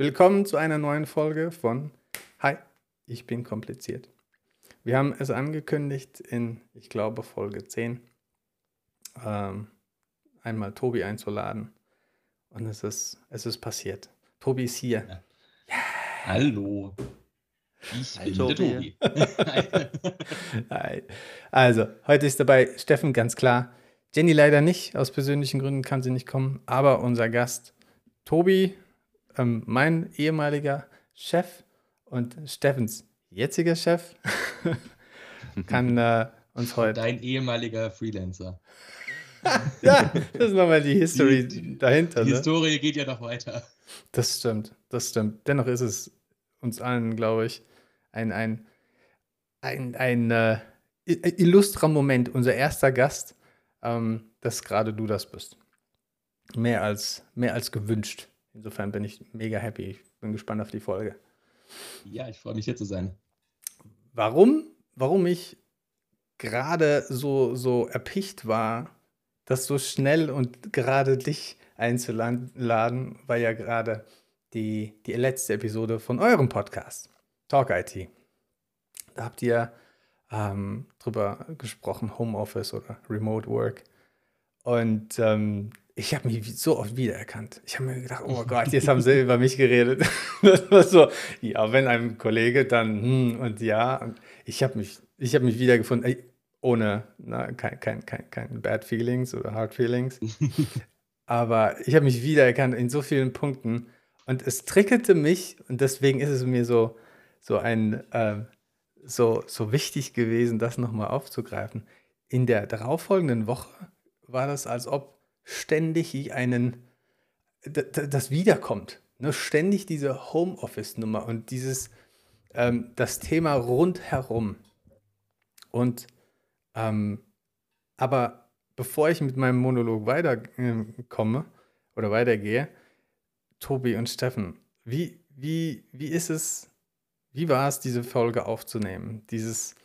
Willkommen zu einer neuen Folge von Hi, ich bin kompliziert. Wir haben es angekündigt in, ich glaube, Folge 10, ähm, einmal Tobi einzuladen. Und es ist, es ist passiert. Tobi ist hier. Ja. Yeah. Hallo. Ich bin Tobi. der Tobi. also, heute ist dabei Steffen, ganz klar. Jenny leider nicht, aus persönlichen Gründen kann sie nicht kommen, aber unser Gast Tobi, ähm, mein ehemaliger Chef und Steffens jetziger Chef, kann äh, uns heute. Dein ehemaliger Freelancer. ja, das ist nochmal die History die, dahinter. Die ne? Historie geht ja noch weiter. Das stimmt, das stimmt. Dennoch ist es uns allen, glaube ich, ein, ein, ein, ein äh, illustrer Moment, unser erster Gast, ähm, dass gerade du das bist. Mehr als, mehr als gewünscht. Insofern bin ich mega happy. Ich bin gespannt auf die Folge. Ja, ich freue mich hier zu sein. Warum, warum ich gerade so, so erpicht war, das so schnell und gerade dich einzuladen, war ja gerade die, die letzte Episode von eurem Podcast, Talk IT. Da habt ihr ähm, drüber gesprochen, Homeoffice oder Remote Work. Und ähm, ich habe mich so oft wiedererkannt. Ich habe mir gedacht, oh Gott, jetzt haben sie über mich geredet. Das war so, ja, wenn ein Kollege, dann hm, und ja. Und ich habe mich, ich habe mich wiedergefunden, ohne na, kein, kein, kein, kein Bad Feelings oder Hard Feelings. Aber ich habe mich wiedererkannt in so vielen Punkten. Und es triggerte mich, und deswegen ist es mir so, so ein äh, so, so wichtig gewesen, das nochmal aufzugreifen. In der darauffolgenden Woche war das, als ob ständig einen, das wiederkommt. Ne? Ständig diese Homeoffice-Nummer und dieses, ähm, das Thema rundherum. Und, ähm, aber bevor ich mit meinem Monolog weiterkomme äh, oder weitergehe, Tobi und Steffen, wie, wie, wie ist es, wie war es, diese Folge aufzunehmen? Dieses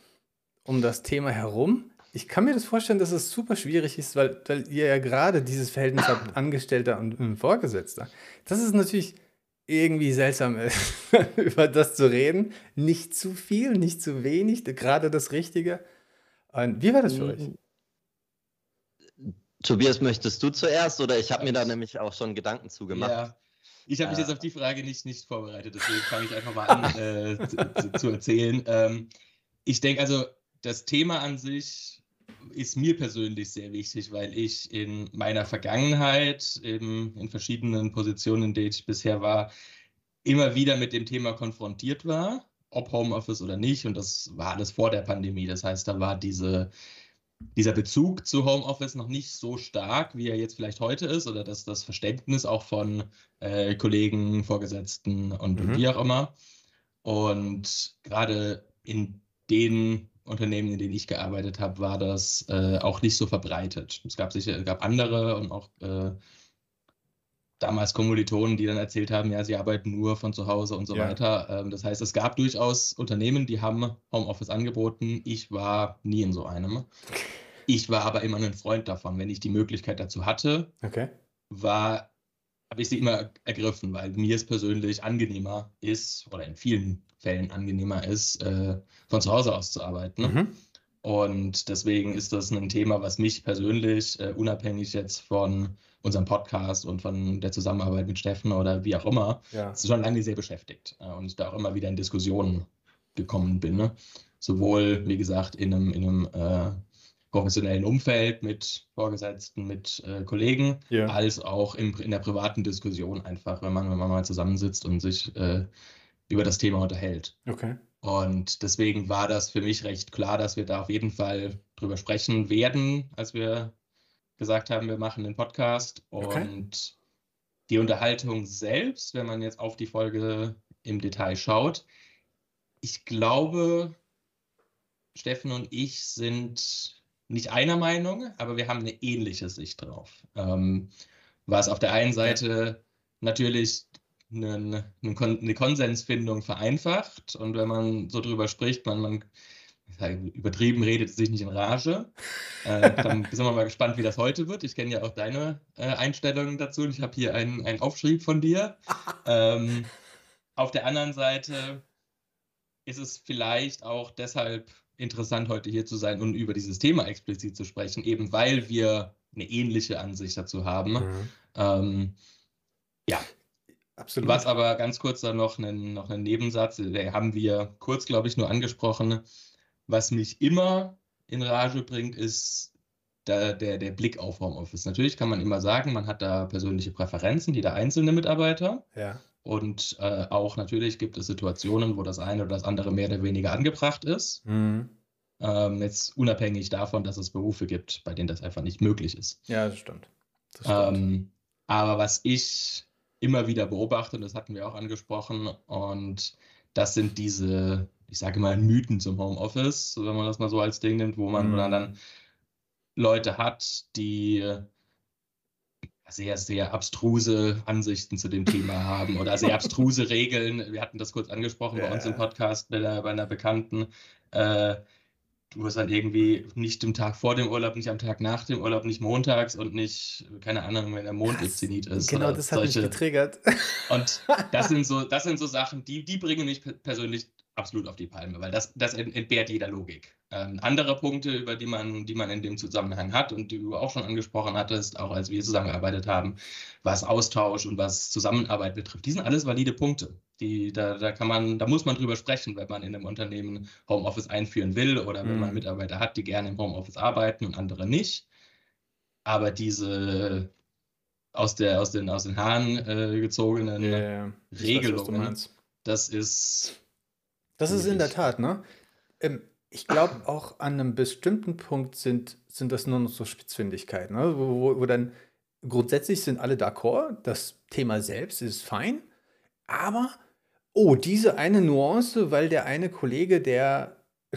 um das Thema herum? Ich kann mir das vorstellen, dass es super schwierig ist, weil, weil ihr ja gerade dieses Verhältnis habt, Angestellter und, und Vorgesetzter. Das ist natürlich irgendwie seltsam, über das zu reden. Nicht zu viel, nicht zu wenig, gerade das Richtige. Und wie war das für euch? Tobias, möchtest du zuerst oder ich habe mir da nämlich auch schon Gedanken zugemacht. Ja, ich habe mich jetzt auf die Frage nicht, nicht vorbereitet, deswegen fange ich einfach mal an äh, zu, zu, erzählen. Ähm, ich denke also, das Thema an sich ist mir persönlich sehr wichtig, weil ich in meiner Vergangenheit, eben in verschiedenen Positionen, in denen ich bisher war, immer wieder mit dem Thema konfrontiert war, ob Homeoffice oder nicht. Und das war alles vor der Pandemie. Das heißt, da war diese dieser Bezug zu Homeoffice noch nicht so stark, wie er jetzt vielleicht heute ist, oder dass das Verständnis auch von äh, Kollegen, Vorgesetzten und, mhm. wie auch immer. Und gerade in den Unternehmen, in denen ich gearbeitet habe, war das äh, auch nicht so verbreitet. Es gab sicher, gab andere und auch äh, damals Kommilitonen, die dann erzählt haben, ja, sie arbeiten nur von zu Hause und so ja. weiter. Ähm, das heißt, es gab durchaus Unternehmen, die haben Homeoffice angeboten. Ich war nie in so einem. Ich war aber immer ein Freund davon, wenn ich die Möglichkeit dazu hatte, okay. war habe ich sie immer ergriffen, weil mir es persönlich angenehmer ist oder in vielen Fällen angenehmer ist, äh, von zu Hause aus zu arbeiten. Mhm. Und deswegen ist das ein Thema, was mich persönlich, äh, unabhängig jetzt von unserem Podcast und von der Zusammenarbeit mit Steffen oder wie auch immer, ja. schon lange sehr beschäftigt äh, und da auch immer wieder in Diskussionen gekommen bin. Ne? Sowohl, wie gesagt, in einem, in einem äh, professionellen Umfeld mit Vorgesetzten, mit äh, Kollegen, ja. als auch im, in der privaten Diskussion einfach, wenn man, wenn man mal zusammensitzt und sich äh, über das Thema unterhält. Okay. Und deswegen war das für mich recht klar, dass wir da auf jeden Fall drüber sprechen werden, als wir gesagt haben, wir machen den Podcast. Okay. Und die Unterhaltung selbst, wenn man jetzt auf die Folge im Detail schaut, ich glaube, Steffen und ich sind nicht einer Meinung, aber wir haben eine ähnliche Sicht drauf. Ähm, was auf der einen Seite natürlich eine, eine Konsensfindung vereinfacht und wenn man so drüber spricht, man, man übertrieben redet sich nicht in Rage. Äh, dann sind wir mal gespannt, wie das heute wird. Ich kenne ja auch deine äh, Einstellungen dazu und ich habe hier einen, einen Aufschrieb von dir. Ähm, auf der anderen Seite ist es vielleicht auch deshalb interessant, heute hier zu sein und über dieses Thema explizit zu sprechen, eben weil wir eine ähnliche Ansicht dazu haben. Mhm. Ähm, ja. Absolut. Was aber ganz kurz da noch einen, noch einen Nebensatz, den haben wir kurz, glaube ich, nur angesprochen. Was mich immer in Rage bringt, ist der, der, der Blick auf Homeoffice. Natürlich kann man immer sagen, man hat da persönliche Präferenzen, jeder einzelne Mitarbeiter. Ja. Und äh, auch natürlich gibt es Situationen, wo das eine oder das andere mehr oder weniger angebracht ist. Mhm. Ähm, jetzt unabhängig davon, dass es Berufe gibt, bei denen das einfach nicht möglich ist. Ja, das stimmt. Das stimmt. Ähm, aber was ich immer wieder beobachte, das hatten wir auch angesprochen, und das sind diese, ich sage mal, Mythen zum Homeoffice, wenn man das mal so als Ding nimmt, wo man mhm. dann Leute hat, die sehr, sehr abstruse Ansichten zu dem Thema haben oder sehr abstruse Regeln. Wir hatten das kurz angesprochen ja. bei uns im Podcast bei, der, bei einer Bekannten. Äh, du musst dann irgendwie nicht am Tag vor dem Urlaub, nicht am Tag nach dem Urlaub, nicht montags und nicht, keine Ahnung, wenn der Mond im Zenit ist. Genau, das hat solche. mich getriggert. Und das sind so, das sind so Sachen, die, die bringen mich persönlich absolut auf die Palme, weil das, das entbehrt jeder Logik. Ähm, andere Punkte, über die man, die man in dem Zusammenhang hat und die du auch schon angesprochen hattest, auch als wir zusammengearbeitet haben, was Austausch und was Zusammenarbeit betrifft, die sind alles valide Punkte. Die, da, da kann man, da muss man drüber sprechen, wenn man in einem Unternehmen Homeoffice einführen will oder wenn man mhm. Mitarbeiter hat, die gerne im Homeoffice arbeiten und andere nicht. Aber diese aus, der, aus, den, aus den Haaren äh, gezogenen yeah, Regelungen, weiß, das ist das ist in der Tat, ne? Ähm, ich glaube auch an einem bestimmten Punkt sind, sind das nur noch so Spitzfindigkeiten, ne? wo, wo, wo dann grundsätzlich sind alle d'accord, das Thema selbst ist fein, aber oh, diese eine Nuance, weil der eine Kollege, der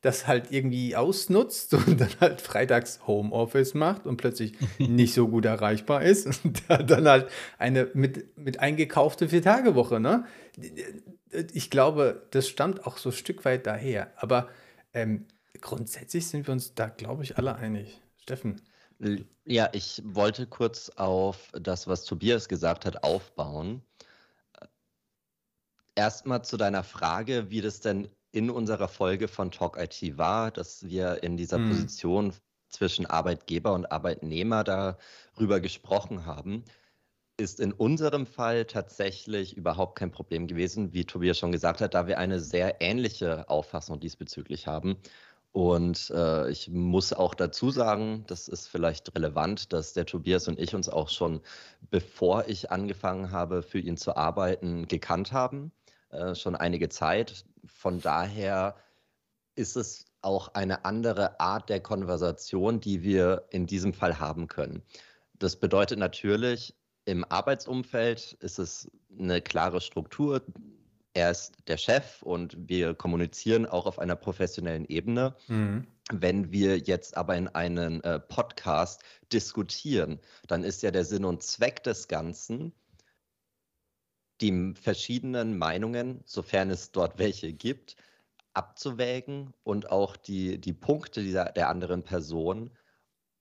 das halt irgendwie ausnutzt und dann halt freitags Homeoffice macht und plötzlich nicht so gut erreichbar ist und dann halt eine mit, mit eingekaufte Vier-Tage-Woche, ne? Ich glaube, das stammt auch so ein Stück weit daher. Aber ähm, grundsätzlich sind wir uns da, glaube ich, alle einig. Steffen. Ja, ich wollte kurz auf das, was Tobias gesagt hat, aufbauen. Erstmal zu deiner Frage, wie das denn in unserer Folge von Talk IT war, dass wir in dieser hm. Position zwischen Arbeitgeber und Arbeitnehmer darüber gesprochen haben ist in unserem Fall tatsächlich überhaupt kein Problem gewesen, wie Tobias schon gesagt hat, da wir eine sehr ähnliche Auffassung diesbezüglich haben. Und äh, ich muss auch dazu sagen, das ist vielleicht relevant, dass der Tobias und ich uns auch schon, bevor ich angefangen habe, für ihn zu arbeiten, gekannt haben. Äh, schon einige Zeit. Von daher ist es auch eine andere Art der Konversation, die wir in diesem Fall haben können. Das bedeutet natürlich, im Arbeitsumfeld ist es eine klare Struktur. Er ist der Chef und wir kommunizieren auch auf einer professionellen Ebene. Mhm. Wenn wir jetzt aber in einem äh, Podcast diskutieren, dann ist ja der Sinn und Zweck des Ganzen, die verschiedenen Meinungen, sofern es dort welche gibt, abzuwägen und auch die, die Punkte dieser, der anderen Person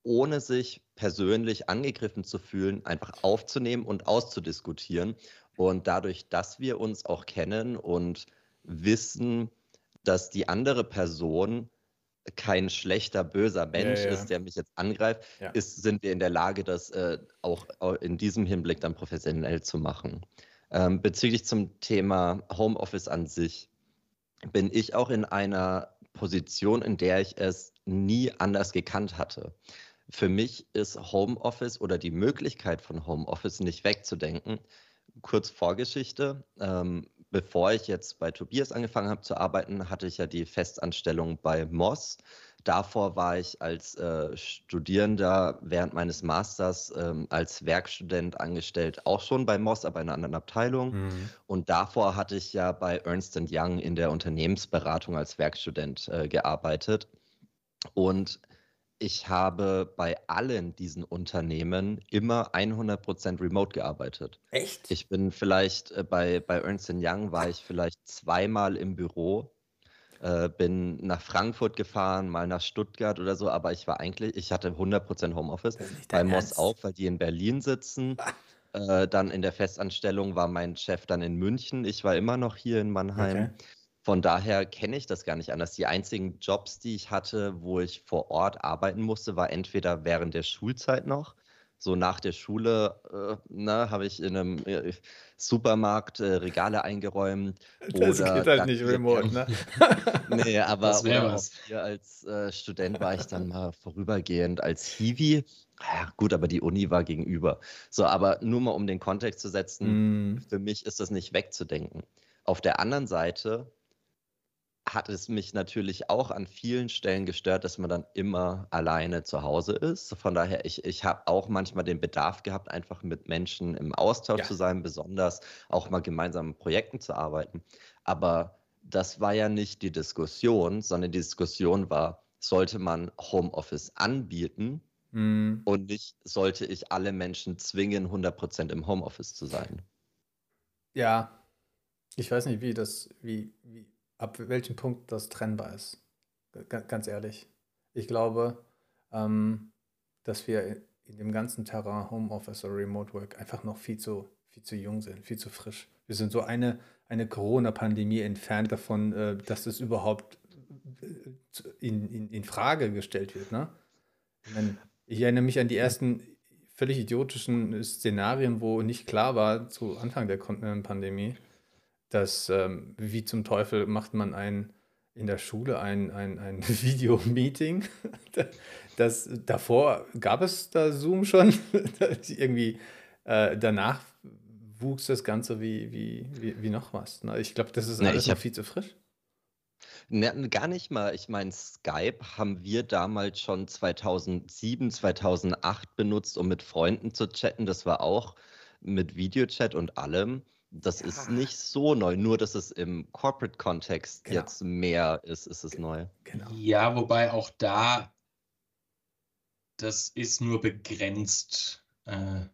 ohne sich persönlich angegriffen zu fühlen, einfach aufzunehmen und auszudiskutieren. Und dadurch, dass wir uns auch kennen und wissen, dass die andere Person kein schlechter, böser Mensch ja, ja. ist, der mich jetzt angreift, ja. ist, sind wir in der Lage, das äh, auch in diesem Hinblick dann professionell zu machen. Ähm, bezüglich zum Thema Homeoffice an sich bin ich auch in einer Position, in der ich es nie anders gekannt hatte für mich ist Homeoffice oder die Möglichkeit von Homeoffice nicht wegzudenken. Kurz Vorgeschichte. Ähm, bevor ich jetzt bei Tobias angefangen habe zu arbeiten, hatte ich ja die Festanstellung bei Moss. Davor war ich als äh, Studierender während meines Masters ähm, als Werkstudent angestellt, auch schon bei Moss, aber in einer anderen Abteilung. Mhm. Und davor hatte ich ja bei Ernst Young in der Unternehmensberatung als Werkstudent äh, gearbeitet. Und ich habe bei allen diesen Unternehmen immer 100% remote gearbeitet. Echt? Ich bin vielleicht äh, bei, bei Ernst Young war ich vielleicht zweimal im Büro, äh, bin nach Frankfurt gefahren, mal nach Stuttgart oder so, aber ich war eigentlich, ich hatte 100% Homeoffice. Bei Moss auch, weil die in Berlin sitzen. Äh, dann in der Festanstellung war mein Chef dann in München. Ich war immer noch hier in Mannheim. Okay. Von daher kenne ich das gar nicht anders. Die einzigen Jobs, die ich hatte, wo ich vor Ort arbeiten musste, war entweder während der Schulzeit noch. So nach der Schule äh, ne, habe ich in einem äh, Supermarkt äh, Regale eingeräumt. Das oder geht halt nicht remote, ne? Nee, aber Das was. hier als äh, Student war ich dann mal vorübergehend als Hiwi. Ja, gut, aber die Uni war gegenüber. So, aber nur mal um den Kontext zu setzen, Mm, für mich ist das nicht wegzudenken. Auf der anderen Seite hat es mich natürlich auch an vielen Stellen gestört, dass man dann immer alleine zu Hause ist. Von daher, ich, ich habe auch manchmal den Bedarf gehabt, einfach mit Menschen im Austausch Ja. zu sein, besonders auch mal gemeinsam an Projekten zu arbeiten. Aber das war ja nicht die Diskussion, sondern die Diskussion war, sollte man Homeoffice anbieten mm. und nicht sollte ich alle Menschen zwingen, 100% im Homeoffice zu sein. Ja, ich weiß nicht, wie das, wie, wie, ab welchem Punkt das trennbar ist. Ga- Ganz ehrlich. Ich glaube, ähm, dass wir in dem ganzen Terrain Homeoffice oder Remote Work einfach noch viel zu, viel zu jung sind, viel zu frisch. Wir sind so eine, eine Corona-Pandemie entfernt davon, äh, dass das überhaupt äh, in, in, in Frage gestellt wird. Ne? Ich, meine, ich erinnere mich an die ersten völlig idiotischen Szenarien, wo nicht klar war zu Anfang der äh, Pandemie, dass ähm, wie zum Teufel macht man ein in der Schule ein, ein, ein Videomeeting. Das, davor gab es da Zoom schon. Irgendwie äh, danach wuchs das Ganze wie, wie, wie, wie noch was. Ne? Ich glaube, das ist Na, alles noch hab- viel zu frisch. Ne, gar nicht mal. Ich meine, Skype haben wir damals schon 2007, 2008 benutzt, um mit Freunden zu chatten. Das war auch mit Videochat und allem. Das ist Ja. nicht so neu, nur dass es im Corporate-Kontext Genau. jetzt mehr ist, ist es neu. Genau. Ja, wobei auch da, das ist nur begrenzt äh,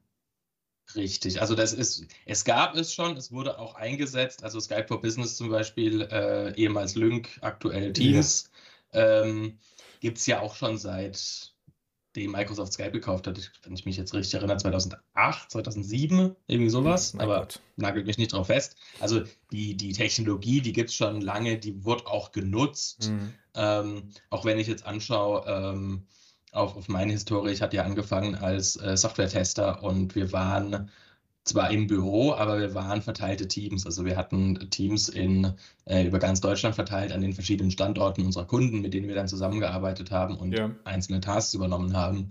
richtig. Also das ist, es gab es schon, es wurde auch eingesetzt, also Skype for Business zum Beispiel, äh, ehemals Lync, aktuell Teams, ähm, gibt es ja auch schon seit dem Microsoft Skype gekauft hat, wenn ich mich jetzt richtig erinnere, 2008, 2007, irgendwie sowas, Mein aber Gott. nagelt mich nicht drauf fest. Also die, die Technologie, die gibt es schon lange, die wird auch genutzt. Mhm. Ähm, auch wenn ich jetzt anschaue, ähm, auf, auf meine Historie, ich hatte ja angefangen als äh, Software-Tester und wir waren zwar im Büro, aber wir waren verteilte Teams. Also wir hatten Teams in, äh, über ganz Deutschland verteilt an den verschiedenen Standorten unserer Kunden, mit denen wir dann zusammengearbeitet haben und Ja. einzelne Tasks übernommen haben.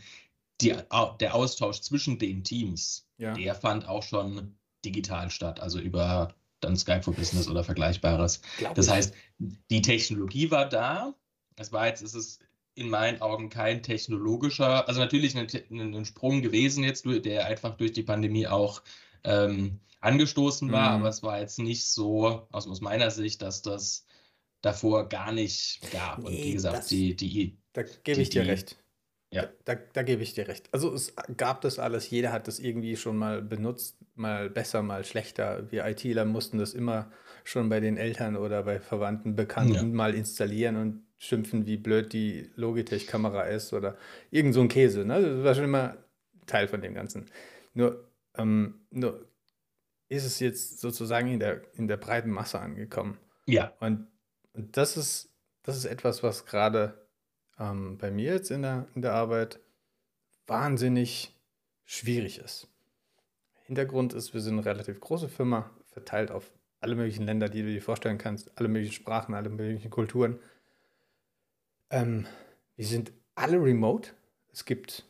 Die, der Austausch zwischen den Teams, Ja. der fand auch schon digital statt, also über dann Skype for Business oder Vergleichbares. Glaub Das heißt, die Technologie war da. Es war jetzt, es ist in meinen Augen kein technologischer, also natürlich ein, ein Sprung gewesen jetzt, der einfach durch die Pandemie auch ähm, angestoßen war, Mhm. aber es war jetzt nicht so, aus, aus meiner Sicht, dass das davor gar nicht gab. Und Nee, wie gesagt, das- die, die, Da gebe ich dir die- recht. Ja. Da, da, da gebe ich dir recht. Also es gab das alles, jeder hat das irgendwie schon mal benutzt, mal besser, mal schlechter. Wir ITler mussten das immer schon bei den Eltern oder bei Verwandten, Bekannten Ja. mal installieren und schimpfen, wie blöd die Logitech-Kamera ist oder irgend so ein Käse. Ne? Das war schon immer Teil von dem Ganzen. Nur, ähm, nur ist es jetzt sozusagen in der, in der breiten Masse angekommen. ja, Und, und das ist, das ist etwas, was gerade ähm, bei mir jetzt in der, in der Arbeit wahnsinnig schwierig ist. Hintergrund ist, wir sind eine relativ große Firma, verteilt auf alle möglichen Länder, die du dir vorstellen kannst, alle möglichen Sprachen, alle möglichen Kulturen. Ähm, wir sind alle remote. Es gibt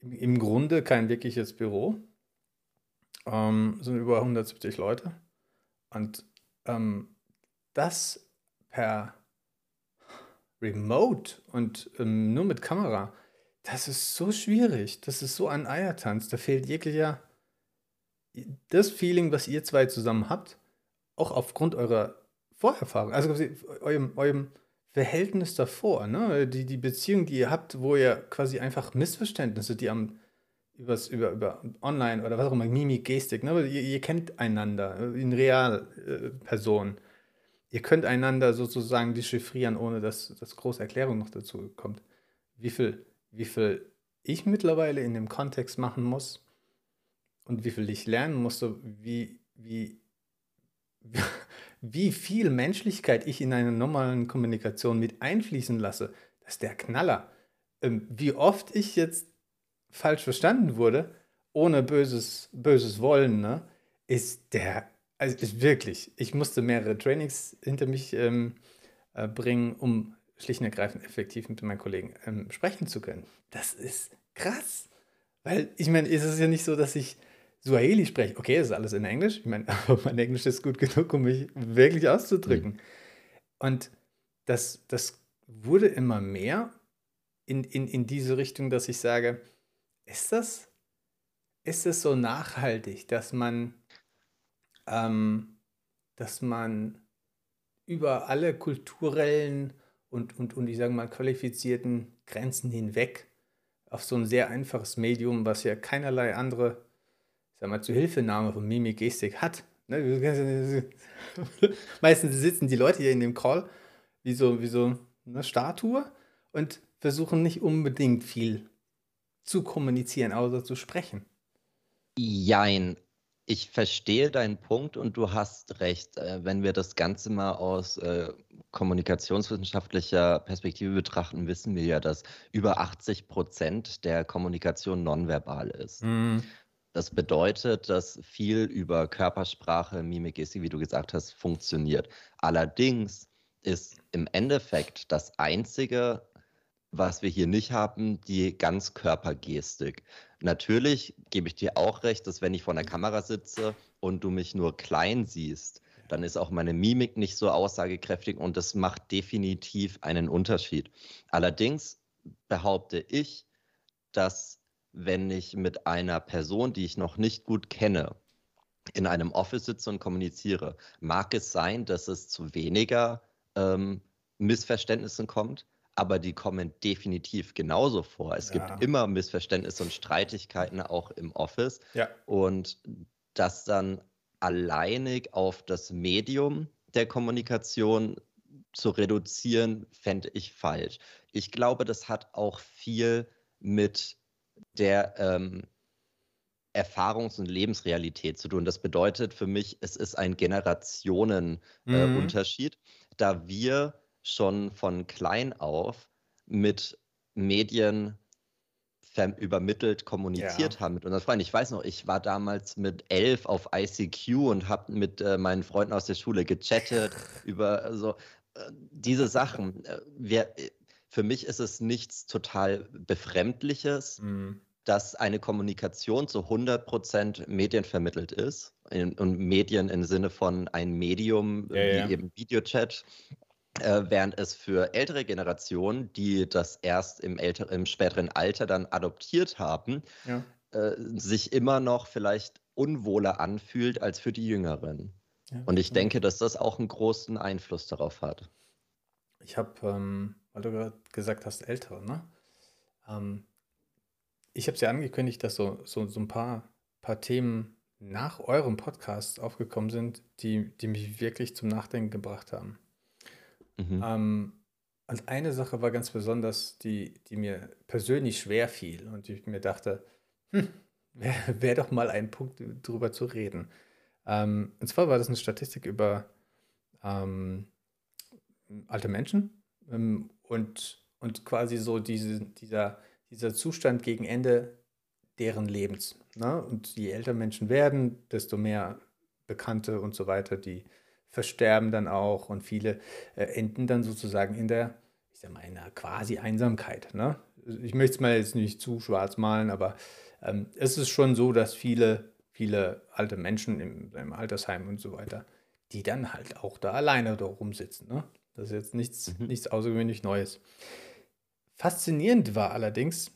im- im Grunde kein wirkliches Büro. Ähm, sind über 170 Leute. Und ähm, das per Remote und ähm, nur mit Kamera, das ist so schwierig. Das ist so ein Eiertanz. Da fehlt jeglicher das Feeling, was ihr zwei zusammen habt, auch aufgrund eurer Vorerfahrung, also eurem, eurem Verhältnis davor, ne? die, die Beziehung, die ihr habt, wo ihr quasi einfach Missverständnisse, die am übers, über, über online oder was auch immer, Mimik, Gestik, ne? ihr, ihr kennt einander in real äh. Ihr könnt einander sozusagen dechiffrieren, ohne dass, dass große Erklärung noch dazu kommt. Wie viel, wie viel ich mittlerweile in dem Kontext machen muss, und wie viel ich lernen musste, wie, wie, wie viel Menschlichkeit ich in einer normalen Kommunikation mit einfließen lasse, das ist der Knaller. Ähm, wie oft ich jetzt falsch verstanden wurde, ohne böses, böses Wollen, ne, ist der, also ist wirklich, ich musste mehrere Trainings hinter mich ähm, äh, bringen, um schlicht und ergreifend effektiv mit meinen Kollegen ähm, sprechen zu können. Das ist krass. Weil, ich meine, ist es ja nicht so, dass ich Suaheli spreche. Okay, ist alles in Englisch. Ich meine, aber mein Englisch ist gut genug, um mich wirklich auszudrücken. Mhm. Und das, das wurde immer mehr in, in, in diese Richtung, dass ich sage, ist das, ist das so nachhaltig, dass man, ähm, dass man über alle kulturellen und, und, und ich sage mal qualifizierten Grenzen hinweg auf so ein sehr einfaches Medium, was ja keinerlei andere, sag mal, Zuhilfenahme von Mimik, Gestik hat. Ne? Meistens sitzen die Leute hier in dem Call wie so, wie so eine Statue und versuchen nicht unbedingt viel zu kommunizieren, außer zu sprechen. Jein. Ich verstehe deinen Punkt und du hast recht. Äh, wenn wir das Ganze mal aus äh, kommunikationswissenschaftlicher Perspektive betrachten, wissen wir ja, dass über 80 Prozent der Kommunikation nonverbal ist. Mhm. Das bedeutet, dass viel über Körpersprache, Mimik, Gestik, wie du gesagt hast, funktioniert. Allerdings ist im Endeffekt das Einzige, was wir hier nicht haben, die Ganzkörpergestik. Natürlich gebe ich dir auch recht, dass wenn ich vor der Kamera sitze und du mich nur klein siehst, dann ist auch meine Mimik nicht so aussagekräftig und das macht definitiv einen Unterschied. Allerdings behaupte ich, dass wenn ich mit einer Person, die ich noch nicht gut kenne, in einem Office sitze und kommuniziere, mag es sein, dass es zu weniger ähm, Missverständnissen kommt, aber die kommen definitiv genauso vor. Es ja. gibt immer Missverständnisse und Streitigkeiten auch im Office. Ja. Und das dann alleinig auf das Medium der Kommunikation zu reduzieren, fände ich falsch. Ich glaube, das hat auch viel mit der ähm, Erfahrungs- und Lebensrealität zu tun. Das bedeutet für mich, es ist ein Generationenunterschied, äh, mhm. da wir schon von klein auf mit Medien übermittelt kommuniziert ja. haben mit unseren Freunden. Ich weiß noch, ich war damals mit elf auf ICQ und habe mit äh, meinen Freunden aus der Schule gechattet über so äh, diese Sachen. Äh, wir, äh, für mich ist es nichts total Befremdliches, mhm. dass eine Kommunikation zu 100% medienvermittelt ist. In, und Medien im Sinne von ein Medium ja, wie ja. eben Videochat äh, während es für ältere Generationen, die das erst im, älter, im späteren Alter dann adoptiert haben, ja. äh, sich immer noch vielleicht unwohler anfühlt als für die Jüngeren. Ja, Und ich ja. denke, dass das auch einen großen Einfluss darauf hat. Ich habe, ähm, weil du gerade gesagt hast, ältere, ne? Ähm, ich habe es ja angekündigt, dass so, so, so ein paar, paar Themen nach eurem Podcast aufgekommen sind, die, die mich wirklich zum Nachdenken gebracht haben. Mhm. Ähm, und eine Sache war ganz besonders, die, die mir persönlich schwer fiel und ich mir dachte, hm, wäre wär doch mal ein Punkt, darüber zu reden. Ähm, und zwar war das eine Statistik über ähm, alte Menschen ähm, und, und quasi so diese, dieser, dieser Zustand gegen Ende deren Lebens. Ne? Und je älter Menschen werden, desto mehr Bekannte und so weiter, die versterben dann auch und viele äh, enden dann sozusagen in der, ich sag mal, in der quasi Einsamkeit. Ne? Ich möchte es mal jetzt nicht zu schwarz malen, aber ähm, es ist schon so, dass viele, viele alte Menschen im, im, Altersheim und so weiter, die dann halt auch da alleine da rumsitzen. Ne? Das ist jetzt nichts, mhm. nichts außergewöhnlich Neues. Faszinierend war allerdings,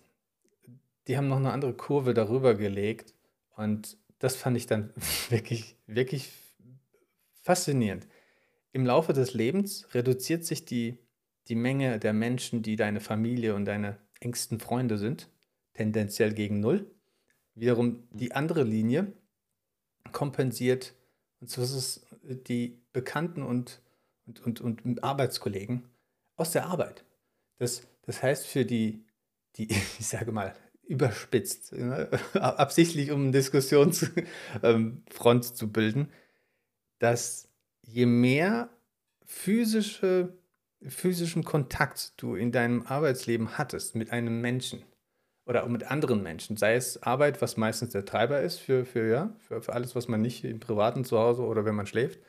die haben noch eine andere Kurve darüber gelegt und das fand ich dann wirklich, wirklich Faszinierend. Im Laufe des Lebens reduziert sich die, die Menge der Menschen, die deine Familie und deine engsten Freunde sind, tendenziell gegen Null. Wiederum die andere Linie kompensiert, und zwar ist es die Bekannten und, und, und, und Arbeitskollegen aus der Arbeit. Das, das heißt, für die, die, ich sage mal, überspitzt, ne? absichtlich um eine Diskussionsfront ähm, zu bilden, dass je mehr physische, physischen Kontakt du in deinem Arbeitsleben hattest mit einem Menschen oder mit anderen Menschen, sei es Arbeit, was meistens der Treiber ist für, für, ja, für, für alles, was man nicht im privaten Zuhause oder wenn man schläft,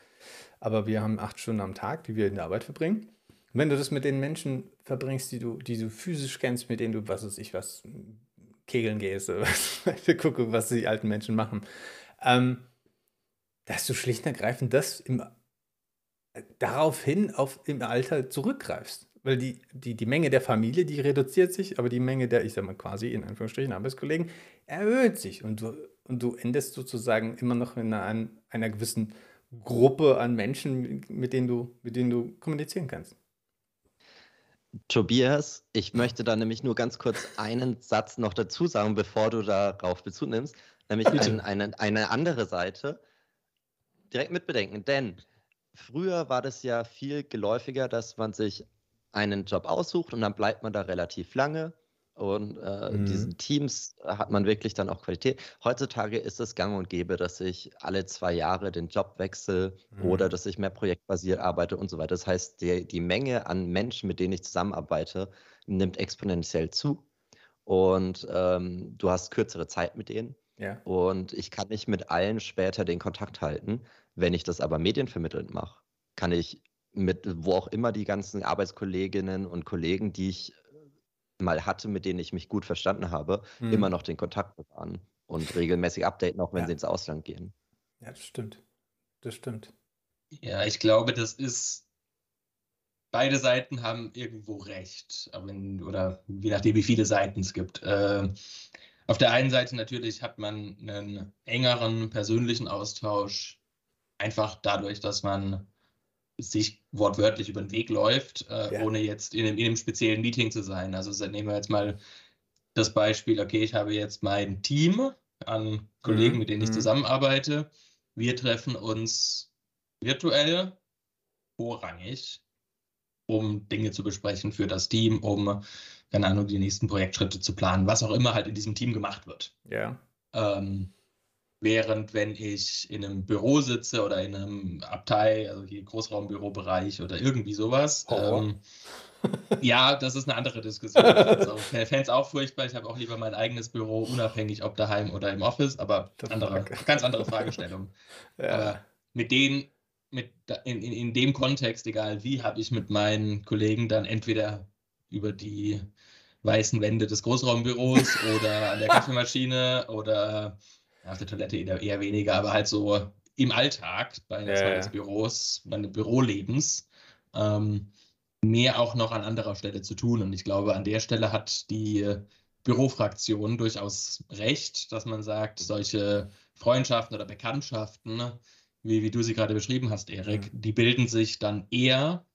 aber wir haben acht Stunden am Tag, die wir in der Arbeit verbringen. Und wenn du das mit den Menschen verbringst, die du, die du physisch kennst, mit denen du, was weiß ich, was, kegeln gehst, oder was, gucke, was die alten Menschen machen, ähm, dass du schlicht und ergreifend das im, daraufhin auf, im Alter zurückgreifst. Weil die, die, die Menge der Familie, die reduziert sich, aber die Menge der, ich sag mal quasi in Anführungsstrichen, Arbeitskollegen erhöht sich. Und du, und du endest sozusagen immer noch in einer, einer gewissen Gruppe an Menschen, mit denen du, mit denen du kommunizieren kannst. Tobias, ich möchte da nämlich nur ganz kurz einen Satz noch dazu sagen, bevor du darauf Bezug nimmst, nämlich ein, eine, eine andere Seite direkt mitbedenken. Denn früher war das ja viel geläufiger, dass man sich einen Job aussucht und dann bleibt man da relativ lange und äh, mhm. diesen Teams hat man wirklich dann auch Qualität. Heutzutage ist es gang und gäbe, dass ich alle zwei Jahre den Job wechsle mhm. oder dass ich mehr projektbasiert arbeite und so weiter. Das heißt, die, die Menge an Menschen, mit denen ich zusammenarbeite, nimmt exponentiell zu. Und ähm, du hast kürzere Zeit mit denen. Ja. Und ich kann nicht mit allen später den Kontakt halten. Wenn ich das aber medienvermittelnd mache, kann ich mit wo auch immer die ganzen Arbeitskolleginnen und Kollegen, die ich mal hatte, mit denen ich mich gut verstanden habe, mhm. immer noch den Kontakt bewahren und regelmäßig updaten, auch wenn ja. sie ins Ausland gehen. Ja, das stimmt. Das stimmt. Ja, ich glaube, das ist. Beide Seiten haben irgendwo recht, wenn, oder je nachdem, wie viele Seiten es gibt. Äh, auf der einen Seite natürlich hat man einen engeren persönlichen Austausch, einfach dadurch, dass man sich wortwörtlich über den Weg läuft, äh, ja. ohne jetzt in einem, in einem, speziellen Meeting zu sein. Also nehmen wir jetzt mal das Beispiel, okay, ich habe jetzt mein Team an Kollegen, mhm. mit denen ich mhm. zusammenarbeite. Wir treffen uns virtuell, vorrangig, um Dinge zu besprechen für das Team, um, keine Ahnung, die nächsten Projektschritte zu planen, was auch immer halt in diesem Team gemacht wird. Ja. Ähm, Während wenn ich in einem Büro sitze oder in einem Abteil, also hier Großraumbürobereich oder irgendwie sowas, ähm, ja, das ist eine andere Diskussion. Also, es auch furchtbar. Ich habe auch lieber mein eigenes Büro, unabhängig ob daheim oder im Office, aber andere, ganz andere Fragestellung. ja. Aber mit denen, mit, in, in, in dem Kontext, egal wie, habe ich mit meinen Kollegen dann entweder über die weißen Wände des Großraumbüros oder an der Kaffeemaschine oder auf der Toilette eher, eher weniger, aber halt so im Alltag bei ja, des Büros, meines Bürolebens, ähm, mehr auch noch an anderer Stelle zu tun. Und ich glaube, an der Stelle hat die Bürofraktion durchaus recht, dass man sagt, solche Freundschaften oder Bekanntschaften, wie, wie du sie gerade beschrieben hast, Erik, mhm. die bilden sich dann eher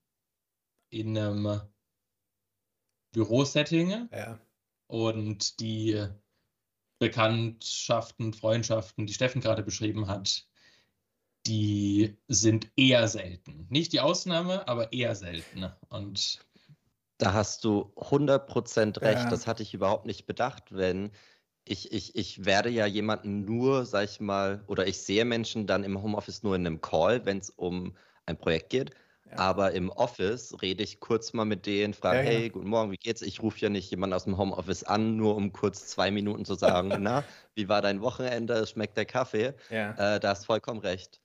in einem Bürosetting. Ja. Und die Bekanntschaften, Freundschaften, die Steffen gerade beschrieben hat, die sind eher selten. Nicht die Ausnahme, aber eher selten. Und da hast du 100% recht. Ja. Das hatte ich überhaupt nicht bedacht, wenn ich, ich, ich werde ja jemanden nur, sag ich mal, oder ich sehe Menschen dann im Homeoffice nur in einem Call, wenn es um ein Projekt geht. Aber im Office rede ich kurz mal mit denen, frage, ja, hey, guten Morgen, wie geht's? Ich rufe ja nicht jemanden aus dem Homeoffice an, nur um kurz zwei Minuten zu sagen, na, wie war dein Wochenende? Schmeckt der Kaffee? Ja. Äh, da hast vollkommen recht.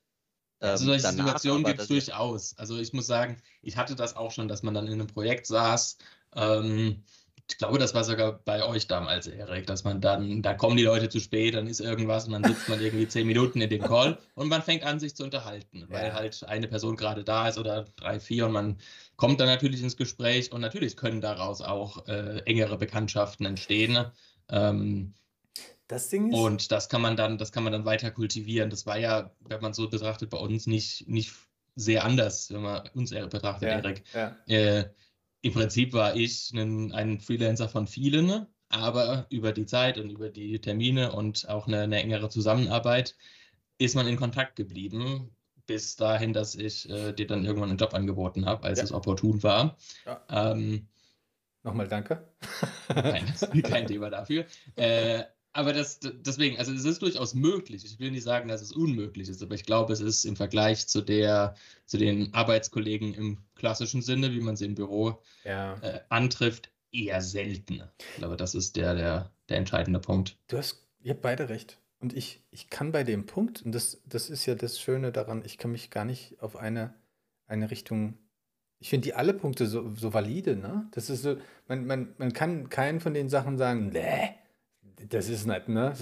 Also solche ähm, Situationen gibt es durchaus. Also ich muss sagen, ich hatte das auch schon, dass man dann in einem Projekt saß. Ähm, ich glaube, das war sogar bei euch damals, Erik, dass man dann, da kommen die Leute zu spät, dann ist irgendwas und dann sitzt man irgendwie zehn Minuten in dem Call und man fängt an, sich zu unterhalten, weil ja. halt eine Person gerade da ist oder drei, vier und man kommt dann natürlich ins Gespräch und natürlich können daraus auch äh, engere Bekanntschaften entstehen. Ähm, das Ding ist. Und das kann man dann, das kann man dann weiter kultivieren. Das war ja, wenn man so betrachtet, bei uns nicht, nicht sehr anders, wenn man uns betrachtet, ja, Erik. Ja. Äh, im Prinzip war ich ein, ein, Freelancer von vielen, aber über die Zeit und über die Termine und auch eine, eine engere Zusammenarbeit ist man in Kontakt geblieben, bis dahin, dass ich äh, dir dann irgendwann einen Job angeboten habe, als ja. es opportun war. Ja. Ähm, Nochmal danke. Kein, kein Thema dafür. Äh, aber das, deswegen, also es ist durchaus möglich. Ich will nicht sagen, dass es unmöglich ist, aber ich glaube, es ist im Vergleich zu der, zu den Arbeitskollegen im klassischen Sinne, wie man sie im Büro Ja. äh, antrifft, eher selten. Ich glaube, das ist der, der, der entscheidende Punkt. Du hast, ihr habt beide recht. Und ich, ich kann bei dem Punkt, und das, das ist ja das Schöne daran, ich kann mich gar nicht auf eine, eine Richtung. Ich finde die alle Punkte so, so valide, ne? Das ist so, man, man, man kann keinen von den Sachen sagen, nee, das ist nicht, ne?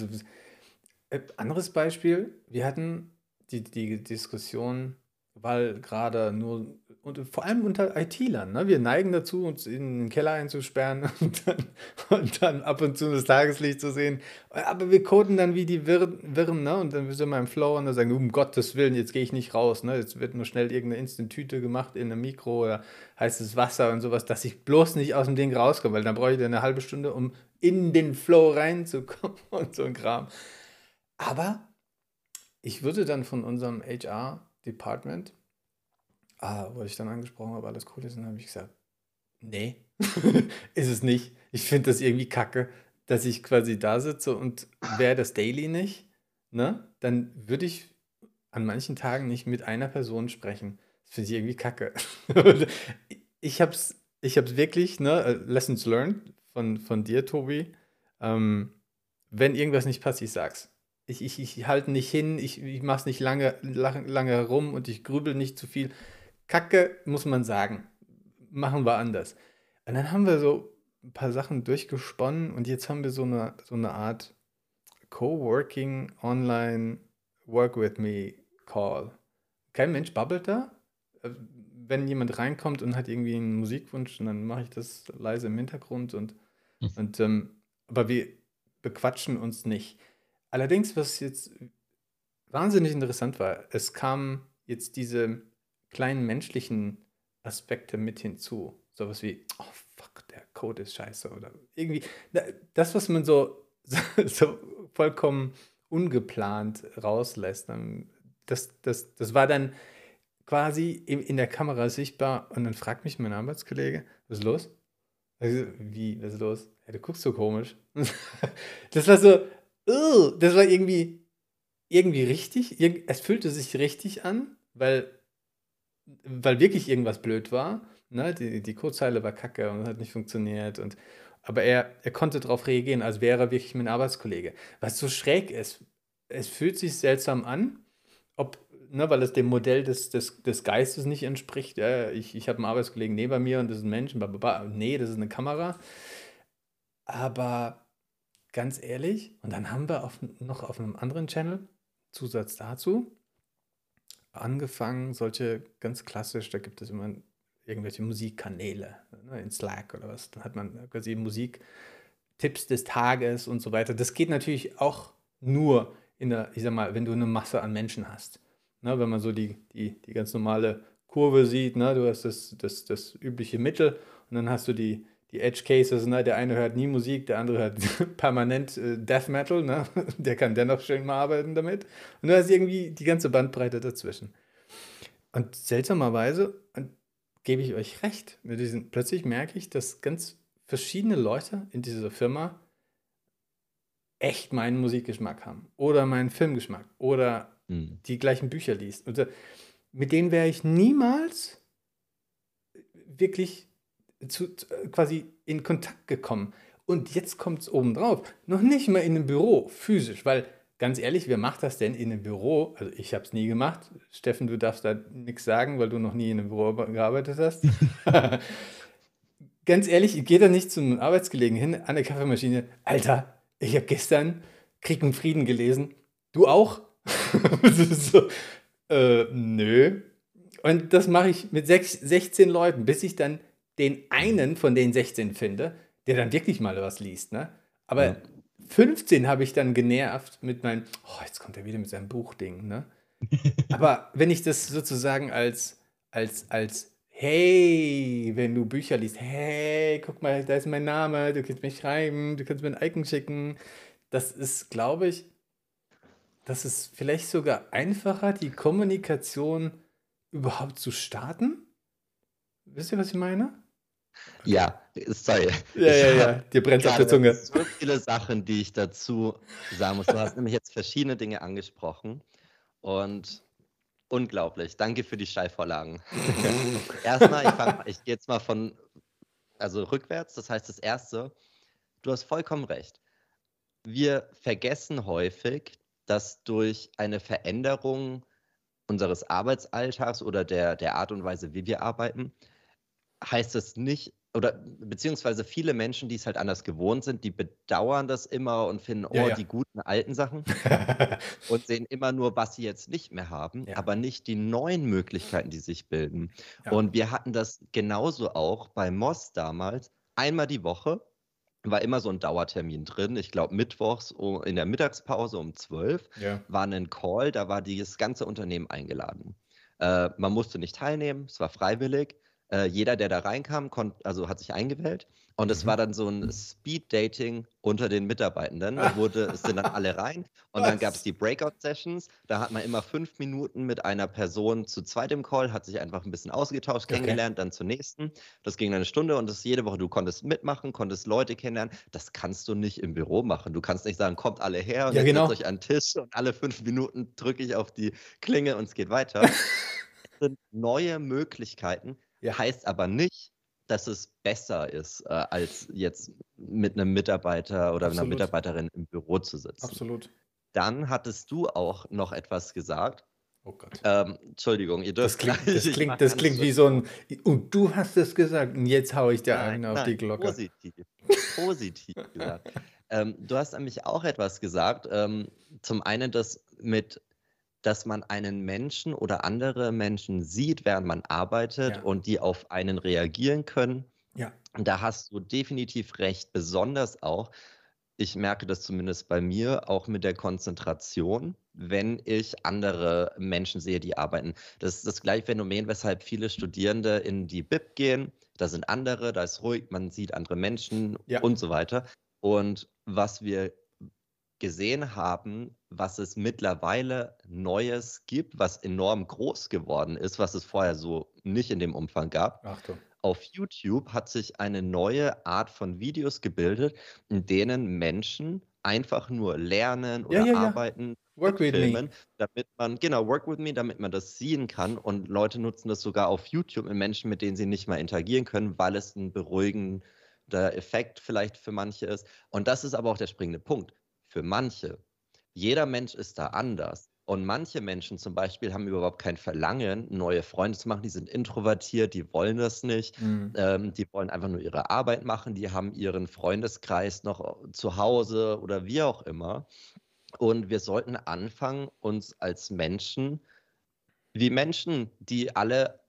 Äh, Anderes Beispiel, wir hatten die, die Diskussion, weil gerade nur, und vor allem unter IT-Lern, ne? Wir neigen dazu, uns in den Keller einzusperren und dann, und dann ab und zu das Tageslicht zu sehen. Aber wir coden dann wie die Wirren, ne? Und dann sind wir im Flow und dann sagen, um Gottes Willen, jetzt gehe ich nicht raus, ne? Jetzt wird nur schnell irgendeine Instant-Tüte gemacht in einem Mikro oder heißes Wasser und sowas, dass ich bloß nicht aus dem Ding rauskomme, weil dann brauche ich dann eine halbe Stunde, um in den Flow reinzukommen und so ein Kram. Aber ich würde dann von unserem HR-Department, ah, wurde ich dann angesprochen, ob alles cool ist, und dann habe ich gesagt, nee, ist es nicht. Ich finde das irgendwie kacke, dass ich quasi da sitze und wäre das Daily nicht, ne, dann würde ich an manchen Tagen nicht mit einer Person sprechen. Das finde ich irgendwie kacke. ich habe es ich hab's wirklich, ne, Lessons learned von, von dir, Tobi. Ähm, wenn irgendwas nicht passt, ich sag's. Ich, ich, ich halte nicht hin, ich, ich mache es nicht lange, lange, lange herum und ich grübel nicht zu viel. Kacke, muss man sagen. Machen wir anders. Und dann haben wir so ein paar Sachen durchgesponnen und jetzt haben wir so eine, so eine Art Coworking Online Work with Me Call. Kein Mensch babbelt da. Wenn jemand reinkommt und hat irgendwie einen Musikwunsch, dann mache ich das leise im Hintergrund und, Mhm. und ähm, aber wir bequatschen uns nicht. Allerdings, was jetzt wahnsinnig interessant war, es kamen jetzt diese kleinen menschlichen Aspekte mit hinzu. Sowas wie, oh fuck, der Code ist scheiße oder irgendwie. da- Das, was man so, so vollkommen ungeplant rauslässt, das, das, das war dann quasi in, der Kamera sichtbar und dann fragt mich mein Arbeitskollege, was ist los? Also, wie, was ist los? Ja, du guckst so komisch. Das war so, "Ugh", das war irgendwie, irgendwie richtig. Es fühlte sich richtig an, weil, weil wirklich irgendwas blöd war. Ne? Die, die Codezeile war kacke und hat nicht funktioniert. Und, aber er, er konnte darauf reagieren, als wäre er wirklich mein Arbeitskollege. Was so schräg ist, es fühlt sich seltsam an, ob, ne, weil es dem Modell des, des, des Geistes nicht entspricht. Ja, ich ich habe einen Arbeitskollegen neben mir und das ist ein Mensch. bla, bla, bla. Nee, das ist eine Kamera. Aber ganz ehrlich, und dann haben wir auf, noch auf einem anderen Channel, Zusatz dazu, angefangen, solche ganz klassisch, da gibt es immer irgendwelche Musikkanäle ne, in Slack oder was. Da hat man quasi Musiktipps des Tages und so weiter. Das geht natürlich auch nur in der, ich sag mal, wenn du eine Masse an Menschen hast. Ne, wenn man so die, die, die ganz normale Kurve sieht, ne, du hast das, das, das übliche Mittel und dann hast du die, die Edge Cases, ne, der eine hört nie Musik, der andere hört permanent äh, Death Metal, ne, der kann dennoch schön mal arbeiten damit. Und du hast irgendwie die ganze Bandbreite dazwischen. Und seltsamerweise, und gebe ich euch recht, mit diesen, plötzlich merke ich, dass ganz verschiedene Leute in dieser Firma echt meinen Musikgeschmack haben oder meinen Filmgeschmack oder Hm. die gleichen Bücher liest. Und äh, mit denen wäre ich niemals wirklich zu, zu, äh, quasi in Kontakt gekommen. Und jetzt kommt es obendrauf. Noch nicht mal in einem Büro, physisch, weil ganz ehrlich, wer macht das denn in einem Büro? Also ich habe es nie gemacht. Steffen, du darfst da nichts sagen, weil du noch nie in einem Büro gearbeitet hast. ganz ehrlich, ich gehe da nicht zum Arbeitskollegen hin an der Kaffeemaschine. Alter, ich habe gestern Krieg und Frieden gelesen. Du auch? so, äh, nö. Und das mache ich mit sechs, 16 Leuten, bis ich dann den einen von den 16 finde, der dann wirklich mal was liest. Ne? Aber Ja. 15 habe ich dann genervt mit meinem, oh, jetzt kommt er wieder mit seinem Buchding. Ne? Aber wenn ich das sozusagen als, als, als, hey, wenn du Bücher liest, hey, guck mal, da ist mein Name, du kannst mich schreiben, du kannst mir ein Icon schicken, das ist, glaube ich, das ist vielleicht sogar einfacher, die Kommunikation überhaupt zu starten. Wisst ihr, was ich meine? Ja, sorry. Ja, ja, ja, dir brennt auf der Zunge. So viele Sachen, die ich dazu sagen muss. Du hast nämlich jetzt verschiedene Dinge angesprochen und unglaublich. Danke für die Steilvorlagen. Erstmal, ich, ich gehe jetzt mal von, also rückwärts. Das heißt, das Erste, du hast vollkommen recht. Wir vergessen häufig, dass durch eine Veränderung unseres Arbeitsalltags oder der, der Art und Weise, wie wir arbeiten, heißt es nicht, oder beziehungsweise viele Menschen, die es halt anders gewohnt sind, die bedauern das immer und finden, oh, ja, ja. die guten alten Sachen und sehen immer nur, was sie jetzt nicht mehr haben, ja. aber nicht die neuen Möglichkeiten, die sich bilden. Und wir hatten das genauso auch bei Moss damals, einmal die Woche war immer so ein Dauertermin drin. Ich glaube, mittwochs in der Mittagspause um 12 war ein Call, da war dieses ganze Unternehmen eingeladen. Äh, man musste nicht teilnehmen, es war freiwillig äh, jeder, der da reinkam, konnt, also hat sich eingewählt. Und es mhm. war dann so ein Speed-Dating unter den Mitarbeitenden. Da wurde, es sind dann alle rein. Und Was? dann gab es die Breakout-Sessions. Da hat man immer fünf Minuten mit einer Person zu zweit im Call, hat sich einfach ein bisschen ausgetauscht, okay. kennengelernt, dann zur nächsten. Das ging eine Stunde und das jede Woche. Du konntest mitmachen, konntest Leute kennenlernen. Das kannst du nicht im Büro machen. Du kannst nicht sagen, kommt alle her und ja, genau. setzt euch an den Tisch und alle fünf Minuten drücke ich auf die Klinge und es geht weiter. es sind neue Möglichkeiten, ja. Heißt aber nicht, dass es besser ist, äh, als jetzt mit einem Mitarbeiter oder Absolut. einer Mitarbeiterin im Büro zu sitzen. Absolut. Dann hattest du auch noch etwas gesagt. Oh Gott. Ähm, Entschuldigung, ihr dürft. Das klingt, das klingt, das klingt wie so ein. Und du hast es gesagt und jetzt haue ich dir einen auf nein, die Glocke. Positiv. Positiv gesagt. ähm, du hast nämlich auch etwas gesagt. Ähm, zum einen das mit dass man einen Menschen oder andere Menschen sieht, während man arbeitet ja. und die auf einen reagieren können. Ja. Und da hast du definitiv recht, besonders auch, ich merke das zumindest bei mir, auch mit der Konzentration, wenn ich andere Menschen sehe, die arbeiten. Das ist das gleiche Phänomen, weshalb viele Studierende in die BIP gehen. Da sind andere, da ist ruhig, man sieht andere Menschen ja. und so weiter. Und was wir gesehen haben, was es mittlerweile Neues gibt, was enorm groß geworden ist, was es vorher so nicht in dem Umfang gab. Achtung. Auf YouTube hat sich eine neue Art von Videos gebildet, in denen Menschen einfach nur lernen oder ja, ja, arbeiten, Work with filmen, me. damit man, genau, work with me, damit man das sehen kann. Und Leute nutzen das sogar auf YouTube mit Menschen, mit denen sie nicht mal interagieren können, weil es ein beruhigender Effekt vielleicht für manche ist. Und das ist aber auch der springende Punkt für manche. Jeder Mensch ist da anders. Und manche Menschen zum Beispiel haben überhaupt kein Verlangen, neue Freunde zu machen. Die sind introvertiert, die wollen das nicht. Mhm. Ähm, die wollen einfach nur ihre Arbeit machen. Die haben ihren Freundeskreis noch zu Hause oder wie auch immer. Und wir sollten anfangen, uns als Menschen, wie Menschen, die alle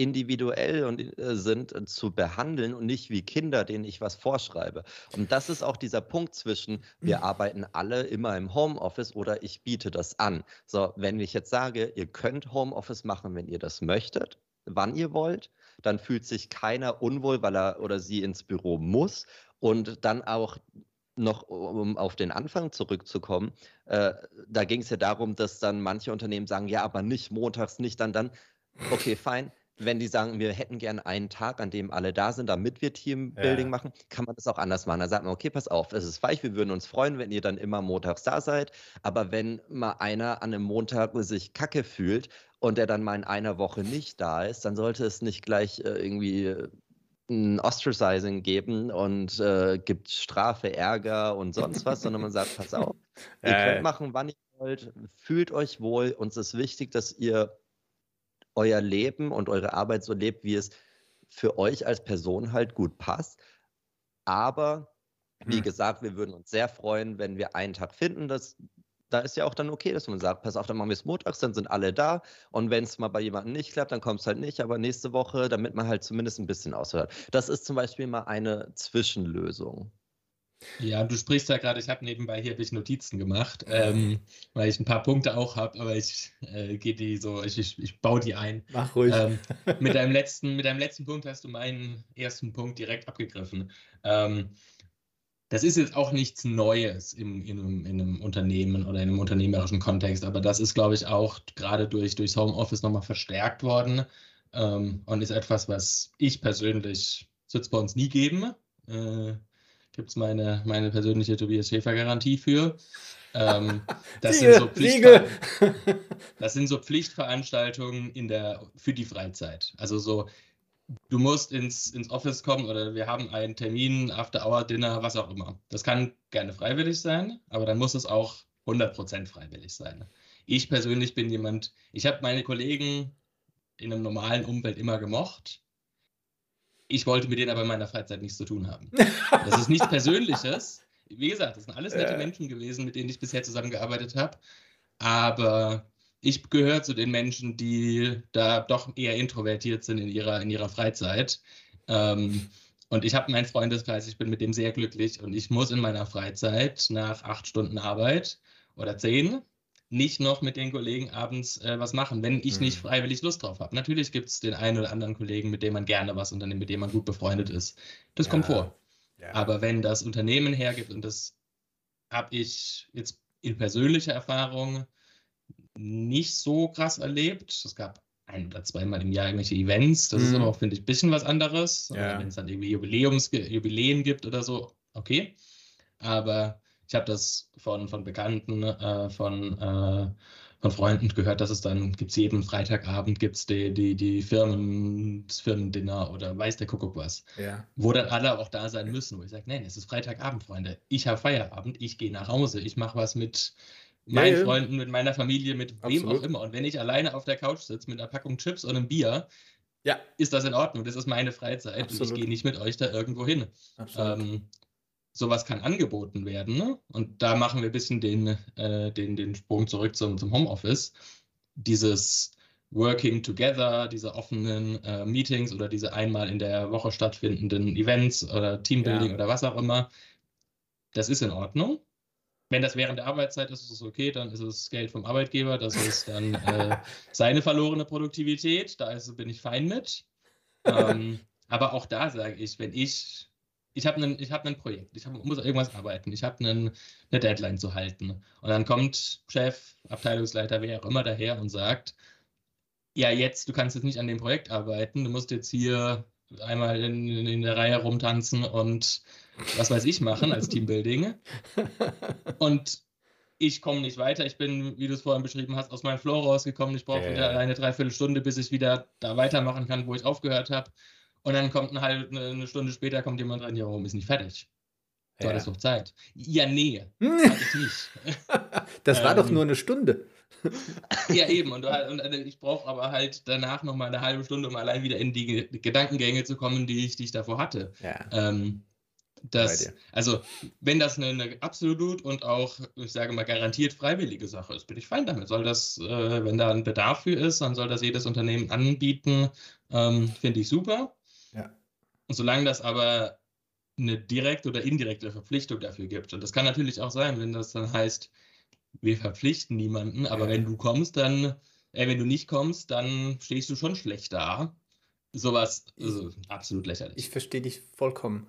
individuell und, äh, sind, äh, zu behandeln und nicht wie Kinder, denen ich was vorschreibe. Und das ist auch dieser Punkt zwischen, wir mhm. arbeiten alle immer im Homeoffice oder ich biete das an. So, wenn ich jetzt sage, ihr könnt Homeoffice machen, wenn ihr das möchtet, wann ihr wollt, dann fühlt sich keiner unwohl, weil er oder sie ins Büro muss und dann auch noch, um auf den Anfang zurückzukommen, äh, da ging es ja darum, dass dann manche Unternehmen sagen, ja, aber nicht montags, nicht dann, dann. Okay, fein wenn die sagen, wir hätten gerne einen Tag, an dem alle da sind, damit wir Teambuilding ja. machen, kann man das auch anders machen. Da sagt man, okay, pass auf, es ist weich, wir würden uns freuen, wenn ihr dann immer montags da seid. Aber wenn mal einer an einem Montag sich kacke fühlt und der dann mal in einer Woche nicht da ist, dann sollte es nicht gleich äh, irgendwie äh, ein Ostracizing geben und äh, gibt Strafe, Ärger und sonst was, sondern man sagt, pass auf, ihr könnt machen, wann ihr wollt, fühlt euch wohl. Uns ist wichtig, dass ihr euer Leben und eure Arbeit so lebt, wie es für euch als Person halt gut passt. Aber wie hm. gesagt, wir würden uns sehr freuen, wenn wir einen Tag finden. Das, da ist ja auch dann okay, dass man sagt, pass auf, dann machen wir es montags, dann sind alle da. Und wenn es mal bei jemandem nicht klappt, dann kommt es halt nicht. Aber nächste Woche, damit man halt zumindest ein bisschen aushört. Das ist zum Beispiel mal eine Zwischenlösung. Ja, du sprichst ja gerade, ich habe nebenbei hier ich Notizen gemacht, ähm, weil ich ein paar Punkte auch habe, aber ich äh, gehe die so, ich, ich, ich baue die ein. Mach ruhig. Ähm, mit, deinem letzten, mit deinem letzten Punkt hast du meinen ersten Punkt direkt abgegriffen. Ähm, das ist jetzt auch nichts Neues im, in, einem, in einem Unternehmen oder in einem unternehmerischen Kontext, aber das ist, glaube ich, auch gerade durch, durchs Homeoffice nochmal verstärkt worden ähm, und ist etwas, was ich persönlich Das wird es bei uns nie geben. Äh, Gibt es meine, meine persönliche Tobias Schäfer-Garantie für. Ähm, das, sind so das, sind so Pflichtveranstaltungen in der, für die Freizeit. Also so, du musst ins, ins Office kommen oder wir haben einen Termin, After-Hour-Dinner, was auch immer. Das kann gerne freiwillig sein, aber dann muss es auch 100% freiwillig sein. Ich persönlich bin jemand, ich habe meine Kollegen in einem normalen Umfeld immer gemocht. Ich wollte mit denen aber in meiner Freizeit nichts zu tun haben. Das ist nichts Persönliches. Wie gesagt, das sind alles nette. Menschen gewesen, mit denen ich bisher zusammengearbeitet habe. Aber ich gehöre zu den Menschen, die da doch eher introvertiert sind in ihrer, in ihrer Freizeit. Ähm, und ich habe meinen Freundeskreis, ich bin mit dem sehr glücklich und ich muss in meiner Freizeit nach acht Stunden Arbeit oder zehn nicht noch mit den Kollegen abends äh, was machen, wenn ich mhm. nicht freiwillig Lust drauf habe. Natürlich gibt es den einen oder anderen Kollegen, mit dem man gerne was unternimmt, mit dem man gut befreundet ist. Das ja. kommt vor. Ja. Aber wenn das Unternehmen hergibt, und das habe ich jetzt in persönlicher Erfahrung nicht so krass erlebt. Es gab ein oder zweimal im Jahr irgendwelche Events. Das mhm. ist aber auch, finde ich, ein bisschen was anderes. Ja. Wenn es dann irgendwie Jubiläums Jubiläen gibt oder so, okay. Aber ich habe das von, von Bekannten, äh, von, äh, von Freunden gehört, dass es dann gibt jeden Freitagabend gibt's die, die, die Firmen, das Firmendinner oder weiß der Kuckuck was. Ja. Wo dann alle auch da sein müssen. Wo ich sage, nein, es ist Freitagabend, Freunde. Ich habe Feierabend, ich gehe nach Hause, ich mache was mit meinen ja, Freunden, mit meiner Familie, mit Absolut. wem auch immer. Und wenn ich alleine auf der Couch sitze mit einer Packung Chips und einem Bier, ja. ist das in Ordnung. Das ist meine Freizeit Absolut. und ich gehe nicht mit euch da irgendwo hin. Ähm, sowas kann angeboten werden. Ne? Und da machen wir ein bisschen den, äh, den, den Sprung zurück zum, zum Homeoffice. Dieses Working Together, diese offenen äh, Meetings oder diese einmal in der Woche stattfindenden Events oder Teambuilding ja. oder was auch immer, das ist in Ordnung. Wenn das während der Arbeitszeit ist, ist es okay, dann ist es Geld vom Arbeitgeber, das ist dann äh, seine verlorene Produktivität, da ist, bin ich fein mit. Ähm, aber auch da sage ich, wenn ich ich habe ein, hab Projekt, ich hab, muss irgendwas arbeiten, ich habe eine Deadline zu halten. Und dann kommt Chef, Abteilungsleiter, wer auch immer daher und sagt, ja, jetzt, du kannst jetzt nicht an dem Projekt arbeiten, du musst jetzt hier einmal in, in der Reihe rumtanzen und was weiß ich machen als Teambuilding. Und ich komme nicht weiter. Ich bin, wie du es vorhin beschrieben hast, aus meinem Flow rausgekommen. Ich brauche wieder eine Dreiviertelstunde, bis ich wieder da weitermachen kann, wo ich aufgehört habe. Und dann kommt eine, halbe, eine Stunde später kommt jemand rein, ja, warum ist nicht fertig? Du ja. hattest doch Zeit. Ja, nee, hatte ich nicht. das war ähm, doch nur eine Stunde. ja, eben. Und, und äh, ich brauche aber halt danach nochmal eine halbe Stunde, um allein wieder in die Gedankengänge zu kommen, die ich, die ich davor hatte. Ja. Ähm, das, also, wenn das eine, eine, absolut und auch, ich sage mal, garantiert freiwillige Sache ist, bin ich fein damit. Soll das, äh, wenn da ein Bedarf für ist, dann soll das jedes Unternehmen anbieten. Ähm, Finde ich super. Ja. Und solange das aber eine direkte oder indirekte Verpflichtung dafür gibt, und das kann natürlich auch sein, wenn das dann heißt, wir verpflichten niemanden, aber ja. wenn du kommst, dann, äh, wenn du nicht kommst, dann stehst du schon schlecht da. Sowas, also absolut lächerlich. Ich verstehe dich vollkommen.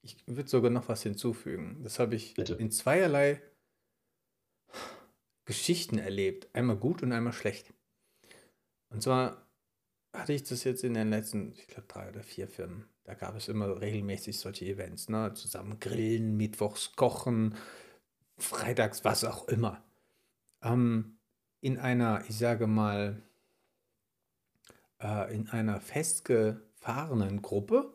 Ich, ich würde sogar noch was hinzufügen. Das habe ich Bitte. in zweierlei Geschichten erlebt. Einmal gut und einmal schlecht. Und zwar hatte ich das jetzt in den letzten, ich glaube, drei oder vier Firmen. Da gab es immer regelmäßig solche Events, ne? Zusammen grillen, mittwochs kochen, freitags, was auch immer. Ähm, in einer, ich sage mal, äh, in einer festgefahrenen Gruppe,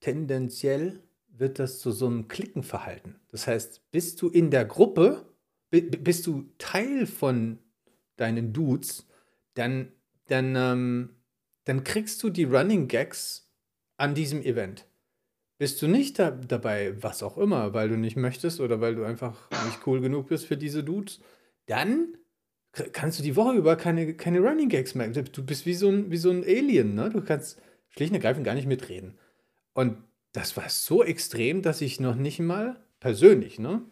tendenziell wird das zu so einem Klickenverhalten. Das heißt, bist du in der Gruppe, bist du Teil von deinen Dudes, dann, dann, ähm, dann kriegst du die Running Gags an diesem Event. Bist du nicht da, dabei, was auch immer, weil du nicht möchtest oder weil du einfach nicht cool genug bist für diese Dudes, dann kannst du die Woche über keine, keine Running Gags mehr. Du bist wie so ein, wie so ein Alien, ne? Du kannst schlicht und ergreifend gar nicht mitreden. Und das war so extrem, dass ich noch nicht mal, persönlich, ne?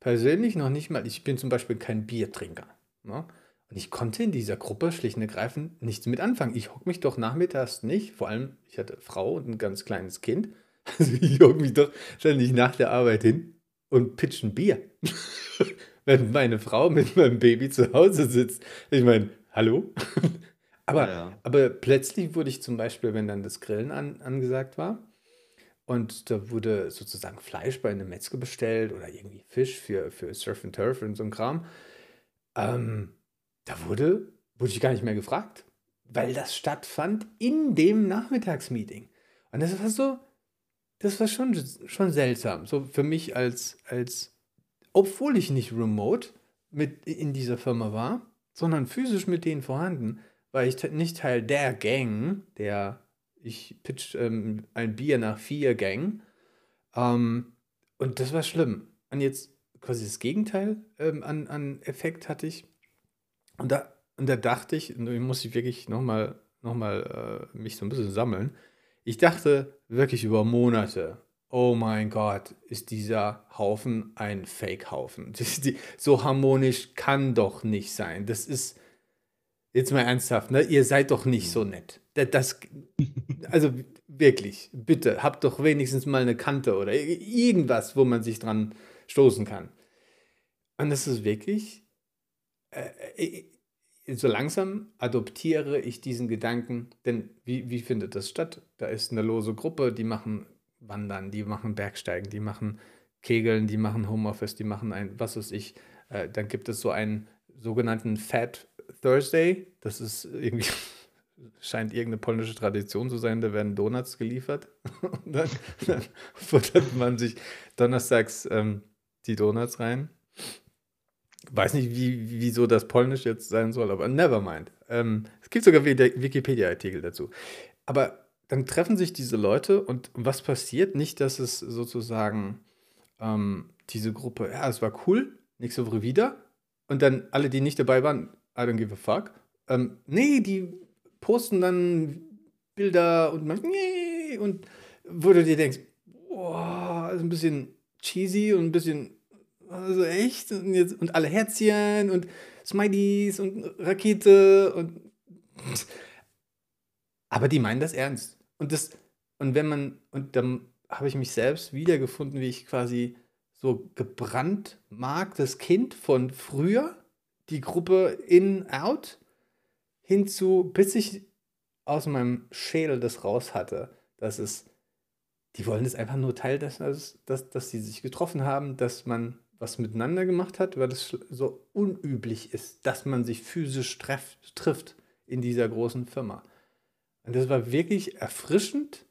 Persönlich noch nicht mal, ich bin zum Beispiel kein Biertrinker. Ne? Und ich konnte in dieser Gruppe schlicht und ergreifend nichts mit anfangen. Ich hocke mich doch nachmittags nicht, vor allem, ich hatte Frau und ein ganz kleines Kind, also ich hocke mich doch ständig nach der Arbeit hin und pitch ein Bier. Wenn meine Frau mit meinem Baby zu Hause sitzt. Ich meine, hallo? aber, ja. aber plötzlich wurde ich zum Beispiel, wenn dann das Grillen an, angesagt war, Und da wurde sozusagen Fleisch bei einem Metzger bestellt oder irgendwie Fisch für, für Surf and Turf und so ein Kram. Ähm, da wurde, wurde ich gar nicht mehr gefragt, weil das stattfand in dem Nachmittagsmeeting. Und das war so, das war schon, schon seltsam. So für mich als, als, obwohl ich nicht remote mit in dieser Firma war, sondern physisch mit denen vorhanden, war ich nicht Teil der Gang, der ich pitch ähm, ein Bier nach vier Gang. Ähm, und das war schlimm. Und jetzt quasi das Gegenteil ähm, an, an Effekt hatte ich. Und da, und da dachte ich, und da muss ich wirklich nochmal noch mal, äh, mich so ein bisschen sammeln. Ich dachte wirklich über Monate, oh mein Gott, ist dieser Haufen ein Fake-Haufen. So harmonisch kann doch nicht sein. Das ist, jetzt mal ernsthaft, ne? ihr seid doch nicht so nett. Das, also wirklich, bitte, habt doch wenigstens mal eine Kante oder irgendwas, wo man sich dran stoßen kann. Und das ist wirklich, äh, äh so langsam adoptiere ich diesen Gedanken, denn wie, wie findet das statt? Da ist eine lose Gruppe, die machen Wandern, die machen Bergsteigen, die machen Kegeln, die machen Homeoffice, die machen ein, was weiß ich. Äh, dann gibt es so einen sogenannten Fat Thursday. Das ist irgendwie, scheint irgendeine polnische Tradition zu sein. Da werden Donuts geliefert. Und dann, dann futtert man sich donnerstags ähm, die Donuts rein weiß nicht, wie, wieso das Polnisch jetzt sein soll, aber never mind. Ähm, es gibt sogar Wikipedia-Artikel dazu. Aber dann treffen sich diese Leute und was passiert? Nicht, dass es sozusagen ähm, diese Gruppe, ja, es war cool, nächste Woche wieder. Und dann alle, die nicht dabei waren, I don't give a fuck. Ähm, nee, die posten dann Bilder und man, nee, und wo du dir denkst, boah, ist ein bisschen cheesy und ein bisschen also echt? Und, jetzt, und alle Herzchen und Smileys und Rakete und. Aber die meinen das ernst. Und das, und wenn man, und dann habe ich mich selbst wiedergefunden, wie ich quasi so gebrannt mag, das Kind von früher, die Gruppe In-Out, hinzu, bis ich aus meinem Schädel das raus hatte, dass es, die wollen es einfach nur Teil dass, dass, dass sie sich getroffen haben, dass man was miteinander gemacht hat, weil es so unüblich ist, dass man sich physisch treff, trifft in dieser großen Firma. Und das war wirklich erfrischend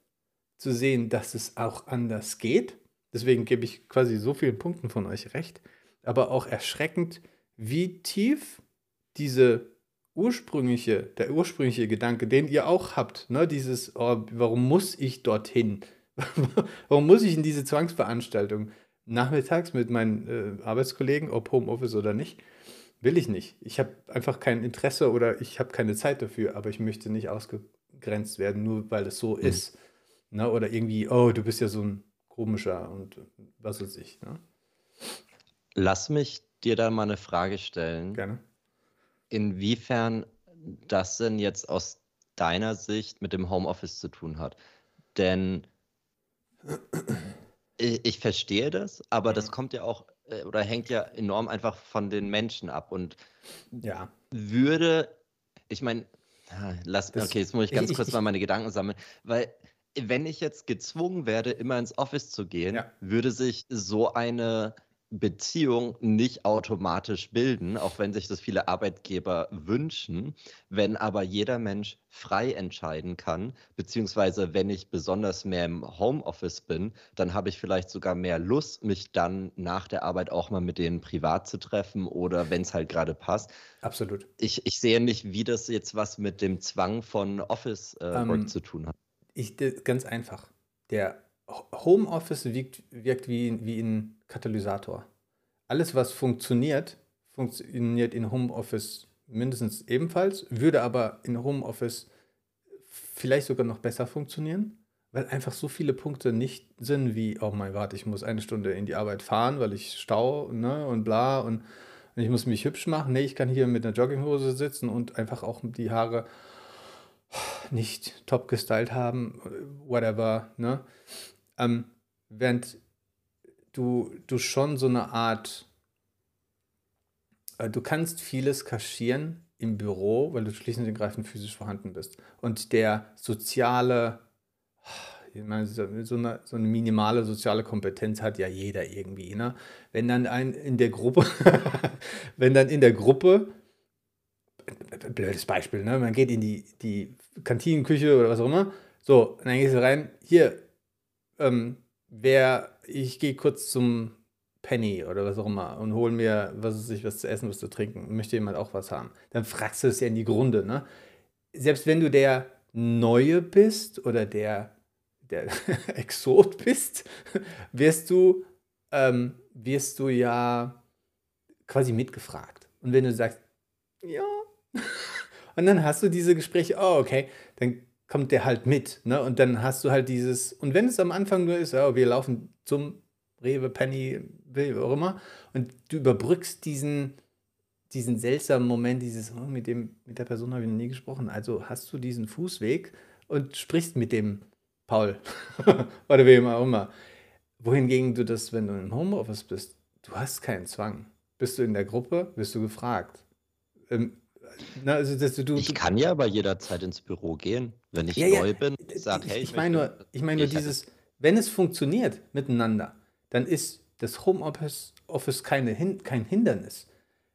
zu sehen, dass es auch anders geht. Deswegen gebe ich quasi so vielen Punkten von euch recht. Aber auch erschreckend, wie tief diese ursprüngliche, der ursprüngliche Gedanke, den ihr auch habt, ne, dieses, oh, warum muss ich dorthin? warum muss ich in diese Zwangsveranstaltung? Nachmittags mit meinen äh, Arbeitskollegen, ob Homeoffice oder nicht, will ich nicht. Ich habe einfach kein Interesse oder ich habe keine Zeit dafür, aber ich möchte nicht ausgegrenzt werden, nur weil es so mhm. ist. Ne? Oder irgendwie, oh, du bist ja so ein komischer und was weiß ich. Ne? Lass mich dir da mal eine Frage stellen. Gerne. Inwiefern das denn jetzt aus deiner Sicht mit dem Homeoffice zu tun hat. Denn ich verstehe das, aber das mhm. kommt ja auch äh, oder hängt ja enorm einfach von den Menschen ab und ja. würde, ich meine, lass, okay, jetzt muss ich ganz ich, kurz ich, mal meine Gedanken sammeln, weil wenn ich jetzt gezwungen werde, immer ins Office zu gehen, ja. würde sich so eine Beziehung nicht automatisch bilden, auch wenn sich das viele Arbeitgeber wünschen. Wenn aber jeder Mensch frei entscheiden kann, beziehungsweise wenn ich besonders mehr im Homeoffice bin, dann habe ich vielleicht sogar mehr Lust, mich dann nach der Arbeit auch mal mit denen privat zu treffen oder wenn es halt gerade passt. Absolut. Ich, ich sehe nicht, wie das jetzt was mit dem Zwang von Office-Work äh, ähm, zu tun hat. Ich, ganz einfach. Der Homeoffice wirkt, wirkt wie, wie ein Katalysator. Alles, was funktioniert, funktioniert in Homeoffice mindestens ebenfalls, würde aber in Homeoffice vielleicht sogar noch besser funktionieren, weil einfach so viele Punkte nicht sind wie, oh mein Gott, ich muss eine Stunde in die Arbeit fahren, weil ich stau ne, und bla und, und ich muss mich hübsch machen. Nee, ich kann hier mit einer Jogginghose sitzen und einfach auch die Haare nicht top gestylt haben, whatever. Ne? Ähm, während du, du schon so eine Art, äh, du kannst vieles kaschieren im Büro, weil du schließlich und ergreifend physisch vorhanden bist. Und der soziale, ich meine, so eine, so eine minimale soziale Kompetenz hat ja jeder irgendwie, ne? Wenn dann ein in der Gruppe, wenn dann in der Gruppe, blödes Beispiel, ne? Man geht in die, die Kantinenküche oder was auch immer, so, und dann gehst du rein, hier, ähm, wer, ich gehe kurz zum Penny oder was auch immer und hol mir, was weiß ich, was zu essen, was zu trinken. Möchte jemand auch was haben? Dann fragst du es ja in die Grunde, ne? Selbst wenn du der Neue bist oder der, der Exot bist, wirst du, ähm, wirst du ja quasi mitgefragt. Und wenn du sagst, ja, und dann hast du diese Gespräche, oh, okay, dann kommt der halt mit. Ne? Und dann hast du halt dieses, und wenn es am Anfang nur ist, oh, wir laufen zum Rewe, Penny, wie auch immer, und du überbrückst diesen, diesen seltsamen Moment, dieses, oh, mit, dem, mit der Person habe ich noch nie gesprochen. Also hast du diesen Fußweg und sprichst mit dem Paul oder wem auch immer. Wohingegen du das, wenn du im Homeoffice bist, du hast keinen Zwang. Bist du in der Gruppe, wirst du gefragt. Ähm, na, also, dass du, ich kann ja aber jederzeit ins Büro gehen, wenn ich ja, neu ja, bin. Sag, hey, ich, ich meine nur, ich meine nur dieses, wenn es funktioniert miteinander, dann ist das Homeoffice Office keine, kein Hindernis.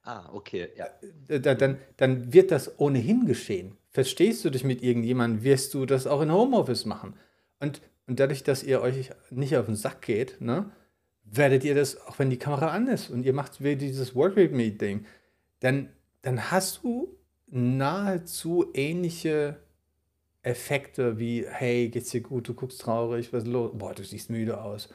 Ah, okay, ja. Äh, da, dann, dann wird das ohnehin geschehen. Verstehst du dich mit irgendjemandem, wirst du das auch in Homeoffice machen. Und, und dadurch, dass ihr euch nicht auf den Sack geht, ne, werdet ihr das, auch wenn die Kamera an ist und ihr macht wie dieses Work with Me Ding, dann, dann hast du nahezu ähnliche Effekte wie, hey, geht's dir gut, du guckst traurig, was ist los? Boah, du siehst müde aus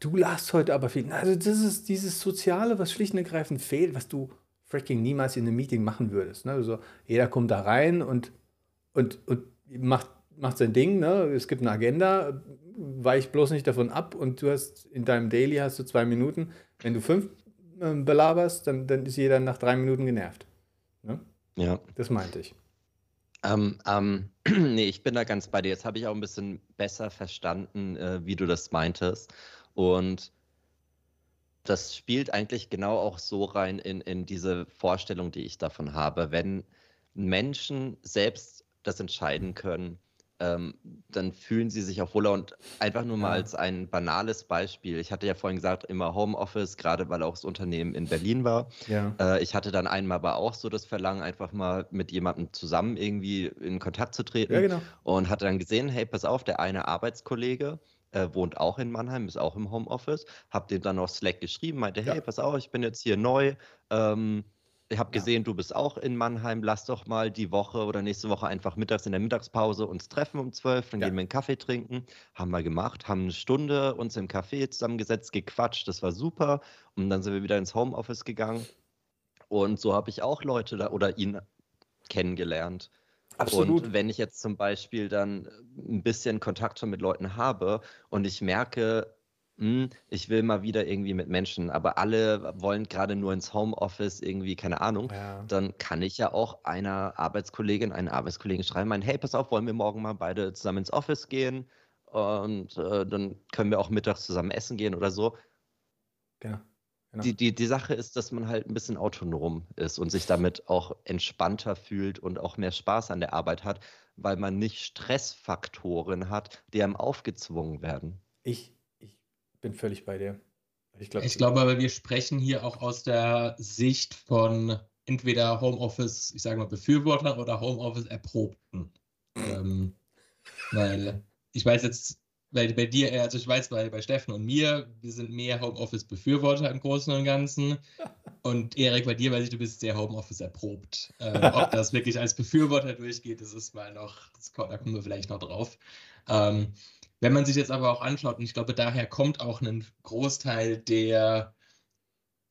du lachst heute aber viel. Also das ist dieses Soziale, was schlicht und ergreifend fehlt, was du freaking niemals in einem Meeting machen würdest. Ne? Also jeder kommt da rein und, und, und macht, macht sein Ding. Ne? Es gibt eine Agenda, weich bloß nicht davon ab und du hast in deinem Daily hast du zwei Minuten. Wenn du fünf äh, belaberst, dann, dann ist jeder nach drei Minuten genervt. Ne? Ja. Das meinte ich. Ähm, ähm, nee, ich bin da ganz bei dir. Jetzt habe ich auch ein bisschen besser verstanden, äh, wie du das meintest. Und das spielt eigentlich genau auch so rein in, in diese Vorstellung, die ich davon habe. Wenn Menschen selbst das entscheiden können, ähm, dann fühlen sie sich auch wohler. Und einfach nur mal als ein banales Beispiel. Ich hatte ja vorhin gesagt, immer Homeoffice, gerade weil auch das Unternehmen in Berlin war. Ja. Äh, ich hatte dann einmal aber auch so das Verlangen, einfach mal mit jemandem zusammen irgendwie in Kontakt zu treten. Ja, genau. Und hatte dann gesehen, hey, pass auf, der eine Arbeitskollege, äh, wohnt auch in Mannheim, ist auch im Homeoffice. Hab dem dann auf Slack geschrieben, meinte, hey, ja. pass auf, ich bin jetzt hier neu. Ähm, ich habe gesehen, ja. du bist auch in Mannheim. Lass doch mal die Woche oder nächste Woche einfach mittags in der Mittagspause uns treffen um 12. Dann ja. gehen wir einen Kaffee trinken. Haben wir gemacht, haben eine Stunde uns im Café zusammengesetzt, gequatscht. Das war super. Und dann sind wir wieder ins Homeoffice gegangen. Und so habe ich auch Leute da oder ihn kennengelernt. Absolut. Und wenn ich jetzt zum Beispiel dann ein bisschen Kontakt schon mit Leuten habe und ich merke, ich will mal wieder irgendwie mit Menschen, aber alle wollen gerade nur ins Homeoffice, irgendwie, keine Ahnung, ja. dann kann ich ja auch einer Arbeitskollegin, einen Arbeitskollegen schreiben, meinen, hey, pass auf, wollen wir morgen mal beide zusammen ins Office gehen und äh, dann können wir auch mittags zusammen essen gehen oder so. Ja. Genau. Die, die, die Sache ist, dass man halt ein bisschen autonom ist und sich damit auch entspannter fühlt und auch mehr Spaß an der Arbeit hat, weil man nicht Stressfaktoren hat, die einem aufgezwungen werden. Ich bin völlig bei dir. Ich, glaub, ich glaube aber, wir sprechen hier auch aus der Sicht von entweder Homeoffice, ich sage mal, Befürworter oder Homeoffice Erprobten. ähm, weil ich weiß jetzt weil bei dir, also ich weiß, bei, bei Steffen und mir, wir sind mehr Homeoffice-Befürworter im Großen und Ganzen. Und Erik, bei dir weiß ich, du bist sehr Homeoffice erprobt. Ähm, ob das wirklich als Befürworter durchgeht, das ist mal noch, das, da kommen wir vielleicht noch drauf. Ähm, wenn man sich jetzt aber auch anschaut, und ich glaube, daher kommt auch ein Großteil der,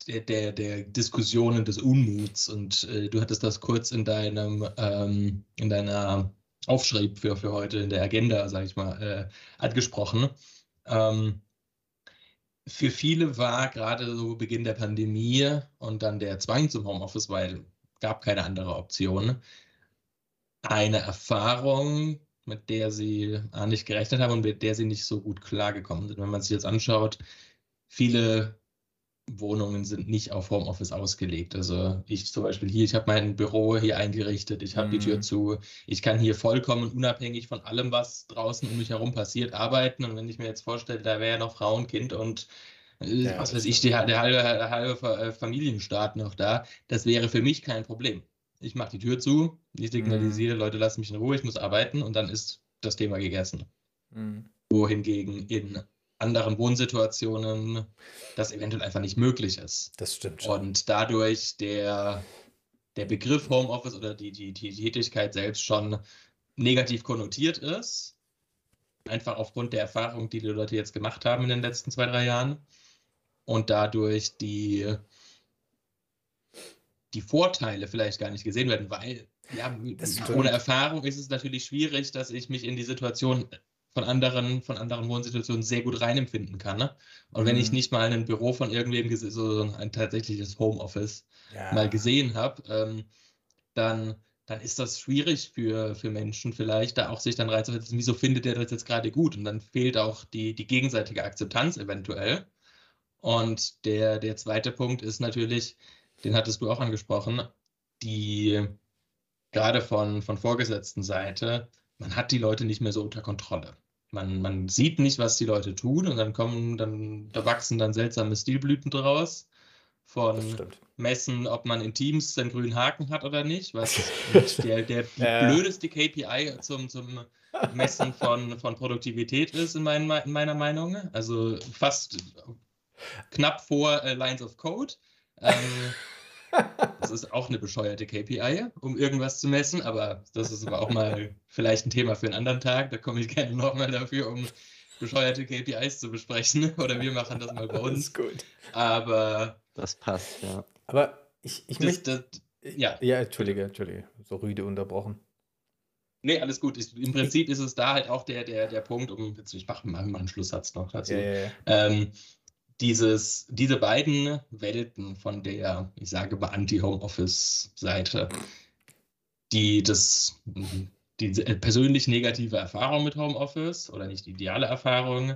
der, der, der Diskussionen des Unmuts. Und äh, du hattest das kurz in deinem, ähm, in deiner aufschrieb für, für heute in der Agenda, sage ich mal, äh, angesprochen. Ähm, für viele war gerade so Beginn der Pandemie und dann der Zwang zum Homeoffice, weil gab keine andere Option, eine Erfahrung, mit der sie nicht gerechnet haben und mit der sie nicht so gut klargekommen sind. Wenn man sich jetzt anschaut, viele Wohnungen sind nicht auf Homeoffice ausgelegt. Also ich zum Beispiel hier, ich habe mein Büro hier eingerichtet, ich habe mhm. die Tür mhm. zu, ich kann hier vollkommen unabhängig von allem, was draußen um mich herum passiert, arbeiten. Und wenn ich mir jetzt vorstelle, da wäre ja noch Frauenkind und äh, ja, was weiß ich, der, der, halbe, der halbe äh, Familienstaat noch da, das wäre für mich kein Problem. Ich mache die Tür zu, ich signalisiere, mhm. Leute, lassen mich in Ruhe, ich muss arbeiten und dann ist das Thema gegessen. Mhm. Wohingegen in anderen Wohnsituationen das eventuell einfach nicht möglich ist. Das stimmt. Schon. Und dadurch der, der Begriff Homeoffice oder die, die, die Tätigkeit selbst schon negativ konnotiert ist. Einfach aufgrund der Erfahrung, die die Leute jetzt gemacht haben in den letzten zwei, drei Jahren. Und dadurch die, die Vorteile vielleicht gar nicht gesehen werden, weil ja, ohne Erfahrung ist es natürlich schwierig, dass ich mich in die Situation von anderen, von anderen Wohnsituationen sehr gut reinempfinden kann. Ne? Und mhm. wenn ich mhm. nicht mal ein Büro von irgendwem, so ein tatsächliches Homeoffice ja. mal gesehen habe, ähm, dann, dann ist das schwierig für, für Menschen vielleicht, da auch sich dann reinzusetzen, wieso findet der das jetzt gerade gut? Und dann fehlt auch die, die gegenseitige Akzeptanz eventuell. Und der, der zweite Punkt ist natürlich, den hattest du auch angesprochen, die gerade von, von vorgesetzten Seite man hat die Leute nicht mehr so unter Kontrolle. Man, man sieht nicht, was die Leute tun und dann kommen, dann, da wachsen dann seltsame Stilblüten draus. Von Messen, ob man in Teams den grünen Haken hat oder nicht, was der, der ja. blödeste KPI zum, zum Messen von, von Produktivität ist, in, mein, in meiner Meinung. Also fast knapp vor äh, Lines of Code. Ähm, das ist auch eine bescheuerte KPI, um irgendwas zu messen, aber das ist aber auch mal vielleicht ein Thema für einen anderen Tag. Da komme ich gerne nochmal dafür, um bescheuerte KPIs zu besprechen. Oder wir machen das mal bei uns. Das ist gut. Aber. Das passt, ja. Aber ich, ich das, möchte. Das, ja. ja, Entschuldige, Entschuldige. So rüde unterbrochen. Nee, alles gut. Ich, Im Prinzip ist es da halt auch der, der, der Punkt, um jetzt, ich mache mal einen Schlusssatz noch dazu. Ja, ja, ja. Ähm, dieses, diese beiden Welten von der, ich sage mal, Anti-Homeoffice-Seite, die das, die persönlich negative Erfahrung mit Homeoffice oder nicht die ideale Erfahrung,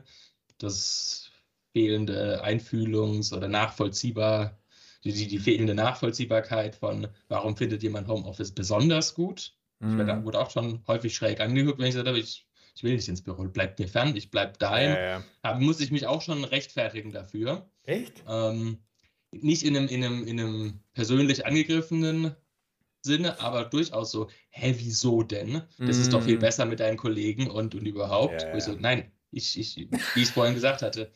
das fehlende Einfühlungs- oder nachvollziehbar, die, die fehlende Nachvollziehbarkeit von, warum findet jemand Homeoffice besonders gut. Mhm. Ich werde, wurde auch schon häufig schräg angeguckt, wenn ich gesagt habe, ich ich will nicht ins Büro, bleibt mir fern, ich bleib daheim. Ja, ja. Da muss ich mich auch schon rechtfertigen dafür. Echt? Ähm, nicht in einem, in, einem, in einem persönlich angegriffenen Sinne, aber durchaus so, hä, wieso denn? Das mm. ist doch viel mm. besser mit deinen Kollegen und, und überhaupt. Ja, ich so, nein, ich, ich, wie ich es vorhin gesagt hatte,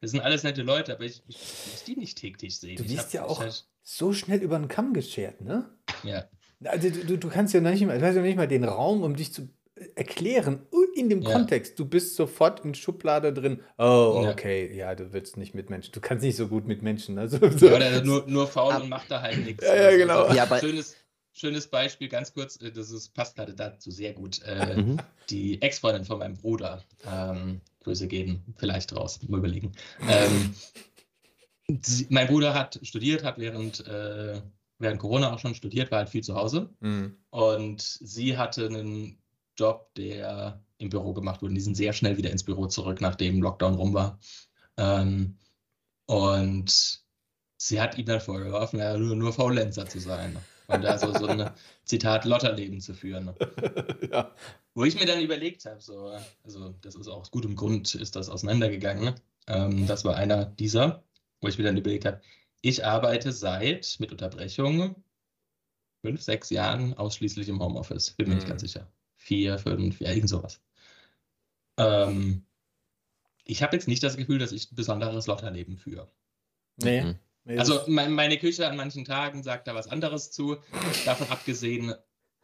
das sind alles nette Leute, aber ich, ich muss die nicht täglich sehen. Du bist ja auch halt... so schnell über den Kamm geschert, ne? Ja. Also, du, du kannst ja nicht mal, du hast ja nicht mal den Raum, um dich zu erklären in dem ja. Kontext. Du bist sofort in Schublade drin. Oh, okay, ja. ja, du willst nicht mit Menschen. Du kannst nicht so gut mit Menschen. Also, so. Ja, oder nur, nur faul und macht da halt nichts. Ja, ja genau. Also, ja, aber schönes, schönes Beispiel, ganz kurz, äh, das ist, passt gerade dazu sehr gut. Äh, mhm. Die Ex-Freundin von meinem Bruder, ähm, Grüße gehen vielleicht raus, mal überlegen. Ähm, sie, mein Bruder hat studiert, hat während, äh, während Corona auch schon studiert, war halt viel zu Hause. Mhm. Und sie hatte einen Job, der im Büro gemacht wurde. Die sind sehr schnell wieder ins Büro zurück, nachdem Lockdown rum war. Ähm, und sie hat ihm dann vorgeworfen, ja, nur, nur Faulenzer zu sein. Und also so ein Zitat Lotterleben zu führen. ja. Wo ich mir dann überlegt habe, so, also das ist auch aus gutem Grund, ist das auseinandergegangen. Ähm, das war einer dieser, wo ich mir dann überlegt habe, ich arbeite seit, mit Unterbrechung, fünf, sechs Jahren ausschließlich im Homeoffice. Bin mir mhm. nicht ganz sicher vier, fünf, ja, irgend sowas. Ähm, ich habe jetzt nicht das Gefühl, dass ich ein besonderes Lotterleben führe. Nee. Mhm. Also mein, meine Küche an manchen Tagen sagt da was anderes zu, davon abgesehen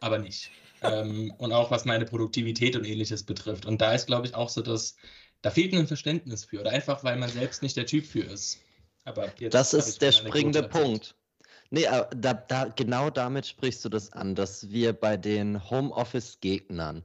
aber nicht. ähm, und auch was meine Produktivität und ähnliches betrifft. Und da ist, glaube ich, auch so, dass da fehlt ein Verständnis für oder einfach, weil man selbst nicht der Typ für ist. Aber das ist der springende Punkt. Nee, da, da, genau damit sprichst du das an, dass wir bei den Homeoffice-Gegnern.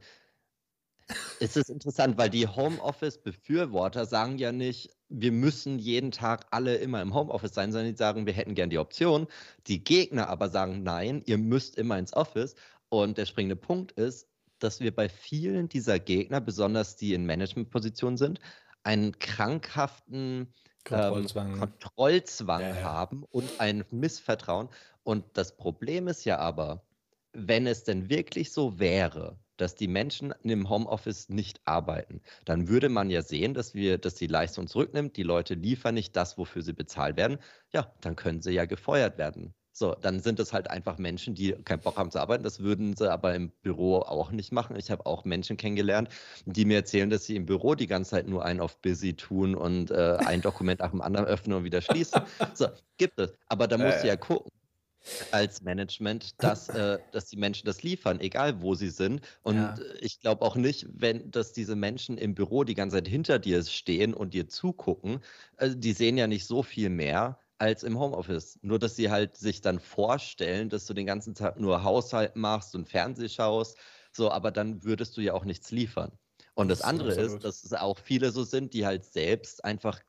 Es ist interessant, weil die Homeoffice-Befürworter sagen ja nicht, wir müssen jeden Tag alle immer im Homeoffice sein, sondern die sagen, wir hätten gern die Option. Die Gegner aber sagen, nein, ihr müsst immer ins Office. Und der springende Punkt ist, dass wir bei vielen dieser Gegner, besonders die in Managementpositionen sind, einen krankhaften Kontrollzwang, ähm, Kontrollzwang ja, ja. haben und ein Missvertrauen. Und das Problem ist ja aber, wenn es denn wirklich so wäre, dass die Menschen im Homeoffice nicht arbeiten, dann würde man ja sehen, dass wir, dass die Leistung zurücknimmt, die Leute liefern nicht das, wofür sie bezahlt werden. Ja, dann können sie ja gefeuert werden. So, dann sind es halt einfach Menschen, die keinen Bock haben zu arbeiten. Das würden sie aber im Büro auch nicht machen. Ich habe auch Menschen kennengelernt, die mir erzählen, dass sie im Büro die ganze Zeit nur einen auf Busy tun und äh, ein Dokument nach dem anderen öffnen und wieder schließen. So, gibt es. Aber da musst äh. du ja gucken als Management, dass, äh, dass die Menschen das liefern, egal wo sie sind. Und ja. ich glaube auch nicht, wenn dass diese Menschen im Büro die ganze Zeit hinter dir stehen und dir zugucken, äh, die sehen ja nicht so viel mehr als im Homeoffice. Nur, dass sie halt sich dann vorstellen, dass du den ganzen Tag nur Haushalt machst und Fernseh schaust. So, aber dann würdest du ja auch nichts liefern. Und das, das andere ist, ist, dass es auch viele so sind, die halt selbst einfach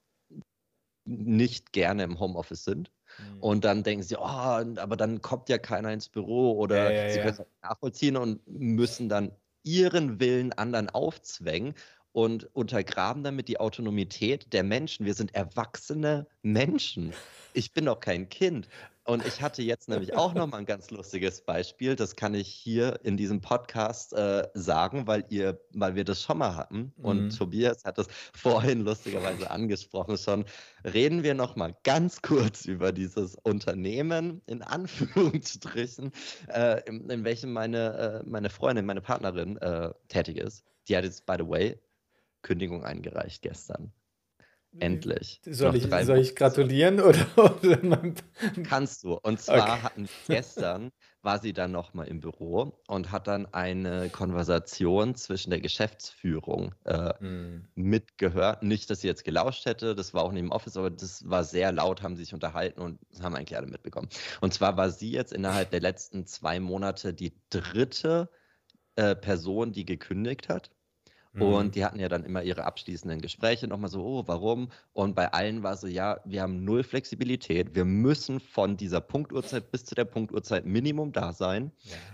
nicht gerne im Homeoffice sind. Mhm. Und dann denken sie, oh, aber dann kommt ja keiner ins Büro oder ja, ja, sie können es nachvollziehen und müssen dann ihren Willen anderen aufzwängen und untergraben damit die Autonomität der Menschen. Wir sind erwachsene Menschen. Ich bin doch kein Kind. Und ich hatte jetzt nämlich auch noch mal ein ganz lustiges Beispiel. Das kann ich hier in diesem Podcast äh, sagen, weil ihr, weil wir das schon mal hatten. Und mhm. Tobias hat das vorhin lustigerweise angesprochen schon. Reden wir noch mal ganz kurz über dieses Unternehmen in Anführungsstrichen, äh, in, in, welchem meine, äh, meine Freundin, meine Partnerin äh, tätig ist. Die hat jetzt, by the way, Kündigung eingereicht gestern. Endlich. Soll, ich, soll ich, gratulieren oder, oder? Kannst du. Und zwar okay. hatten gestern war sie dann nochmal im Büro und hat dann eine Konversation zwischen der Geschäftsführung äh, mm. mitgehört. Nicht, dass sie jetzt gelauscht hätte, das war auch nicht im Office, aber das war sehr laut, haben sie sich unterhalten und haben eigentlich alle mitbekommen. Und zwar war sie jetzt innerhalb der letzten zwei Monate die dritte äh, Person, die gekündigt hat. Und mhm. die hatten ja dann immer ihre abschließenden Gespräche nochmal so, oh, warum? Und bei allen war so, ja, wir haben null Flexibilität. Wir müssen von dieser Punktuhrzeit bis zu der Punktuhrzeit Minimum da sein.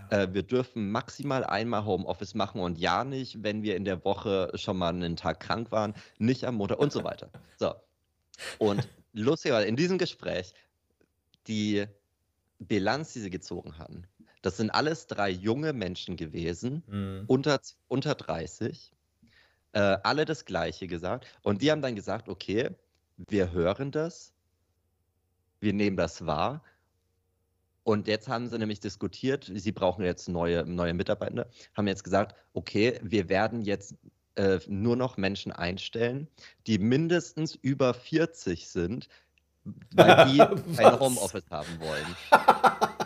Ja. Äh, wir dürfen maximal einmal Homeoffice machen und ja nicht, wenn wir in der Woche schon mal einen Tag krank waren, nicht am Montag und so weiter. So. Und lustigerweise in diesem Gespräch, die Bilanz, die sie gezogen hatten, das sind alles drei junge Menschen gewesen, mhm. unter, unter 30, äh, alle das Gleiche gesagt. Und die haben dann gesagt, okay, wir hören das, wir nehmen das wahr. Und jetzt haben sie nämlich diskutiert, sie brauchen jetzt neue, neue Mitarbeiter, haben jetzt gesagt, okay, wir werden jetzt äh, nur noch Menschen einstellen, die mindestens über 40 sind, weil die ein Homeoffice haben wollen.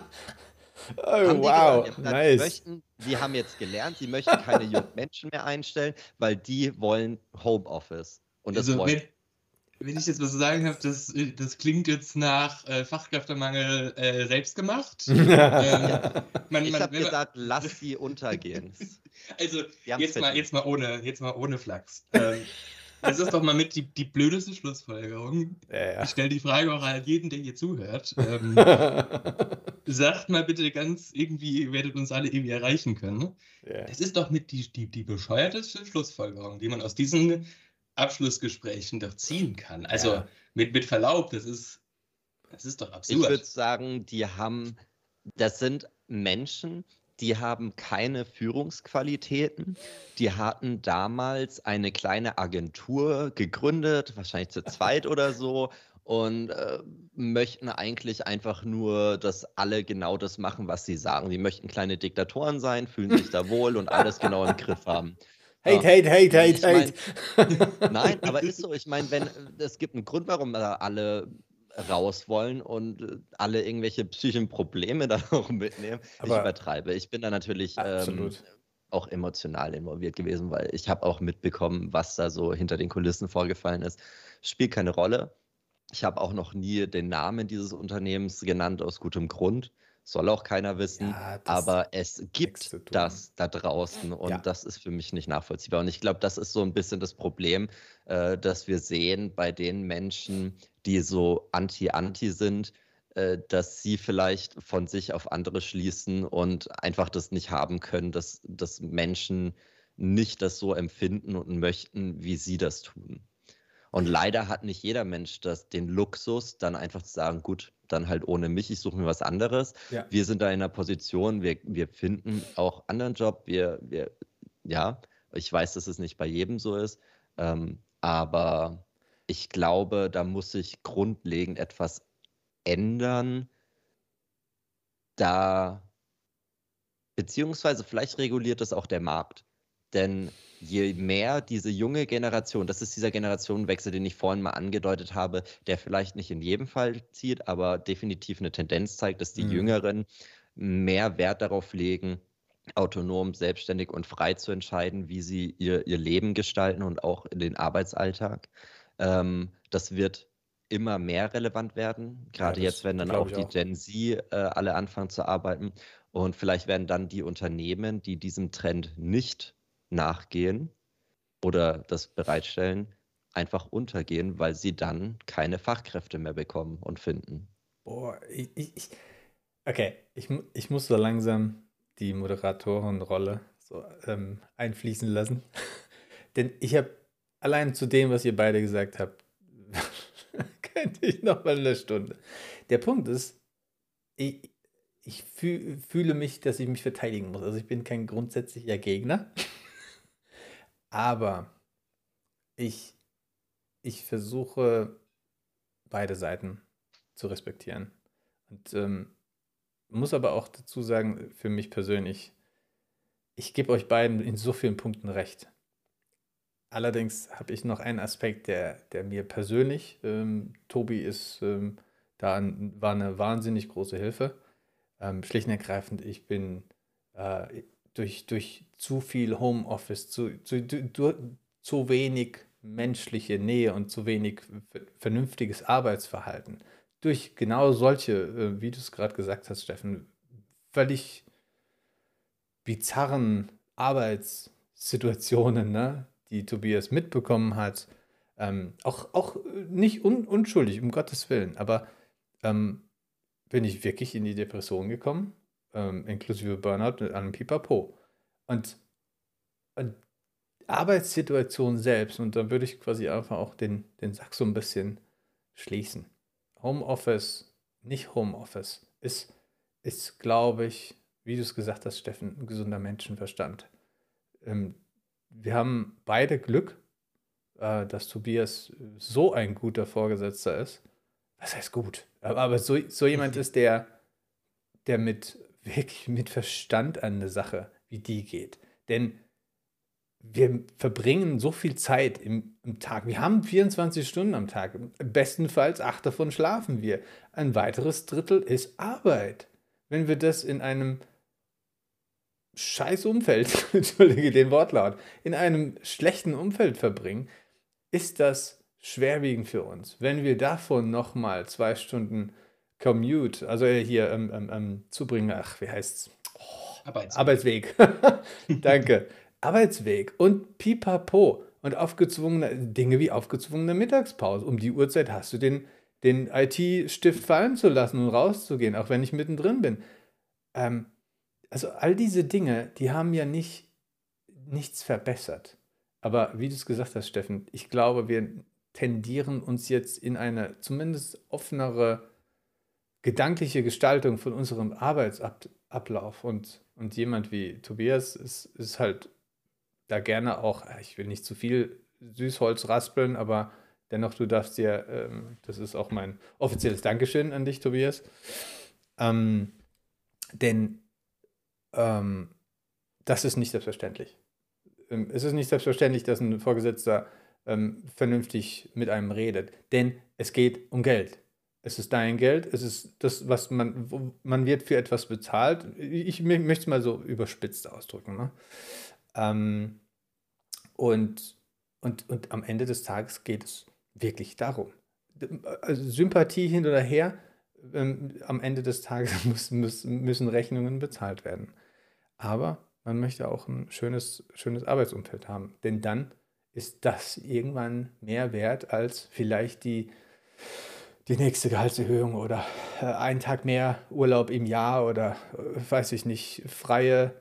Oh, wow, gesagt, nice. Möchten, sie haben jetzt gelernt, sie möchten keine jungen Menschen mehr einstellen, weil die wollen Homeoffice. Und das also, wollen. Wenn, wenn ich jetzt was zu sagen habe, das, das klingt jetzt nach äh, Fachkräftemangel äh, selbst gemacht. ähm, ja. man, ich habe gesagt, lass sie untergehen. Also jetzt mal, jetzt mal ohne, jetzt mal ohne Flachs. Ähm, das ist doch mal mit die, die blödeste Schlussfolgerung. Ja, ja. Ich stelle die Frage auch an jeden, der hier zuhört. Ähm, sagt mal bitte ganz irgendwie, ihr werdet uns alle irgendwie erreichen können. Ja. Das ist doch mit die, die, die bescheuerteste Schlussfolgerung, die man aus diesen Abschlussgesprächen doch ziehen kann. Also mit, mit Verlaub, das ist, das ist doch absurd. Ich würde sagen, die haben, das sind Menschen, die haben keine Führungsqualitäten. Die hatten damals eine kleine Agentur gegründet, wahrscheinlich zu zweit oder so, und äh, möchten eigentlich einfach nur, dass alle genau das machen, was sie sagen. Sie möchten kleine Diktatoren sein, fühlen sich da wohl und alles genau im Griff haben. Hate, hate, hate, hate, hate. Mein, nein, aber ist so. Ich meine, wenn es gibt einen Grund, warum da alle raus wollen und äh, alle irgendwelche psychischen Probleme da auch mitnehmen. Aber ich übertreibe. Ich bin da natürlich ähm, auch emotional involviert gewesen, weil ich habe auch mitbekommen, was da so hinter den Kulissen vorgefallen ist. Spielt keine Rolle. Ich habe auch noch nie den Namen dieses Unternehmens genannt aus gutem Grund. Soll auch keiner wissen, ja, aber es gibt das da draußen und ja. das ist für mich nicht nachvollziehbar. Und ich glaube, das ist so ein bisschen das Problem, äh, das wir sehen bei den Menschen, die so anti-anti sind, äh, dass sie vielleicht von sich auf andere schließen und einfach das nicht haben können, dass, dass Menschen nicht das so empfinden und möchten, wie sie das tun. Und leider hat nicht jeder Mensch das, den Luxus, dann einfach zu sagen, gut, dann halt ohne mich, ich suche mir was anderes. Ja. Wir sind da in einer Position, wir, wir finden auch anderen Job, wir, wir, ja, ich weiß, dass es nicht bei jedem so ist, ähm, aber ich glaube, da muss sich grundlegend etwas ändern, da, beziehungsweise vielleicht reguliert es auch der Markt. Denn je mehr diese junge Generation, das ist dieser Generationenwechsel, den ich vorhin mal angedeutet habe, der vielleicht nicht in jedem Fall zieht, aber definitiv eine Tendenz zeigt, dass die mhm. Jüngeren mehr Wert darauf legen, autonom, selbstständig und frei zu entscheiden, wie sie ihr, ihr Leben gestalten und auch in den Arbeitsalltag. Ähm, das wird immer mehr relevant werden. Gerade ja, jetzt, wenn dann auch die auch. Gen Z äh, alle anfangen zu arbeiten. Und vielleicht werden dann die Unternehmen, die diesem Trend nicht nachgehen oder das bereitstellen, einfach untergehen, weil sie dann keine Fachkräfte mehr bekommen und finden. Boah, ich, ich okay, ich, ich muss so langsam die Moderatorenrolle so ähm, einfließen lassen. Denn ich habe allein zu dem, was ihr beide gesagt habt, könnte ich noch mal eine Stunde. Der Punkt ist, ich, ich fühl, fühle mich, dass ich mich verteidigen muss. Also ich bin kein grundsätzlicher Gegner. Aber ich, ich versuche beide Seiten zu respektieren. Und ähm, muss aber auch dazu sagen, für mich persönlich, ich gebe euch beiden in so vielen Punkten recht. Allerdings habe ich noch einen Aspekt, der, der mir persönlich, ähm, Tobi ist ähm, da war eine wahnsinnig große Hilfe. Ähm, schlicht und ergreifend, ich bin äh, durch, durch zu viel Homeoffice, zu, zu, zu, zu wenig menschliche Nähe und zu wenig vernünftiges Arbeitsverhalten, durch genau solche, äh, wie du es gerade gesagt hast, Steffen, völlig bizarren Arbeitssituationen, ne, die Tobias mitbekommen hat, ähm, auch, auch nicht un unschuldig, um Gottes Willen, aber ähm, bin ich wirklich in die Depression gekommen ähm, inklusive Burnout mit einem Pipapo. Und, und Arbeitssituation selbst, und da würde ich quasi einfach auch den, den Sack so ein bisschen schließen. Homeoffice, nicht Homeoffice, ist, ist glaube ich, wie du es gesagt hast, Steffen, ein gesunder Menschenverstand. Ähm, wir haben beide Glück, äh, dass Tobias so ein guter Vorgesetzter ist. Was heißt gut? Aber, aber so, so jemand ist, der, der mit wirklich mit Verstand an eine Sache, wie die geht. Denn wir verbringen so viel Zeit im, im, Tag. Wir haben 24 Stunden am Tag. Bestenfalls acht davon schlafen wir. Ein weiteres Drittel ist Arbeit. Wenn wir das in einem scheiß Umfeld, entschuldige den Wortlaut, in einem schlechten Umfeld verbringen, ist das schwerwiegend für uns. Wenn wir davon nochmal zwei Stunden Commute, also hier ähm, ähm, ähm, zubringen, ach, wie heißt's? Oh, Arbeitsweg. Arbeitsweg. Danke. Arbeitsweg und pipapo und aufgezwungene Dinge wie aufgezwungene Mittagspause. Um die Uhrzeit hast du den, den IT-Stift fallen zu lassen und rauszugehen, auch wenn ich mittendrin bin. Ähm, also all diese Dinge, die haben ja nicht nichts verbessert. Aber wie du es gesagt hast, Steffen, ich glaube, wir tendieren uns jetzt in eine zumindest offenere gedankliche Gestaltung von unserem Arbeitsablauf. Und, und jemand wie Tobias ist, ist halt da gerne auch, ich will nicht zu viel Süßholz raspeln, aber dennoch, du darfst dir, ähm, das ist auch mein offizielles Dankeschön an dich, Tobias. Ähm, denn ähm, das ist nicht selbstverständlich. Ähm, es ist nicht selbstverständlich, dass ein Vorgesetzter ähm, vernünftig mit einem redet, denn es geht um Geld. Es ist dein Geld, es ist das, was man, man wird für etwas bezahlt. Ich möchte es mal so überspitzt ausdrücken. Ne? Ähm, und, und, und am Ende des Tages geht es wirklich darum. Also Sympathie hin oder her, ähm, am Ende des Tages muss, muss, müssen Rechnungen bezahlt werden. Aber man möchte auch ein schönes, schönes Arbeitsumfeld haben. Denn dann ist das irgendwann mehr wert als vielleicht die die nächste Gehaltserhöhung oder äh, einen Tag mehr Urlaub im Jahr oder äh, weiß ich nicht, freie,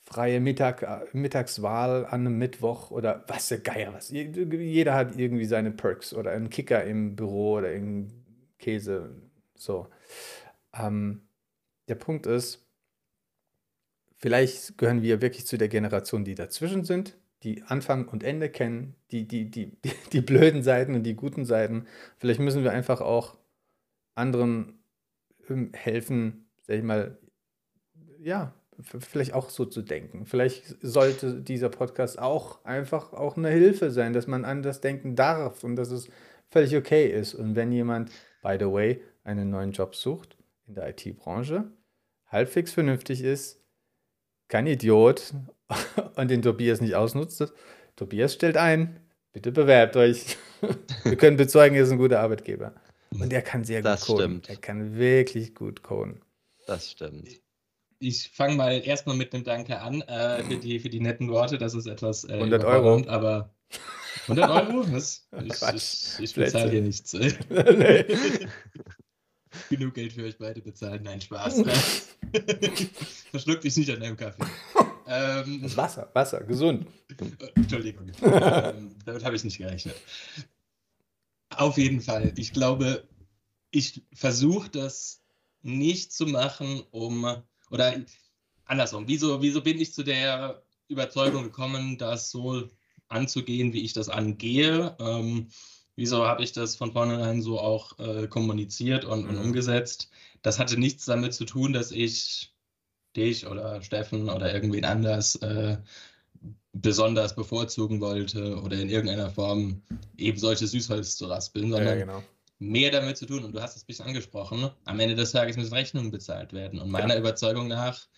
freie Mittag, äh, Mittagswahl an einem Mittwoch oder was der Geier was. Jeder hat irgendwie seine Perks oder einen Kicker im Büro oder irgendeinen Käse. So. Ähm, der Punkt ist, vielleicht gehören wir wirklich zu der Generation, die dazwischen sind, die Anfang und Ende kennen, die, die, die, die, blöden Seiten und die guten Seiten. Vielleicht müssen wir einfach auch anderen ähm, helfen, sag ich mal, ja, vielleicht auch so zu denken. Vielleicht sollte dieser Podcast auch einfach auch eine Hilfe sein, dass man anders denken darf und dass es völlig okay ist. Und wenn jemand, by the way, einen neuen Job sucht in der IT-Branche, halbwegs vernünftig ist, kein Idiot und den Tobias nicht ausnutzt, Tobias stellt ein, bitte bewerbt euch. Wir können bezeugen, er ist ein guter Arbeitgeber. Und er kann sehr das gut coden. Stimmt. Er kann wirklich gut coden. Das stimmt ich fange mal erstmal mit einem Danke an äh, für, die, für die netten Worte. Das ist etwas. Äh, 100 Euro. Aber 100 Euro? Was? Ich, ich, ich bezahle hier nichts. nee. Genug Geld für euch beide bezahlen. Nein, Spaß. Verschluck dich nicht an deinem Kaffee. Ähm, Wasser, Wasser, gesund. Entschuldigung. ähm, damit habe ich nicht gerechnet. Auf jeden Fall. Ich glaube, ich versuche das nicht zu machen, um oder andersrum, wieso, wieso bin ich zu der Überzeugung gekommen, das so anzugehen, wie ich das angehe? Ähm, wieso habe ich das von vornherein so auch äh, kommuniziert und, und, mhm. umgesetzt? Das hatte nichts damit zu tun, dass ich dich oder Steffen oder irgendwen anders äh, besonders bevorzugen wollte oder in irgendeiner Form eben solche Süßholz zu raspeln, sondern ja, genau mehr damit zu tun. Und du hast es ein bisschen angesprochen. Am Ende des Tages müssen Rechnungen bezahlt werden. Und meiner ja. Überzeugung nach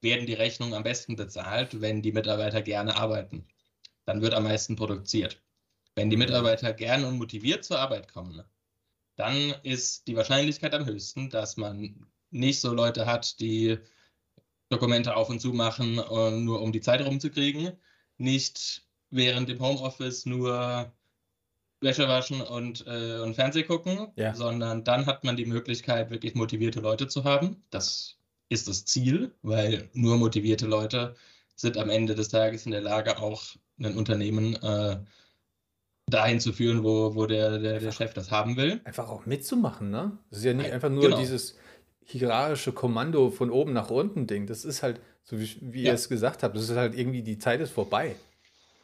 werden die Rechnungen am besten bezahlt, wenn die Mitarbeiter gerne arbeiten. Dann wird am meisten produziert. Wenn die Mitarbeiter gerne und motiviert zur Arbeit kommen, dann ist die Wahrscheinlichkeit am höchsten, dass man nicht so Leute hat, die Dokumente auf und zu machen, äh, nur um die Zeit rumzukriegen, nicht während dem Homeoffice nur Wäsche waschen und, äh, und Fernseh gucken, ja. sondern dann hat man die Möglichkeit, wirklich motivierte Leute zu haben. Das ist das Ziel, weil nur motivierte Leute sind am Ende des Tages in der Lage, auch ein Unternehmen äh, dahin zu führen, wo, wo der, der, der Chef das haben will. Einfach auch mitzumachen, ne? Das ist ja nicht einfach nur genau. dieses hierarchische Kommando von oben nach unten Ding. Das ist halt, so wie, wie ja. ihr es gesagt habt, das ist halt irgendwie, die Zeit ist vorbei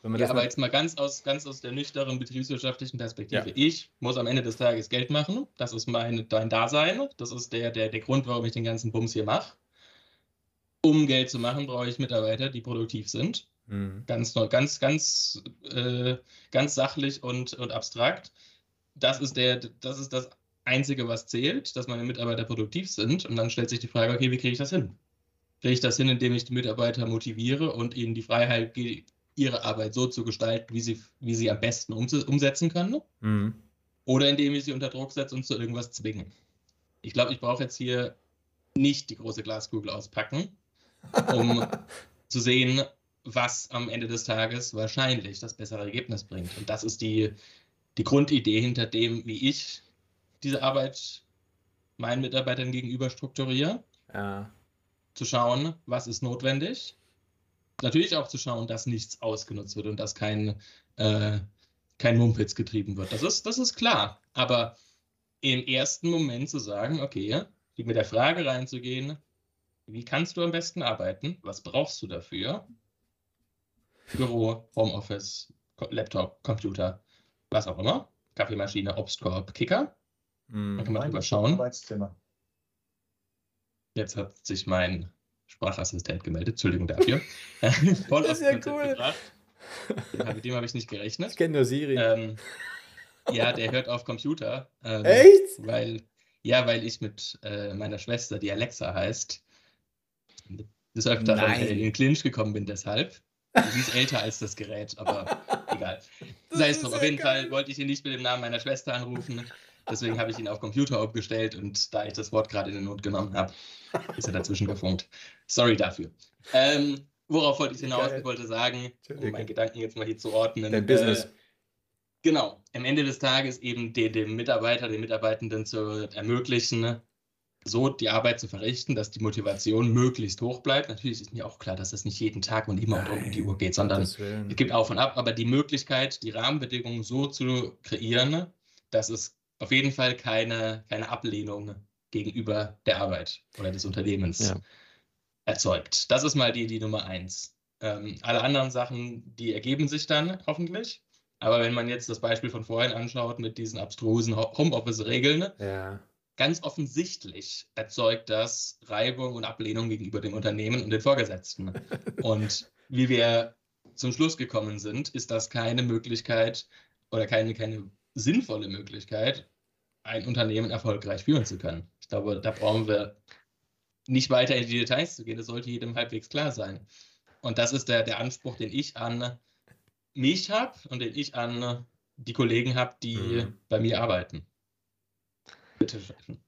ja, aber jetzt mal ganz aus, ganz aus der nüchternen betriebswirtschaftlichen Perspektive. Ja. Ich muss am Ende des Tages Geld machen. Das ist mein, dein Dasein. Das ist der, der, der Grund, warum ich den ganzen Bums hier mache. Um Geld zu machen, brauche ich Mitarbeiter, die produktiv sind. Mhm. Ganz, ganz, ganz, äh, ganz sachlich und, und abstrakt. Das ist, der, das ist das Einzige, was zählt, dass meine Mitarbeiter produktiv sind. Und dann stellt sich die Frage, okay, wie kriege ich das hin? Kriege ich das hin, indem ich die Mitarbeiter motiviere und ihnen die Freiheit gebe, ihre Arbeit so zu gestalten, wie sie, wie sie am besten umsetzen können. Mhm. Oder indem ich sie unter Druck setze und zu irgendwas zwinge. Ich glaube, ich brauche jetzt hier nicht die große Glaskugel auspacken, um zu sehen, was am Ende des Tages wahrscheinlich das bessere Ergebnis bringt. Und das ist die, die Grundidee hinter dem, wie ich diese Arbeit meinen Mitarbeitern gegenüber strukturiere. Ja. Zu schauen, was ist notwendig natürlich auch zu schauen, dass nichts ausgenutzt wird und dass kein, äh, kein Mumpitz getrieben wird. Das ist, das ist klar. Aber im ersten Moment zu sagen, okay, mit der Frage reinzugehen, wie kannst du am besten arbeiten? Was brauchst du dafür? Büro, Homeoffice, Laptop, Computer, was auch immer. Kaffeemaschine, Obstkorb, Kicker. Mm, Dann kann man drüber schauen. Jetzt hat sich mein Sprachassistent gemeldet. Entschuldigung dafür. Voll das ist ja cool. Mit dem habe ich nicht gerechnet. Ich kenne nur Siri. Ähm, ja, der hört auf Computer. Ähm, Echt? Weil, ja, weil ich mit äh, meiner Schwester, die Alexa heißt, des Öfteren in den Clinch gekommen bin deshalb. Sie ist älter als das Gerät, aber egal. Sei es drum. Auf jeden geil. Fall wollte ich ihn nicht mit dem Namen meiner Schwester anrufen. Deswegen habe ich ihn auf Computer umgestellt und da ich das Wort gerade in den Mund genommen habe, ist er dazwischen gefunkt. Sorry dafür. Ähm, worauf wollte ich hinaus? Ich wollte sagen, um meinen Gedanken jetzt mal hier zu ordnen. Dein Business. Äh, genau. Am Ende des Tages eben den, dem Mitarbeiter, den Mitarbeitenden zu ermöglichen, so die Arbeit zu verrichten, dass die Motivation möglichst hoch bleibt. Natürlich ist mir auch klar, dass das nicht jeden Tag und immer Nein, um die Uhr geht, sondern es gibt auf und ab. Aber die Möglichkeit, die Rahmenbedingungen so zu kreieren, dass es auf jeden Fall keine, keine Ablehnung gegenüber der Arbeit oder des Unternehmens ja. erzeugt. Das ist mal die, die Nummer eins. Ähm, alle anderen Sachen, die ergeben sich dann hoffentlich. Aber wenn man jetzt das Beispiel von vorhin anschaut mit diesen abstrusen Homeoffice-Regeln, ja ganz offensichtlich erzeugt das Reibung und Ablehnung gegenüber dem Unternehmen und den Vorgesetzten. und wie wir zum Schluss gekommen sind, ist das keine Möglichkeit oder keine, keine sinnvolle Möglichkeit, ein Unternehmen erfolgreich führen zu können. Ich glaube, da brauchen wir nicht weiter in die Details zu gehen. Das sollte jedem halbwegs klar sein. Und das ist der, der Anspruch, den ich an mich habe und den ich an die Kollegen habe, die mhm. bei mir arbeiten. Bitte, Steffen.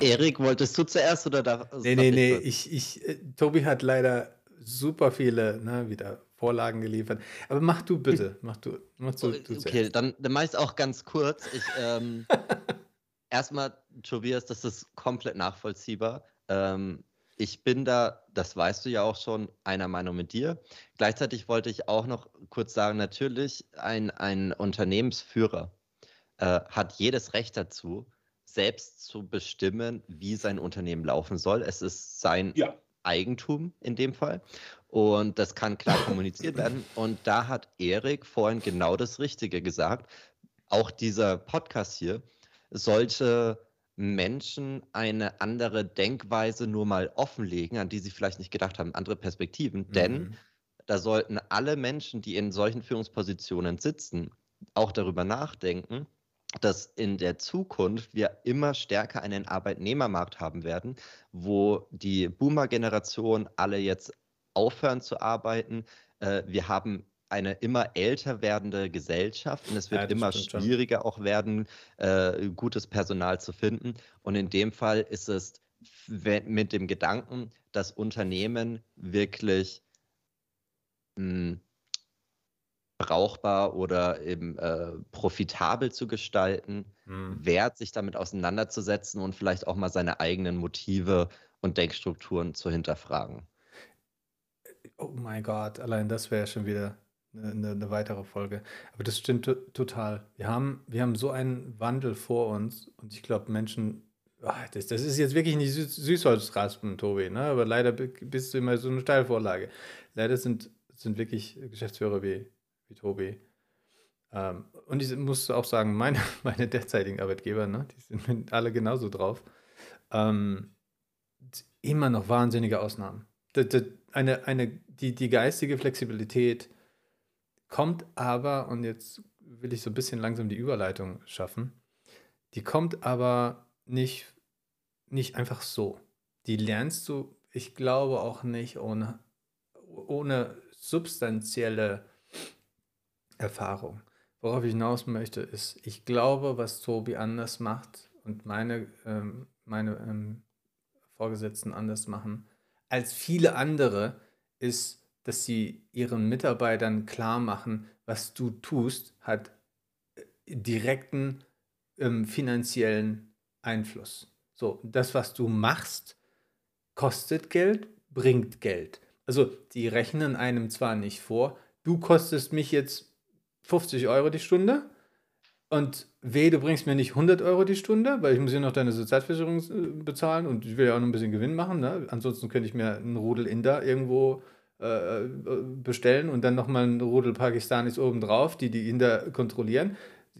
Erik, wolltest du zuerst oder da? Nee, nee, nee. Ich, ich, äh, Tobi hat leider super viele ne, wieder Vorlagen geliefert. Aber mach du bitte. Mach du, mach du, du okay, zuerst. dann, dann mach ich es auch ganz kurz. Ich, ähm, erstmal, Tobias, das ist komplett nachvollziehbar. Ähm, ich bin da, das weißt du ja auch schon, einer Meinung mit dir. Gleichzeitig wollte ich auch noch kurz sagen, natürlich, ein, ein Unternehmensführer äh, hat jedes Recht dazu, selbst zu bestimmen, wie sein Unternehmen laufen soll. Es ist sein ja. Eigentum in dem Fall. Und das kann klar kommuniziert werden. Und da hat Erik vorhin genau das Richtige gesagt. Auch dieser Podcast hier sollte Menschen eine andere Denkweise nur mal offenlegen, an die sie vielleicht nicht gedacht haben, andere Perspektiven. Mhm. Denn da sollten alle Menschen, die in solchen Führungspositionen sitzen, auch darüber nachdenken, dass in der Zukunft wir immer stärker einen Arbeitnehmermarkt haben werden, wo die Boomer-Generation alle jetzt aufhören zu arbeiten. Äh, wir haben eine immer älter werdende Gesellschaft und es wird ja, immer schwieriger schon. auch werden, äh, gutes Personal zu finden. Und in dem Fall ist es mit dem Gedanken, dass Unternehmen wirklich mh, hm, brauchbar oder eben äh, profitabel zu gestalten, mhm. wert, sich damit auseinanderzusetzen und vielleicht auch mal seine eigenen Motive und Denkstrukturen zu hinterfragen. Oh mein Gott, allein das wäre schon wieder eine, eine, weitere Folge. Aber das stimmt total. Wir haben, wir haben so einen Wandel vor uns und ich glaube, Menschen, ach, das, das ist jetzt wirklich nicht Süß, Süßholzraspen, Tobi, ne? aber leider bist du immer so eine Steilvorlage. Leider sind, sind wirklich Geschäftsführer wie wie Tobi. Ähm, und ich muss auch sagen, meine, meine derzeitigen Arbeitgeber, ne, die sind alle genauso drauf. Ähm, immer noch wahnsinnige Ausnahmen. Eine, eine, die, die geistige Flexibilität kommt aber, und jetzt will ich so ein bisschen langsam die Überleitung schaffen, die kommt aber nicht, nicht einfach so. Die lernst du, ich glaube auch nicht ohne, ohne substanzielle Erfahrung. Worauf ich hinaus möchte, ist, ich glaube, was Tobi anders macht und meine, ähm, meine ähm, Vorgesetzten anders machen als viele andere, ist, dass sie ihren Mitarbeitern klar machen, was du tust, hat äh, direkten ähm, finanziellen Einfluss. So, das, was du machst, kostet Geld, bringt Geld. Also, die rechnen einem zwar nicht vor, du kostest mich jetzt 50 Euro die Stunde und weh, du bringst mir nicht 100 Euro die Stunde, weil ich muss ja noch deine Sozialversicherung äh, bezahlen und ich will ja auch noch ein bisschen Gewinn machen. Ne? Ansonsten könnte ich mir einen Rudel Inder irgendwo äh, äh bestellen und dann nochmal einen Rudel Pakistanis obendrauf, die die Inder kontrollieren.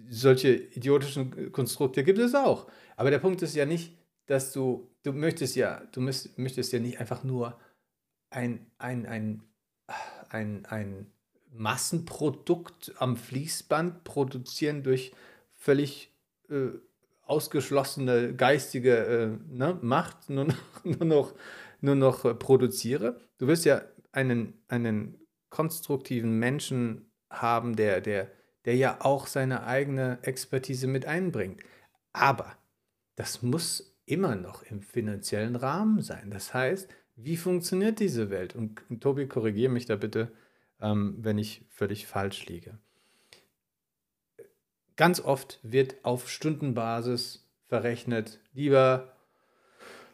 Solche idiotischen Konstrukte gibt es auch. Aber der Punkt ist ja nicht, dass du, du möchtest ja, du möchtest ja nicht einfach nur ein, ein, ein, ein, ein Massenprodukt am Fließband produzieren durch völlig äh, ausgeschlossene geistige äh, ne, Macht nur noch, nur noch, nur noch äh, produziere. Du wirst ja einen, einen konstruktiven Menschen haben, der, der, der ja auch seine eigene Expertise mit einbringt. Aber das muss immer noch im finanziellen Rahmen sein. Das heißt, wie funktioniert diese Welt? Und, und Tobi, korrigiere mich da bitte, ähm, wenn ich völlig falsch liege. Ganz oft wird auf Stundenbasis verrechnet, lieber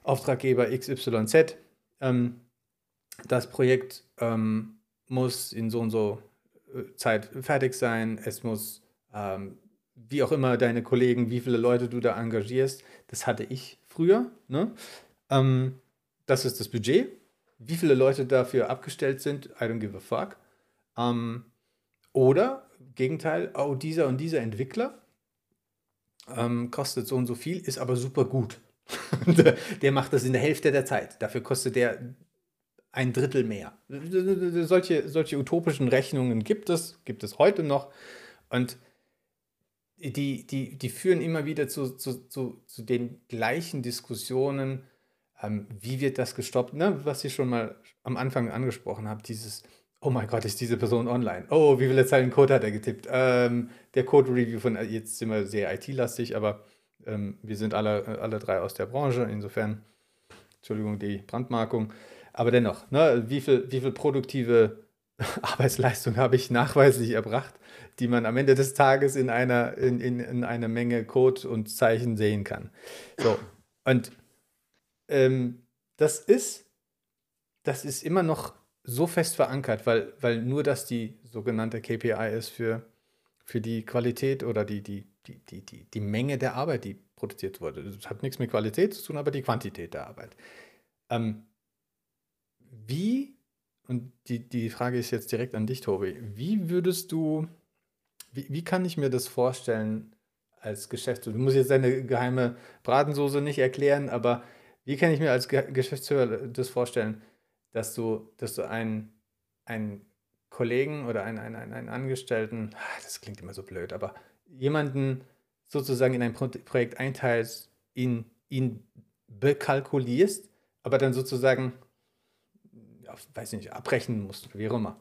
Auftraggeber XYZ. Ähm, das Projekt ähm, muss in so und so äh, Zeit fertig sein. Es muss, ähm, wie auch immer, deine Kollegen, wie viele Leute du da engagierst. Das hatte ich früher. Ne? Ähm, das ist das Budget. Wie viele Leute dafür abgestellt sind, I don't give a fuck. Ähm, oder, Gegenteil, oh, dieser und dieser Entwickler ähm, kostet so und so viel, ist aber super gut. der, macht das in der Hälfte der Zeit. Dafür kostet der ein Drittel mehr. Solche, solche utopischen Rechnungen gibt es, gibt es heute noch. Und die, die, die führen immer wieder zu, zu, zu, zu den gleichen Diskussionen. Ähm, wie wird das gestoppt? Ne? Was ich schon mal am Anfang angesprochen habe, dieses, oh mein Gott, ist diese Person online? Oh, wie viele Zeilen Code hat er getippt? Ähm, der Code-Review von, jetzt sind wir sehr IT-lastig, aber ähm, wir sind alle, alle drei aus der Branche, insofern, Entschuldigung, die Brandmarkung. Aber dennoch, ne, wie, viel, wie viel produktive Arbeitsleistung habe ich nachweislich erbracht, die man am Ende des Tages in einer, in, in, in einer Menge Code und Zeichen sehen kann. So, und ähm, das ist, das ist immer noch so fest verankert, weil, weil nur das die sogenannte KPI ist für, für die Qualität oder die, die, die, die, die, die Menge der Arbeit, die produziert wurde. Das hat nichts mit Qualität zu tun, aber die Quantität der Arbeit. Ähm, wie, und die, die Frage ist jetzt direkt an dich, Tobi, wie würdest du, wie, wie kann ich mir das vorstellen als Geschäftsführer? Du musst jetzt deine geheime Bratensoße nicht erklären, aber wie kann ich mir als Geschäftsführer das vorstellen, dass du, dass du einen, einen Kollegen oder einen, einen, einen Angestellten, ah, das klingt immer so blöd, aber jemanden sozusagen in ein Projekt einteilst, ihn, ihn bekalkulierst, aber dann sozusagen weiß nicht, abbrechen musst wie auch immer.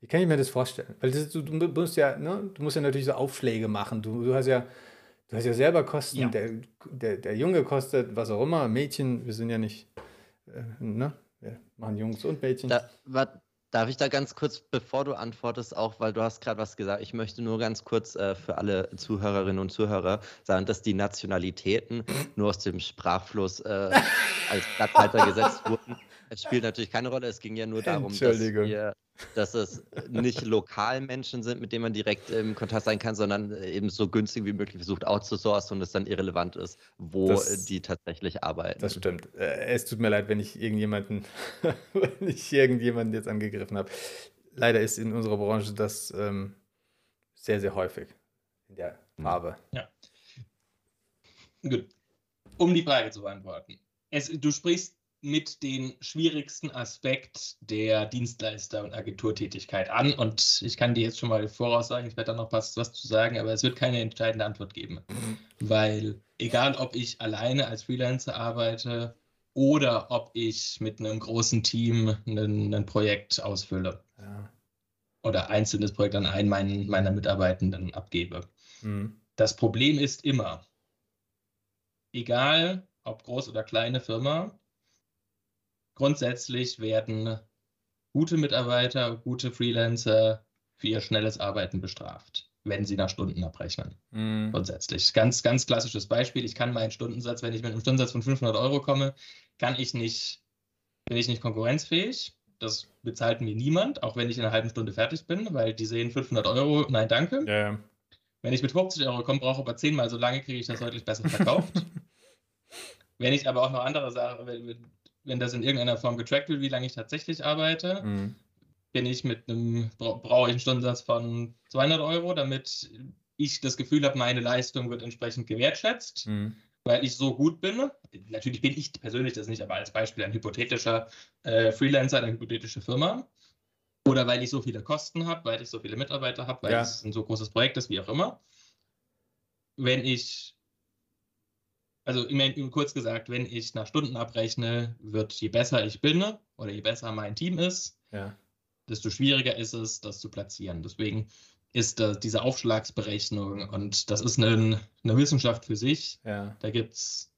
Wie kann ich mir das vorstellen? Weil das, du, du, musst ja, ne, du musst ja natürlich so Aufschläge machen. Du, du hast ja, du hast ja selber Kosten. Ja. Der, der, der Junge kostet was auch immer. Mädchen, wir sind ja nicht, äh, ne? Wir machen Jungs und Mädchen. Da, wat, darf ich da ganz kurz, bevor du antwortest, auch, weil du hast gerade was gesagt, ich möchte nur ganz kurz äh, für alle Zuhörerinnen und Zuhörer sagen, dass die Nationalitäten nur aus dem Sprachfluss äh, als Platzhalter gesetzt wurden. Es spielt natürlich keine Rolle. Es ging ja nur darum, dass, wir, dass es nicht lokal Menschen sind, mit denen man direkt im Kontakt sein kann, sondern eben so günstig wie möglich versucht outzusourcen und es dann irrelevant ist, wo das, die tatsächlich arbeiten. Das stimmt. Äh, es tut mir leid, wenn ich irgendjemanden, wenn ich irgendjemanden jetzt angegriffen habe. Leider ist in unserer Branche das ähm, sehr, sehr häufig in der hm. Farbe. Ja. Gut. Um die Frage zu beantworten. Es, du sprichst mit den schwierigsten Aspekt der Dienstleister- und Agenturtätigkeit an. Und ich kann dir jetzt schon mal voraus sagen, ich werde da noch was, was zu sagen, aber es wird keine entscheidende Antwort geben. Weil egal, ob ich alleine als Freelancer arbeite oder ob ich mit einem großen Team ein, ein Projekt ausfülle ja. oder einzelnes Projekt an einen meinen, meiner Mitarbeitenden abgebe. Mhm. Das Problem ist immer, egal ob groß oder kleine Firma, grundsätzlich werden gute Mitarbeiter, gute Freelancer für ihr schnelles Arbeiten bestraft, wenn sie nach Stunden abrechnen. Mm. Grundsätzlich. Ganz, ganz klassisches Beispiel. Ich kann meinen Stundensatz, wenn ich mit einem Stundensatz von 500 Euro komme, kann ich nicht, bin ich nicht konkurrenzfähig. Das bezahlt mir niemand, auch wenn ich in einer halben Stunde fertig bin, weil die sehen 500 Euro, nein, danke. Ja, Wenn ich mit 50 Euro komme, brauche aber zehnmal so lange, kriege ich das deutlich besser verkauft. wenn ich aber auch noch andere Sachen, wenn das in irgendeiner Form getrackt wird, wie lange ich tatsächlich arbeite, mhm. bin ich mit einem, brauche ich einen Stundensatz von 200 Euro, damit ich das Gefühl habe, meine Leistung wird entsprechend gewertschätzt, mhm. weil ich so gut bin. Natürlich bin ich persönlich das nicht, aber als Beispiel ein hypothetischer äh, Freelancer, eine hypothetische Firma. Oder weil ich so viele Kosten habe, weil ich so viele Mitarbeiter habe, weil ja. es ein so großes Projekt ist, wie auch immer. Wenn ich also im, kurz gesagt, wenn ich nach Stunden abrechne, wird je besser ich bin oder je besser mein Team ist, ja. desto schwieriger ist es, das zu platzieren. Deswegen ist das, diese Aufschlagsberechnung und das ist eine, eine Wissenschaft für sich. Ja. Da gibt es,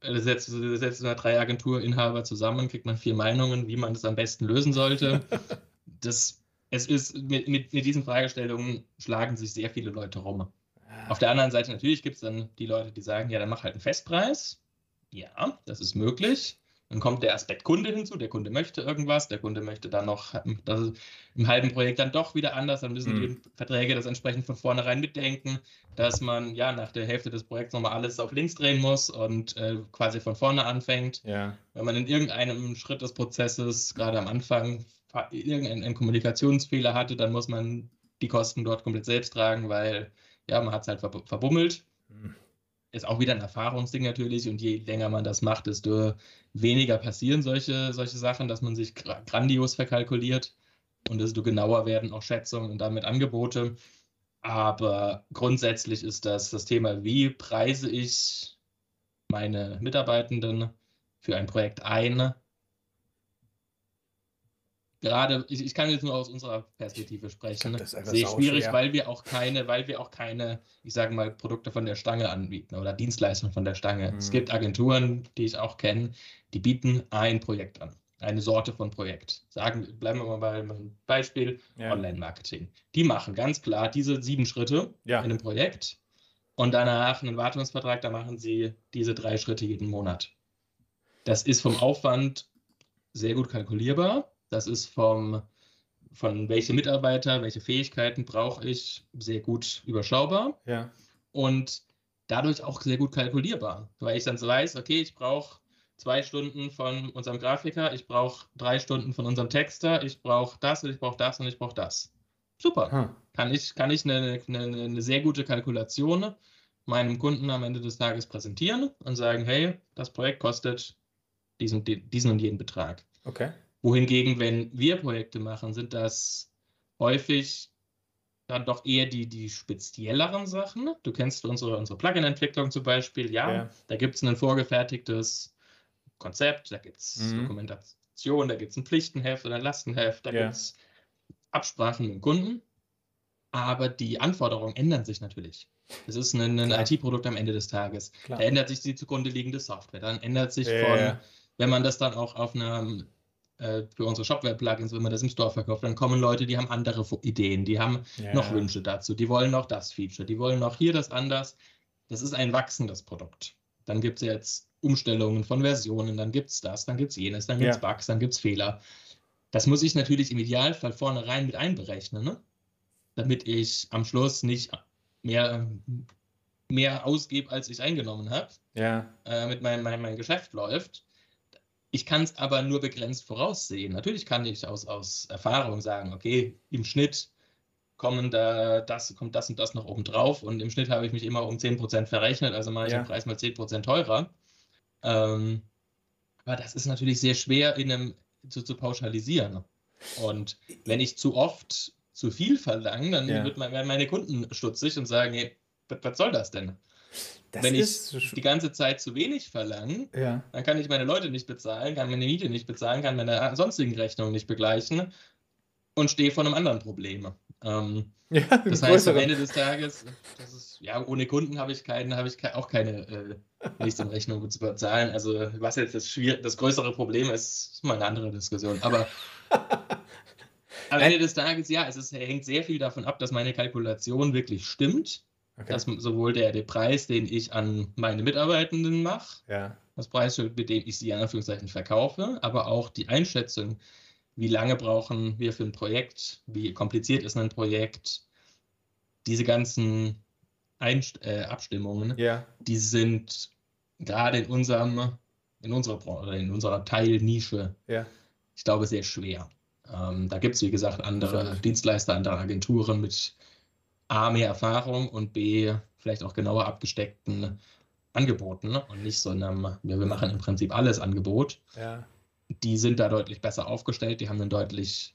da setzt, setzt drei Agenturinhaber zusammen, kriegt man vier Meinungen, wie man das am besten lösen sollte. das, es ist, mit, mit, mit diesen Fragestellungen schlagen sich sehr viele Leute rum. Auf der anderen Seite natürlich gibt es dann die Leute, die sagen, ja, dann mach halt einen Festpreis. Ja, das ist möglich. Dann kommt der Aspekt Kunde hinzu. Der Kunde möchte irgendwas, der Kunde möchte dann noch das im halben Projekt dann doch wieder anders. Dann müssen mhm. die Verträge das entsprechend von vornherein mitdenken, dass man ja nach der Hälfte des Projekts nochmal alles auf links drehen muss und äh, quasi von vorne anfängt. Ja. Wenn man in irgendeinem Schritt des Prozesses, gerade am Anfang, irgendeinen Kommunikationsfehler hatte, dann muss man die Kosten dort komplett selbst tragen, weil ja, man hat es halt verbummelt. Mhm ist auch wieder ein Erfahrungsding natürlich und je länger man das macht, desto weniger passieren solche, solche Sachen, dass man sich grandios verkalkuliert und desto genauer werden auch Schätzungen und damit Angebote. Aber grundsätzlich ist das das Thema, wie preise ich meine Mitarbeitenden für ein Projekt ein, gerade, ich, ich, kann jetzt nur aus unserer Perspektive sprechen, das ist sehe schwierig, schwer. weil wir auch keine, weil wir auch keine, ich sage mal, Produkte von der Stange anbieten oder Dienstleistungen von der Stange. Mhm. Es gibt Agenturen, die ich auch kenne, die bieten ein Projekt an, eine Sorte von Projekt. Sagen, bleiben wir mal bei einem Beispiel, ja. Online-Marketing. Die machen ganz klar diese sieben Schritte ja. in einem Projekt und danach einen Wartungsvertrag, da machen sie diese drei Schritte jeden Monat. Das ist vom Aufwand sehr gut kalkulierbar das ist vom, von welche Mitarbeiter, welche Fähigkeiten brauche ich, sehr gut überschaubar. Ja. Und dadurch auch sehr gut kalkulierbar, weil ich dann so weiß, okay, ich brauche zwei Stunden von unserem Grafiker, ich brauche drei Stunden von unserem Texter, ich brauche das und ich brauche das und ich brauche das. Super. Hm. Kann ich, kann ich eine, eine, eine sehr gute Kalkulation meinem Kunden am Ende des Tages präsentieren und sagen, hey, das Projekt kostet diesen, diesen und jenen Betrag. Okay. Wohingegen, wenn wir Projekte machen, sind das häufig dann doch eher die, die spezielleren Sachen. Du kennst unsere, unsere Plugin-Entwicklung zum Beispiel. Ja, ja. da gibt es ein vorgefertigtes Konzept, da gibt es mhm. Dokumentation, da gibt es ein Pflichtenheft oder ein Lastenheft, da ja. gibt es Absprachen mit dem Kunden. Aber die Anforderungen ändern sich natürlich. Es ist ein, ein IT-Produkt am Ende des Tages. Klar. Da ändert sich die zugrunde liegende Software. Dann ändert sich ja. von, wenn man das dann auch auf einer äh, für unsere Shopware-Plugins, wenn man das im Store verkauft, dann kommen Leute, die haben andere Ideen, die haben ja. noch Wünsche dazu, die wollen noch das Feature, die wollen noch hier das anders. Das ist ein wachsendes Produkt. Dann gibt es jetzt Umstellungen von Versionen, dann gibt es das, dann gibt es jenes, dann gibt es ja. Bugs, dann gibt es Fehler. Das muss ich natürlich im Idealfall vornherein mit einberechnen, ne? damit ich am Schluss nicht mehr, mehr ausgebe, als ich eingenommen habe, ja. äh, mit meinem mein, mein Geschäft läuft. Ich kann es aber nur begrenzt voraussehen. Natürlich kann ich aus, aus Erfahrung sagen, okay, im Schnitt kommen da das, kommt das und das noch oben drauf und im Schnitt habe ich mich immer um 10% verrechnet, also mache ich ja. den Preis mal 10% teurer. Ähm, aber das ist natürlich sehr schwer in einem, zu, zu pauschalisieren. Und wenn ich zu oft zu viel verlange, dann ja. wird werden meine Kunden stutzig und sagen, hey, was soll das denn? Das Wenn ich die ganze Zeit zu wenig verlange, ja. dann kann ich meine Leute nicht bezahlen, kann meine Miete nicht bezahlen, kann meine sonstigen Rechnungen nicht begleichen und stehe vor einem anderen Problem. Ähm, ja, das heißt, am Ende des Tages, ist, ja, ohne Kunden habe ich, keinen, habe ich auch keine äh, nächsten Rechnungen zu bezahlen. Also, was jetzt das, schwierig, das größere Problem ist, ist mal eine andere Diskussion. Aber am Ende des Tages, ja, es ist, hängt sehr viel davon ab, dass meine Kalkulation wirklich stimmt Okay. Dass sowohl der, der Preis, den ich an meine Mitarbeitenden mache, ja. das Preis, mit dem ich sie in Anführungszeichen verkaufe, aber auch die Einschätzung, wie lange brauchen wir für ein Projekt, wie kompliziert ist ein Projekt, diese ganzen Einst äh, Abstimmungen, ja. die sind gerade in unserem, in unserer Branche, in unserer Teilnische, ja. ich glaube, sehr schwer. Ähm, da gibt es, wie gesagt, andere Dienstleister, andere Agenturen mit A, mehr Erfahrung und B, vielleicht auch genauer abgesteckten Angeboten und nicht so einem, ja, wir machen im Prinzip alles Angebot. Ja. Die sind da deutlich besser aufgestellt, die haben eine deutlich,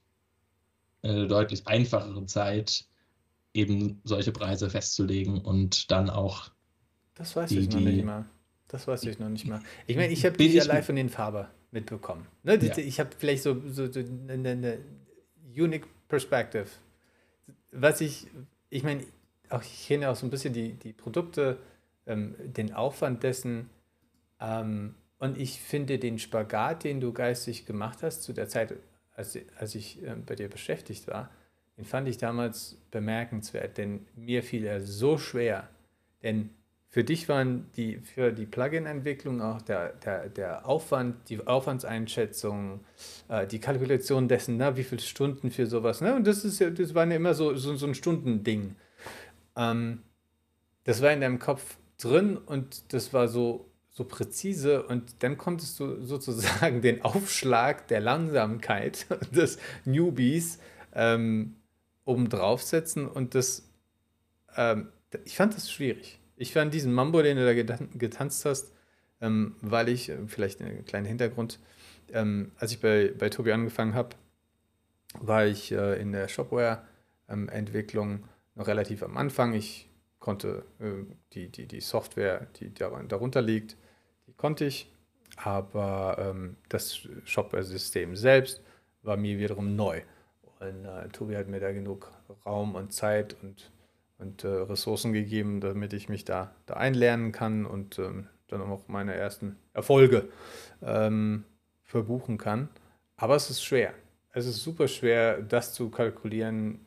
eine deutlich einfachere Zeit, eben solche Preise festzulegen und dann auch. Das weiß die, ich noch die, nicht mal. Das weiß ich noch nicht mal. Ich meine, ich habe die ja live von den Faber mitbekommen. Ne? Ja. Ich habe vielleicht so, so, so eine, eine unique perspective. Was ich, ich meine, auch ich kenne auch so ein bisschen die, die Produkte, ähm, den Aufwand dessen. Ähm, und ich finde den Spagat, den du geistig gemacht hast zu der Zeit, als, als ich äh, bei dir beschäftigt war, den fand ich damals bemerkenswert, denn mir fiel er so schwer. Denn für dich waren die für die Plugin-Entwicklung auch der, der, der Aufwand, die Aufwandseinschätzung, äh, die Kalkulation dessen, na, wie viele Stunden für sowas, ne? Und das ist ja, das war ja immer so, so, so ein Stundending. Ähm, das war in deinem Kopf drin und das war so, so präzise und dann konntest du sozusagen den Aufschlag der Langsamkeit des Newbies ähm, oben draufsetzen und das, ähm, ich fand das schwierig. Ich fand diesen Mambo, den du da getanzt hast, ähm, weil ich, äh, vielleicht einen kleinen Hintergrund, ähm, als ich bei, bei Tobi angefangen habe, war ich äh, in der Shopware-Entwicklung ähm, noch relativ am Anfang. Ich konnte äh, die, die, die Software, die darunter liegt, die konnte ich, aber ähm, das Shopware-System selbst war mir wiederum neu. Und äh, Tobi hat mir da genug Raum und Zeit und, und äh, Ressourcen gegeben, damit ich mich da, da einlernen kann und ähm, dann auch meine ersten Erfolge ähm, verbuchen kann. Aber es ist schwer. Es ist super schwer, das zu kalkulieren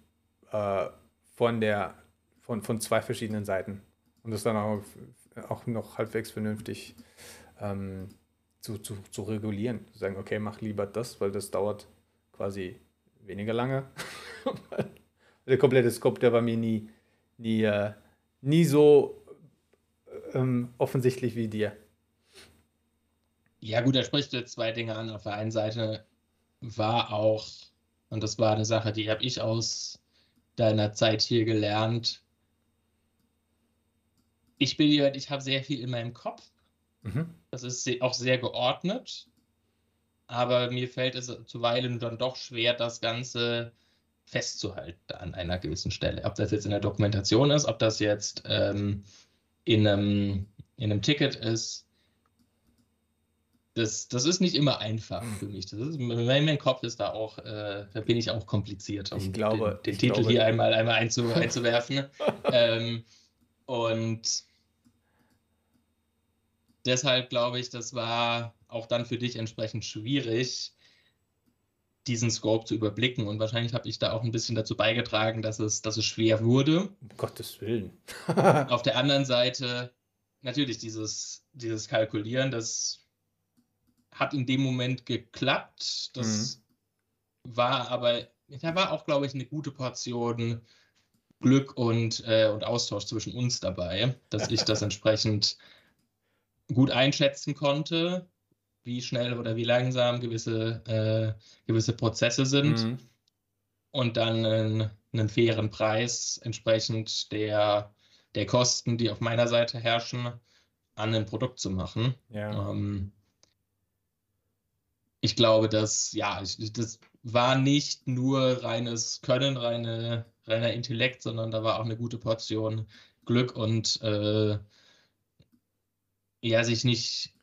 äh, von, der, von, von zwei verschiedenen Seiten. Und das dann auch, auch noch halbwegs vernünftig ähm, zu, zu, zu regulieren. Zu sagen, okay, mach lieber das, weil das dauert quasi weniger lange. der komplette Scope, der war mir nie, nie, äh, nie so ähm, offensichtlich wie dir. Ja, gut, da sprichst du jetzt zwei Dinge an. Auf der einen Seite war auch, und das war eine Sache, die habe ich aus deiner Zeit hier gelernt. Ich bin jemand, ich habe sehr viel in meinem Kopf. Mhm. Das ist auch sehr geordnet aber mir fällt es zuweilen dann doch schwer, das Ganze festzuhalten an einer gewissen Stelle. Ob das jetzt in der Dokumentation ist, ob das jetzt ähm, in, einem, in einem Ticket ist, das, das ist nicht immer einfach für mich. Das ist, mein, Kopf ist da auch, äh, da bin ich auch kompliziert, um ich glaube, den, den Titel glaube, hier einmal, einmal einzu, einzuwerfen. ähm, und deshalb glaube ich, das war auch dann für dich entsprechend schwierig, diesen Scope zu überblicken. Und wahrscheinlich habe ich da auch ein bisschen dazu beigetragen, dass es, dass es schwer wurde. Um Gottes Willen. Auf der anderen Seite natürlich dieses, dieses Kalkulieren, das hat in dem Moment geklappt. Das mhm. war aber, da war auch, glaube ich, eine gute Portion Glück und, äh, und Austausch zwischen uns dabei, dass ich das entsprechend gut einschätzen konnte, wie schnell oder wie langsam gewisse, äh, gewisse Prozesse sind mhm. und dann einen, einen, fairen Preis entsprechend der, der Kosten, die auf meiner Seite herrschen, an ein Produkt zu machen. Ja. Ähm, ich glaube, dass, ja, ich, das war nicht nur reines Können, reine, reiner Intellekt, sondern da war auch eine gute Portion Glück und äh, ja, sich nicht,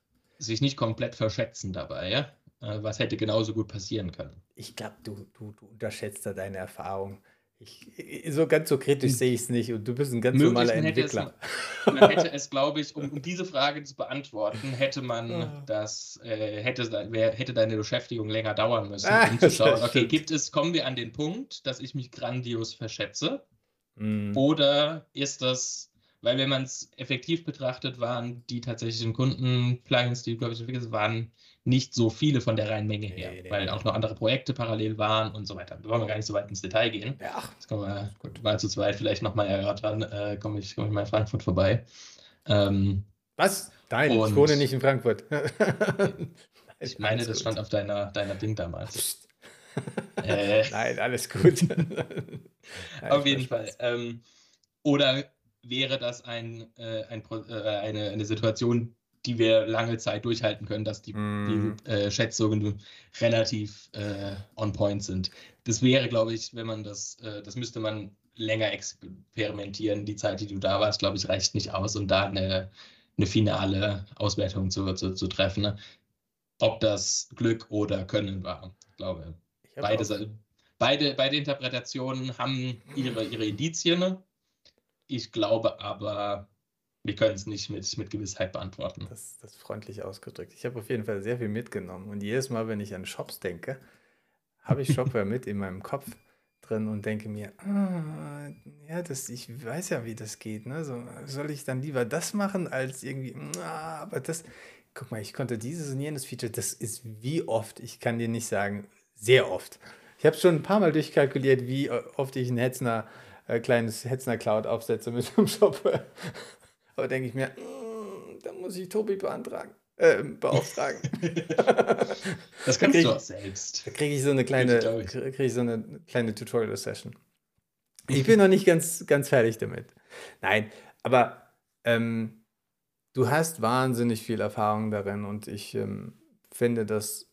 sich nicht komplett verschätzen dabei, ja? Äh, was hätte genauso gut passieren können. Ich glaube, du, du, du unterschätzt da deine Erfahrung. Ich, so ganz so kritisch hm. sehe ich es nicht und du bist ein ganz Möglich, normaler Entwickler. Hätte es, man hätte es, glaube ich, um, um, diese Frage zu beantworten, hätte man ah. das, äh, hätte, wär, hätte deine Beschäftigung länger dauern müssen, ah, um zu schauen, okay, gibt es, kommen wir an den Punkt, dass ich mich grandios verschätze? Mm. Oder ist das weil wenn man es effektiv betrachtet, waren die tatsächlichen Kunden-Plugins, die, glaube ich, entwickelt waren nicht so viele von der reinen Menge her, nee, nee, weil nee. auch noch andere Projekte parallel waren und so weiter. Da wollen wir gar nicht so weit ins Detail gehen. Ja. Das können wir gut. mal zu zweit vielleicht nochmal erörtern. Äh, Komme ich, komm ich mal in Frankfurt vorbei. Ähm, Was? Nein, ich wohne nicht in Frankfurt. ich meine, das stand auf deiner, deiner Ding damals. äh, Nein, alles gut. Nein, auf jeden Fall. Ähm, oder wäre das ein, äh, ein äh, eine, eine Situation, die wir lange Zeit durchhalten können, dass die, mm. die äh, Schätzungen relativ äh, on point sind. Das wäre, glaube ich, wenn man das, äh, das müsste man länger experimentieren. Die Zeit, die du da warst, glaube ich, reicht nicht aus, um da eine, eine finale Auswertung zu, zu, zu treffen. Ne? Ob das Glück oder Können war, glaube ich. Beide, beide, beide Interpretationen haben ihre, ihre Indizien ne? Ich glaube aber, wir können es nicht mit, mit Gewissheit beantworten. Das, das ist freundlich ausgedrückt. Ich habe auf jeden Fall sehr viel mitgenommen. Und jedes Mal, wenn ich an Shops denke, habe ich Shopware mit in meinem Kopf, drin und denke mir, ah, ja, das, ich weiß ja, wie das geht. Ne? So, soll ich dann lieber das machen, als irgendwie, ah, aber das, guck mal, ich konnte dieses und jenes Feature, das ist wie oft, ich kann dir nicht sagen, sehr oft. Ich habe schon ein paar Mal durchkalkuliert, wie oft ich ein Hetzner, äh, kleines Hetzner Cloud aufsetze mit dem Shop. aber denke ich mir, mm, da muss ich Tobi beantragen äh, beauftragen. das kannst du auch selbst. Da kriege ich so eine kleine, krieg ich so eine kleine Tutorial-Session. Ich bin noch nicht ganz, ganz fertig damit. Nein, aber ähm, du hast wahnsinnig viel Erfahrung darin und ich ähm, finde das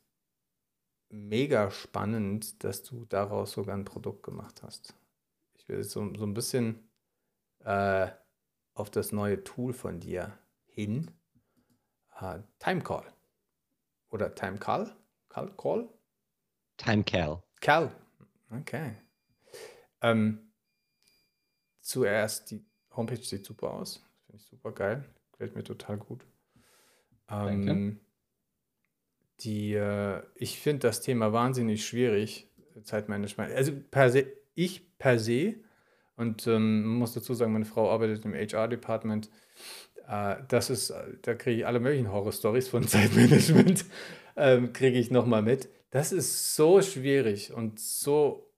mega spannend, dass du daraus sogar ein Produkt gemacht hast. So, so ein bisschen äh, auf das neue Tool von dir hin uh, Time Call. Oder Time Call? Call? Call? Time Cal. Okay. Ähm, zuerst, die Homepage sieht super aus. Finde ich super geil. Gefällt mir total gut. Ähm, die, äh, ich finde das Thema wahnsinnig schwierig, Zeitmanagement. Also per se, ich per se, und ähm, muss dazu sagen, meine Frau arbeitet im HR-Department, äh, das ist, da kriege ich alle möglichen Horror-Stories von Zeitmanagement, ähm, kriege ich nochmal mit. Das ist so schwierig und so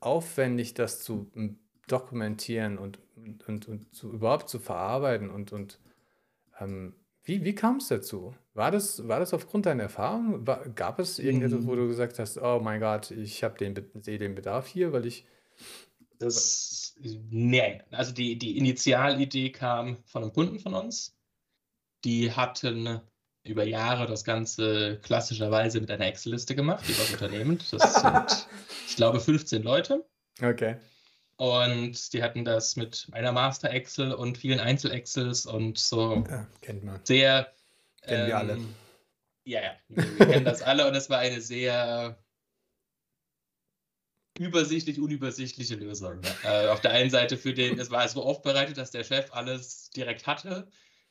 aufwendig, das zu dokumentieren und, und, und, und zu, überhaupt zu verarbeiten. Und, und ähm, wie, wie kam es dazu? War das, war das aufgrund deiner Erfahrung? War, gab es irgendetwas, wo mhm. du gesagt hast, oh mein Gott, ich den, sehe den Bedarf hier, weil ich das, nee, also die, die Initialidee kam von einem Kunden von uns. Die hatten über Jahre das Ganze klassischerweise mit einer Excel-Liste gemacht, über das Unternehmen. Das sind, ich glaube, 15 Leute. Okay. Und die hatten das mit einer Master-Excel und vielen Einzel-Excels und so. Ja, kennt man. Sehr. Kennen ähm, wir alle. Ja, ja, wir, wir kennen das alle und es war eine sehr übersichtlich, unübersichtliche Lösung. Äh, auf der einen Seite für den, es war so aufbereitet, dass der Chef alles direkt hatte.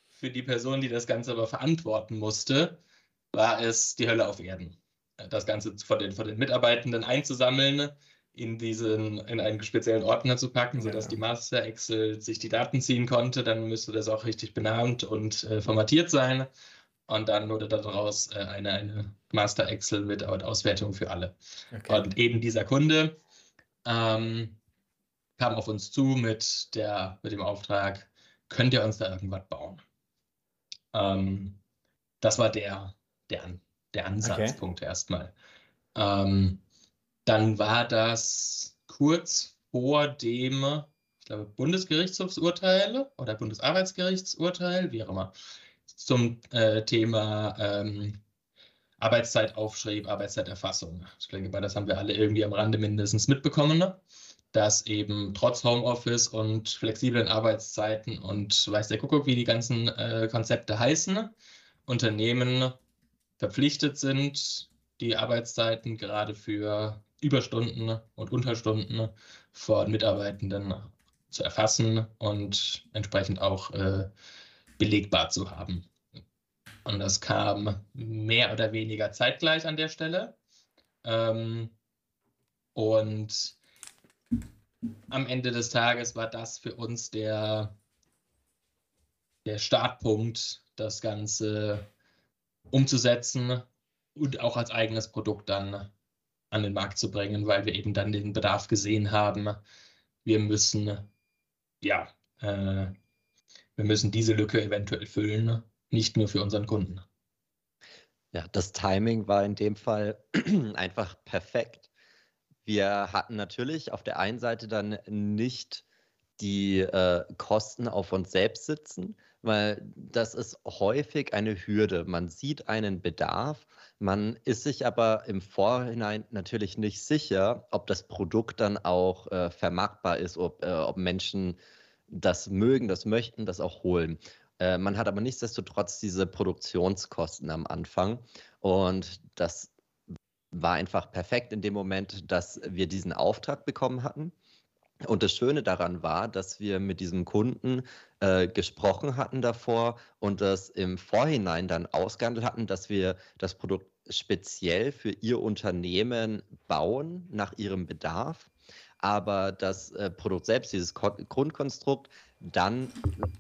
Für die Person, die das Ganze aber verantworten musste, war es die Hölle auf Erden. Das Ganze von den, von den Mitarbeitenden einzusammeln, in diesen, in einen speziellen Ordner zu packen, ja. sodass die Master Excel sich die Daten ziehen konnte. Dann müsste das auch richtig benannt und äh, formatiert sein. Und dann wurde daraus äh, eine, eine Master Excel mit Auswertung für alle. Okay. Und eben dieser Kunde ähm, kam auf uns zu mit, der, mit dem Auftrag, könnt ihr uns da irgendwas bauen? Ähm, das war der, der, der Ansatzpunkt okay. erstmal. Ähm, dann war das kurz vor dem, ich glaube, Bundesgerichtshofsurteil oder Bundesarbeitsgerichtsurteil, wie auch immer zum äh, Thema ähm, Arbeitszeitaufschrieb, Arbeitszeiterfassung. Ich denke das haben wir alle irgendwie am Rande mindestens mitbekommen, ne? dass eben trotz Homeoffice und flexiblen Arbeitszeiten und weiß der Kuckuck, wie die ganzen äh, Konzepte heißen, Unternehmen verpflichtet sind, die Arbeitszeiten gerade für Überstunden und Unterstunden von Mitarbeitenden zu erfassen und entsprechend auch äh, belegbar zu haben. Und das kam mehr oder weniger zeitgleich an der Stelle. Ähm, und am Ende des Tages war das für uns der, der Startpunkt, das Ganze umzusetzen und auch als eigenes Produkt dann an den Markt zu bringen, weil wir eben dann den Bedarf gesehen haben. Wir müssen, ja, äh, wir müssen diese Lücke eventuell füllen nicht nur für unseren Kunden. Ja, das Timing war in dem Fall einfach perfekt. Wir hatten natürlich auf der einen Seite dann nicht die äh, Kosten auf uns selbst sitzen, weil das ist häufig eine Hürde. Man sieht einen Bedarf, man ist sich aber im Vorhinein natürlich nicht sicher, ob das Produkt dann auch äh, vermarktbar ist, ob, äh, ob Menschen das mögen, das möchten, das auch holen. Äh, man hat aber nichtsdestotrotz diese Produktionskosten am Anfang. Und das war einfach perfekt in dem Moment, dass wir diesen Auftrag bekommen hatten. Und das Schöne daran war, dass wir mit diesem Kunden äh, gesprochen hatten davor und das im Vorhinein dann ausgehandelt hatten, dass wir das Produkt speziell für ihr Unternehmen bauen nach ihrem Bedarf aber das äh, Produkt selbst, dieses Ko Grundkonstrukt, dann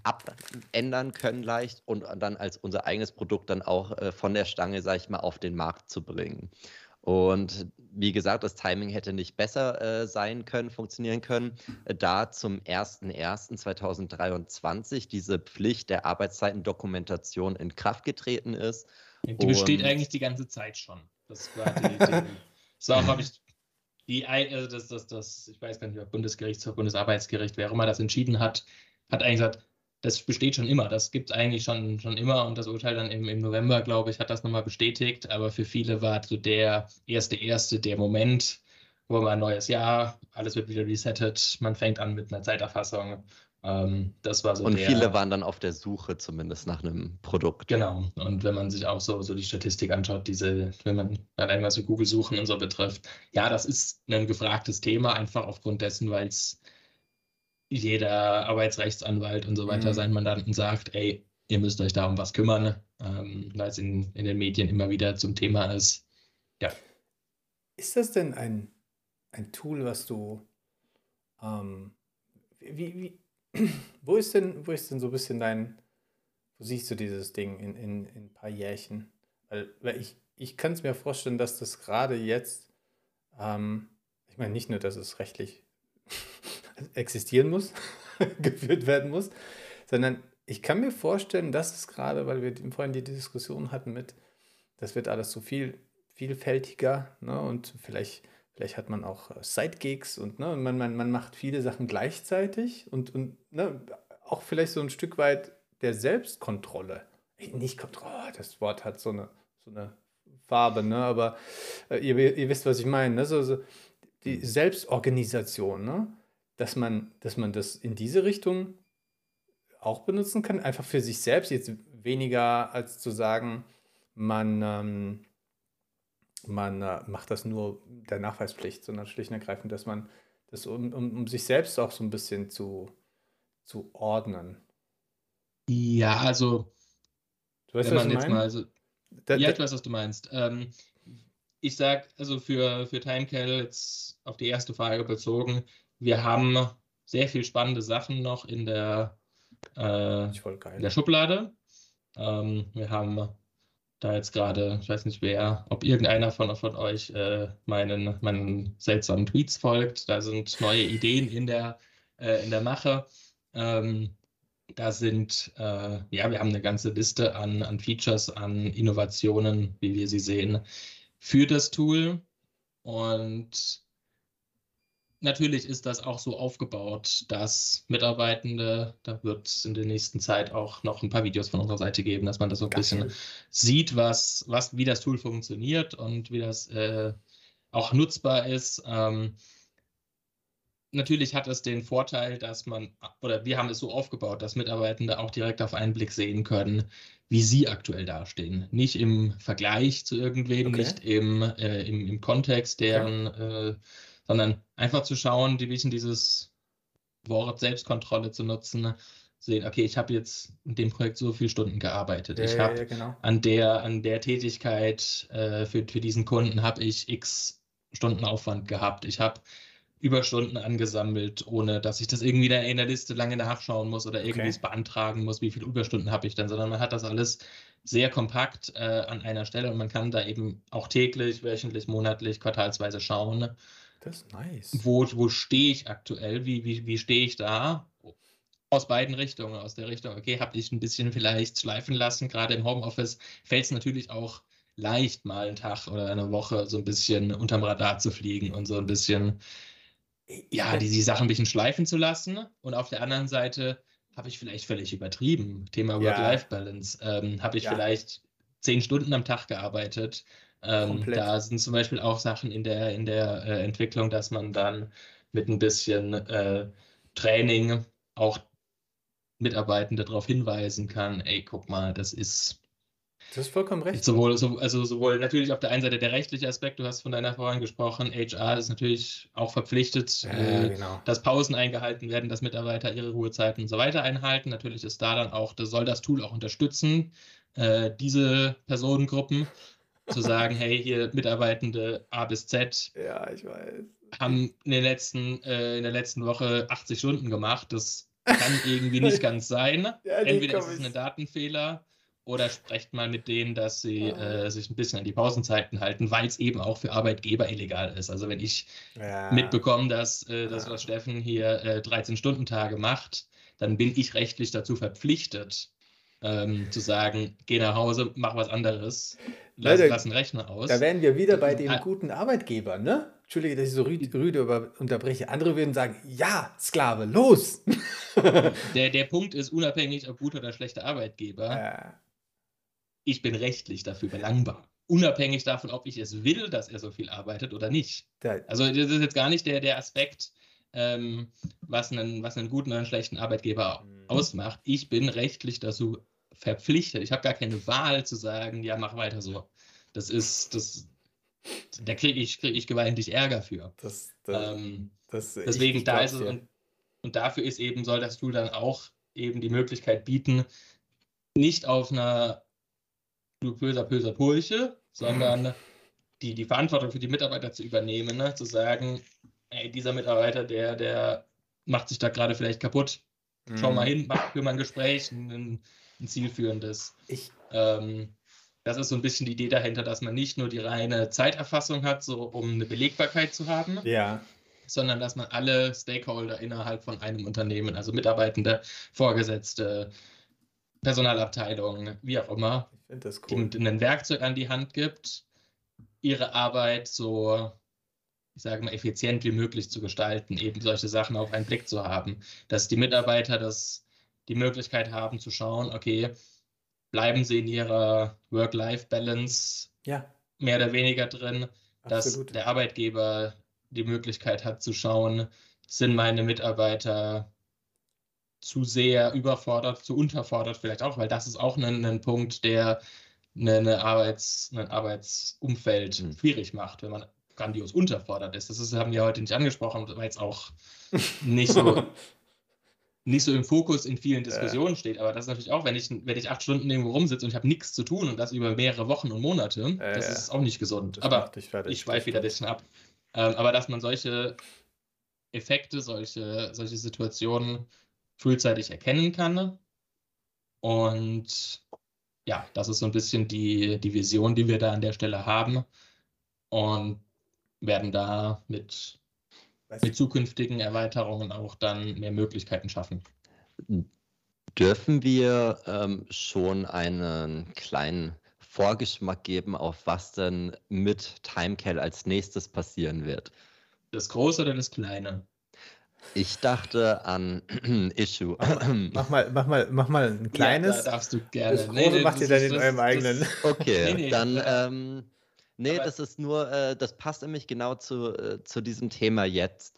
abändern können leicht und dann als unser eigenes Produkt dann auch äh, von der Stange, sag ich mal, auf den Markt zu bringen. Und wie gesagt, das Timing hätte nicht besser äh, sein können, funktionieren können, äh, da zum 01.01.2023 diese Pflicht der Arbeitszeitendokumentation in Kraft getreten ist. Die und besteht eigentlich die ganze Zeit schon. Das war, die, die, auch, habe ich, die, also das, das, das, ich weiß gar nicht, ob Bundesgerichtshof, Bundesarbeitsgericht, wer auch immer das entschieden hat, hat eigentlich gesagt, das besteht schon immer, das gibt es eigentlich schon, schon immer und das Urteil dann im, im November, glaube ich, hat das nochmal bestätigt, aber für viele war so der erste, erste, der Moment, wo man ein neues Jahr, alles wird wieder resettet, man fängt an mit einer Zeiterfassung. Ähm, das war so und der, viele waren dann auf der Suche zumindest nach einem Produkt. Genau. Und wenn man sich auch so, so die Statistik anschaut, diese, wenn man allein was für Google suchen und so betrifft, ja, das ist ein gefragtes Thema, einfach aufgrund dessen, weil es jeder Arbeitsrechtsanwalt und so weiter mhm. seinen Mandanten sagt, ey, ihr müsst euch da um was kümmern, ähm, weil es in, in den Medien immer wieder zum Thema ist. Ja. Ist das denn ein, ein Tool, was du ähm, wie, wie, wo ist denn, wo ist denn so ein bisschen dein, wo siehst du dieses Ding in, in, in ein paar Jährchen? Weil, weil ich, ich kann es mir vorstellen, dass das gerade jetzt, ähm, ich meine nicht nur, dass es rechtlich existieren muss, geführt werden muss, sondern ich kann mir vorstellen, dass es gerade, weil wir vorhin die Diskussion hatten mit, das wird alles so viel vielfältiger ne, und vielleicht, vielleicht hat man auch äh, Sidegigs und ne, man, man, man macht viele Sachen gleichzeitig und, und ne, auch vielleicht so ein Stück weit der Selbstkontrolle. Nicht Kontrolle, das Wort hat so eine, so eine Farbe, ne, aber äh, ihr, ihr wisst, was ich meine, ne, so, so die Selbstorganisation, ne? Dass man, dass man das in diese Richtung auch benutzen kann, einfach für sich selbst, jetzt weniger als zu sagen, man, ähm, man äh, macht das nur der Nachweispflicht, sondern schlicht und ergreifend, dass man das, um, um, um sich selbst auch so ein bisschen zu, zu ordnen. Ja, also, du weißt, wenn man jetzt mal, also, da, ja, ich weiß, was du meinst. Ähm, ich sag, also für, für Timecal jetzt auf die erste Frage bezogen, wir haben sehr viel spannende Sachen noch in der, äh, in der Schublade. Ähm, wir haben da jetzt gerade, ich weiß nicht wer, ob irgendeiner von, von euch äh, meinen, meinen seltsamen Tweets folgt. Da sind neue Ideen in der, äh, in der Mache. Ähm, da sind, äh, ja, wir haben eine ganze Liste an, an Features, an Innovationen, wie wir sie sehen, für das Tool. Und natürlich ist das auch so aufgebaut, dass Mitarbeitende, da wird es in der nächsten Zeit auch noch ein paar Videos von unserer Seite geben, dass man das so ein Geil. bisschen sieht, was, was, wie das Tool funktioniert und wie das äh, auch nutzbar ist. Ähm, natürlich hat es den Vorteil, dass man, oder wir haben es so aufgebaut, dass Mitarbeitende auch direkt auf einen Blick sehen können, wie sie aktuell dastehen. Nicht im Vergleich zu irgendwem, okay. nicht im, äh, im, im Kontext deren okay. äh, sondern einfach zu schauen, die bisschen dieses Wort Selbstkontrolle zu nutzen, sehen, okay, ich habe jetzt in dem Projekt so viele Stunden gearbeitet. Ja, ich habe ja, genau. an, der, an der Tätigkeit äh, für, für diesen Kunden habe ich x Stunden Aufwand gehabt. Ich habe Überstunden angesammelt, ohne dass ich das irgendwie in der Liste lange nachschauen muss oder irgendwie okay. beantragen muss, wie viele Überstunden habe ich dann, sondern man hat das alles sehr kompakt äh, an einer Stelle und man kann da eben auch täglich, wöchentlich, monatlich, quartalsweise schauen, das ist nice. Wo, wo stehe ich aktuell? Wie, wie, wie stehe ich da? Aus beiden Richtungen. Aus der Richtung, okay, habe ich ein bisschen vielleicht schleifen lassen. Gerade im Homeoffice fällt es natürlich auch leicht, mal einen Tag oder eine Woche so ein bisschen unterm Radar zu fliegen und so ein bisschen, ja, die, die Sachen ein bisschen schleifen zu lassen. Und auf der anderen Seite habe ich vielleicht völlig übertrieben. Thema Work-Life-Balance. Ähm, habe ich ja. vielleicht zehn Stunden am Tag gearbeitet ähm, da sind zum Beispiel auch Sachen in der, in der äh, Entwicklung, dass man dann mit ein bisschen äh, Training auch Mitarbeitende darauf hinweisen kann, ey, guck mal, das ist das ist vollkommen recht. Sowohl, so, also sowohl natürlich auf der einen Seite der rechtliche Aspekt, du hast von deiner vorhin gesprochen, HR ist natürlich auch verpflichtet, äh, genau. dass Pausen eingehalten werden, dass Mitarbeiter ihre Ruhezeiten und so weiter einhalten. Natürlich ist da dann auch, das soll das Tool auch unterstützen, äh, diese Personengruppen zu sagen, hey, hier Mitarbeitende A bis Z. Ja, ich weiß. haben in, den letzten, äh, in der letzten Woche 80 Stunden gemacht. Das kann irgendwie nicht ganz sein. Ja, Entweder ist es ein Datenfehler oder sprecht mal mit denen, dass sie ah. äh, sich ein bisschen an die Pausenzeiten halten, weil es eben auch für Arbeitgeber illegal ist. Also wenn ich ja. mitbekomme, dass äh, das, was Steffen hier äh, 13-Stunden-Tage macht, dann bin ich rechtlich dazu verpflichtet, ähm, zu sagen, geh nach Hause, mach was anderes, lass, Leute, lass einen Rechner aus. Da wären wir wieder bei dem guten Arbeitgeber, ne? Entschuldige, dass ich so rüde, rüde unterbreche. Andere würden sagen, ja, Sklave, los! der, der Punkt ist, unabhängig ob guter oder schlechter Arbeitgeber, ja. ich bin rechtlich dafür belangbar. Unabhängig davon, ob ich es will, dass er so viel arbeitet oder nicht. Also das ist jetzt gar nicht der, der Aspekt, ähm, was, einen, was einen guten oder einen schlechten Arbeitgeber mhm. ausmacht. Ich bin rechtlich dazu verpflichtet. Ich habe gar keine Wahl zu sagen, ja, mach weiter so. Das ist, das, da kriege ich, krieg ich gewaltig Ärger für. Das, das, ähm, das deswegen, da ist es, und, und dafür ist eben, soll das Tool dann auch eben die Möglichkeit bieten, nicht auf einer du böser, böser Pulche, sondern die, die Verantwortung für die Mitarbeiter zu übernehmen, ne? zu sagen, ey, dieser Mitarbeiter, der, der macht sich da gerade vielleicht kaputt. Schau mal mhm. hin, mach für mein Gespräch ein, ein zielführendes. Ich, ähm, das ist so ein bisschen die Idee dahinter, dass man nicht nur die reine Zeiterfassung hat, so um eine Belegbarkeit zu haben, ja. sondern dass man alle Stakeholder innerhalb von einem Unternehmen, also Mitarbeitende, Vorgesetzte, Personalabteilung, wie auch immer, cool. ein Werkzeug an die Hand gibt, ihre Arbeit so, ich sage mal, effizient wie möglich zu gestalten, eben solche Sachen auf einen Blick zu haben, dass die Mitarbeiter das die Möglichkeit haben zu schauen, okay, bleiben sie in ihrer Work-Life-Balance ja. mehr oder weniger drin, Absolut. dass der Arbeitgeber die Möglichkeit hat zu schauen, sind meine Mitarbeiter zu sehr überfordert, zu unterfordert vielleicht auch, weil das ist auch ein, ein Punkt, der eine, eine Arbeits, ein Arbeitsumfeld mhm. schwierig macht, wenn man grandios unterfordert ist. Das ist, haben wir heute nicht angesprochen, weil es auch nicht so nicht so im Fokus in vielen Diskussionen ja. steht. Aber das ist natürlich auch, wenn ich, wenn ich acht Stunden irgendwo rumsitze und ich habe nichts zu tun und das über mehrere Wochen und Monate, äh, das ist auch nicht gesund. Das aber ich schweife wieder ein bisschen ab. Ähm, aber dass man solche Effekte, solche, solche Situationen frühzeitig erkennen kann. Und ja, das ist so ein bisschen die, die Vision, die wir da an der Stelle haben. Und werden da mit mit zukünftigen Erweiterungen auch dann mehr Möglichkeiten schaffen. Dürfen wir ähm, schon einen kleinen Vorgeschmack geben, auf was denn mit Timecal als nächstes passieren wird? Das Große oder das Kleine? Ich dachte an Issue. Mach mal, mach mal, mach mal ein kleines. Ja, da darfst du gerne. Das Große nee, macht ihr dann in eurem eigenen. Okay, nee, nee, dann ähm, Nee, Aber das ist nur, äh, das passt nämlich genau zu, äh, zu diesem Thema jetzt.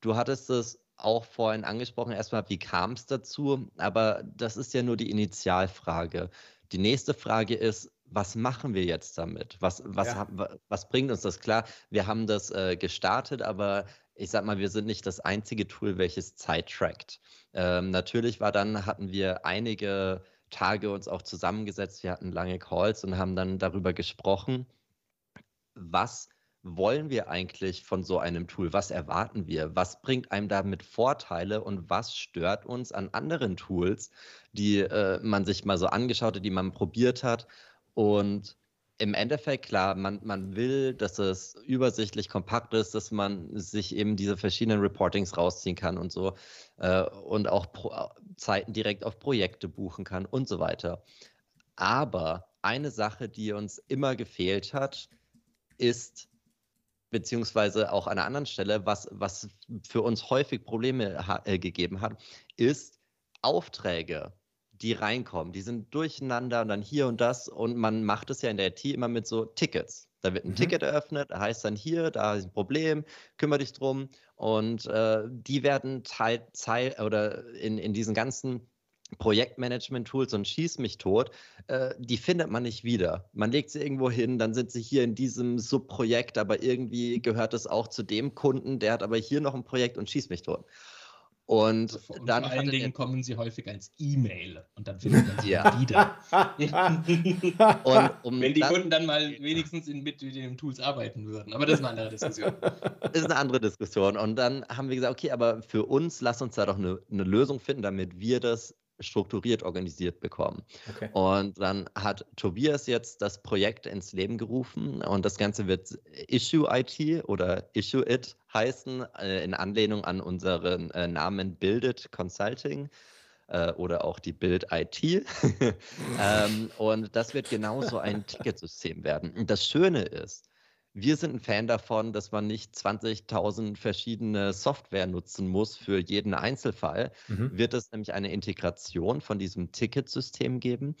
Du hattest es auch vorhin angesprochen, erstmal, wie kam es dazu? Aber das ist ja nur die Initialfrage. Die nächste Frage ist, was machen wir jetzt damit? Was, was, ja. was bringt uns das? Klar, wir haben das äh, gestartet, aber ich sag mal, wir sind nicht das einzige Tool, welches Zeit trackt. Ähm, natürlich war dann, hatten wir einige Tage uns auch zusammengesetzt, wir hatten lange Calls und haben dann darüber gesprochen was wollen wir eigentlich von so einem Tool? Was erwarten wir? Was bringt einem damit Vorteile und was stört uns an anderen Tools, die äh, man sich mal so angeschaut hat, die man probiert hat? Und im Endeffekt, klar, man, man will, dass es übersichtlich kompakt ist, dass man sich eben diese verschiedenen Reportings rausziehen kann und so äh, und auch Pro Zeiten direkt auf Projekte buchen kann und so weiter. Aber eine Sache, die uns immer gefehlt hat, ist, beziehungsweise auch an einer anderen Stelle, was, was für uns häufig Probleme ha äh, gegeben hat, ist Aufträge, die reinkommen. Die sind durcheinander und dann hier und das. Und man macht es ja in der IT immer mit so Tickets. Da wird ein mhm. Ticket eröffnet, heißt dann hier, da ist ein Problem, kümmere dich drum. Und äh, die werden Teil, Teil oder in, in diesen ganzen Projektmanagement-Tools und Schieß mich tot, äh, die findet man nicht wieder. Man legt sie irgendwo hin, dann sind sie hier in diesem Subprojekt, aber irgendwie gehört es auch zu dem Kunden, der hat aber hier noch ein Projekt und schießt mich tot. Und, und dann vor allen Dingen kommen sie häufig als E-Mail und dann findet man sie ja. wieder. und, um Wenn die das, Kunden dann mal wenigstens in, mit, mit den Tools arbeiten würden. Aber das ist eine andere Diskussion. Das ist eine andere Diskussion. Und dann haben wir gesagt, okay, aber für uns, lass uns da doch eine, eine Lösung finden, damit wir das strukturiert organisiert bekommen. Okay. Und dann hat Tobias jetzt das Projekt ins Leben gerufen und das Ganze wird Issue IT oder Issue It heißen, äh, in Anlehnung an unseren äh, Namen Build Consulting äh, oder auch die Build IT. ähm, und das wird genauso ein Ticketsystem werden. Und das Schöne ist, wir sind ein Fan davon, dass man nicht 20.000 verschiedene Software nutzen muss für jeden Einzelfall. Mhm. Wird es nämlich eine Integration von diesem Ticketsystem geben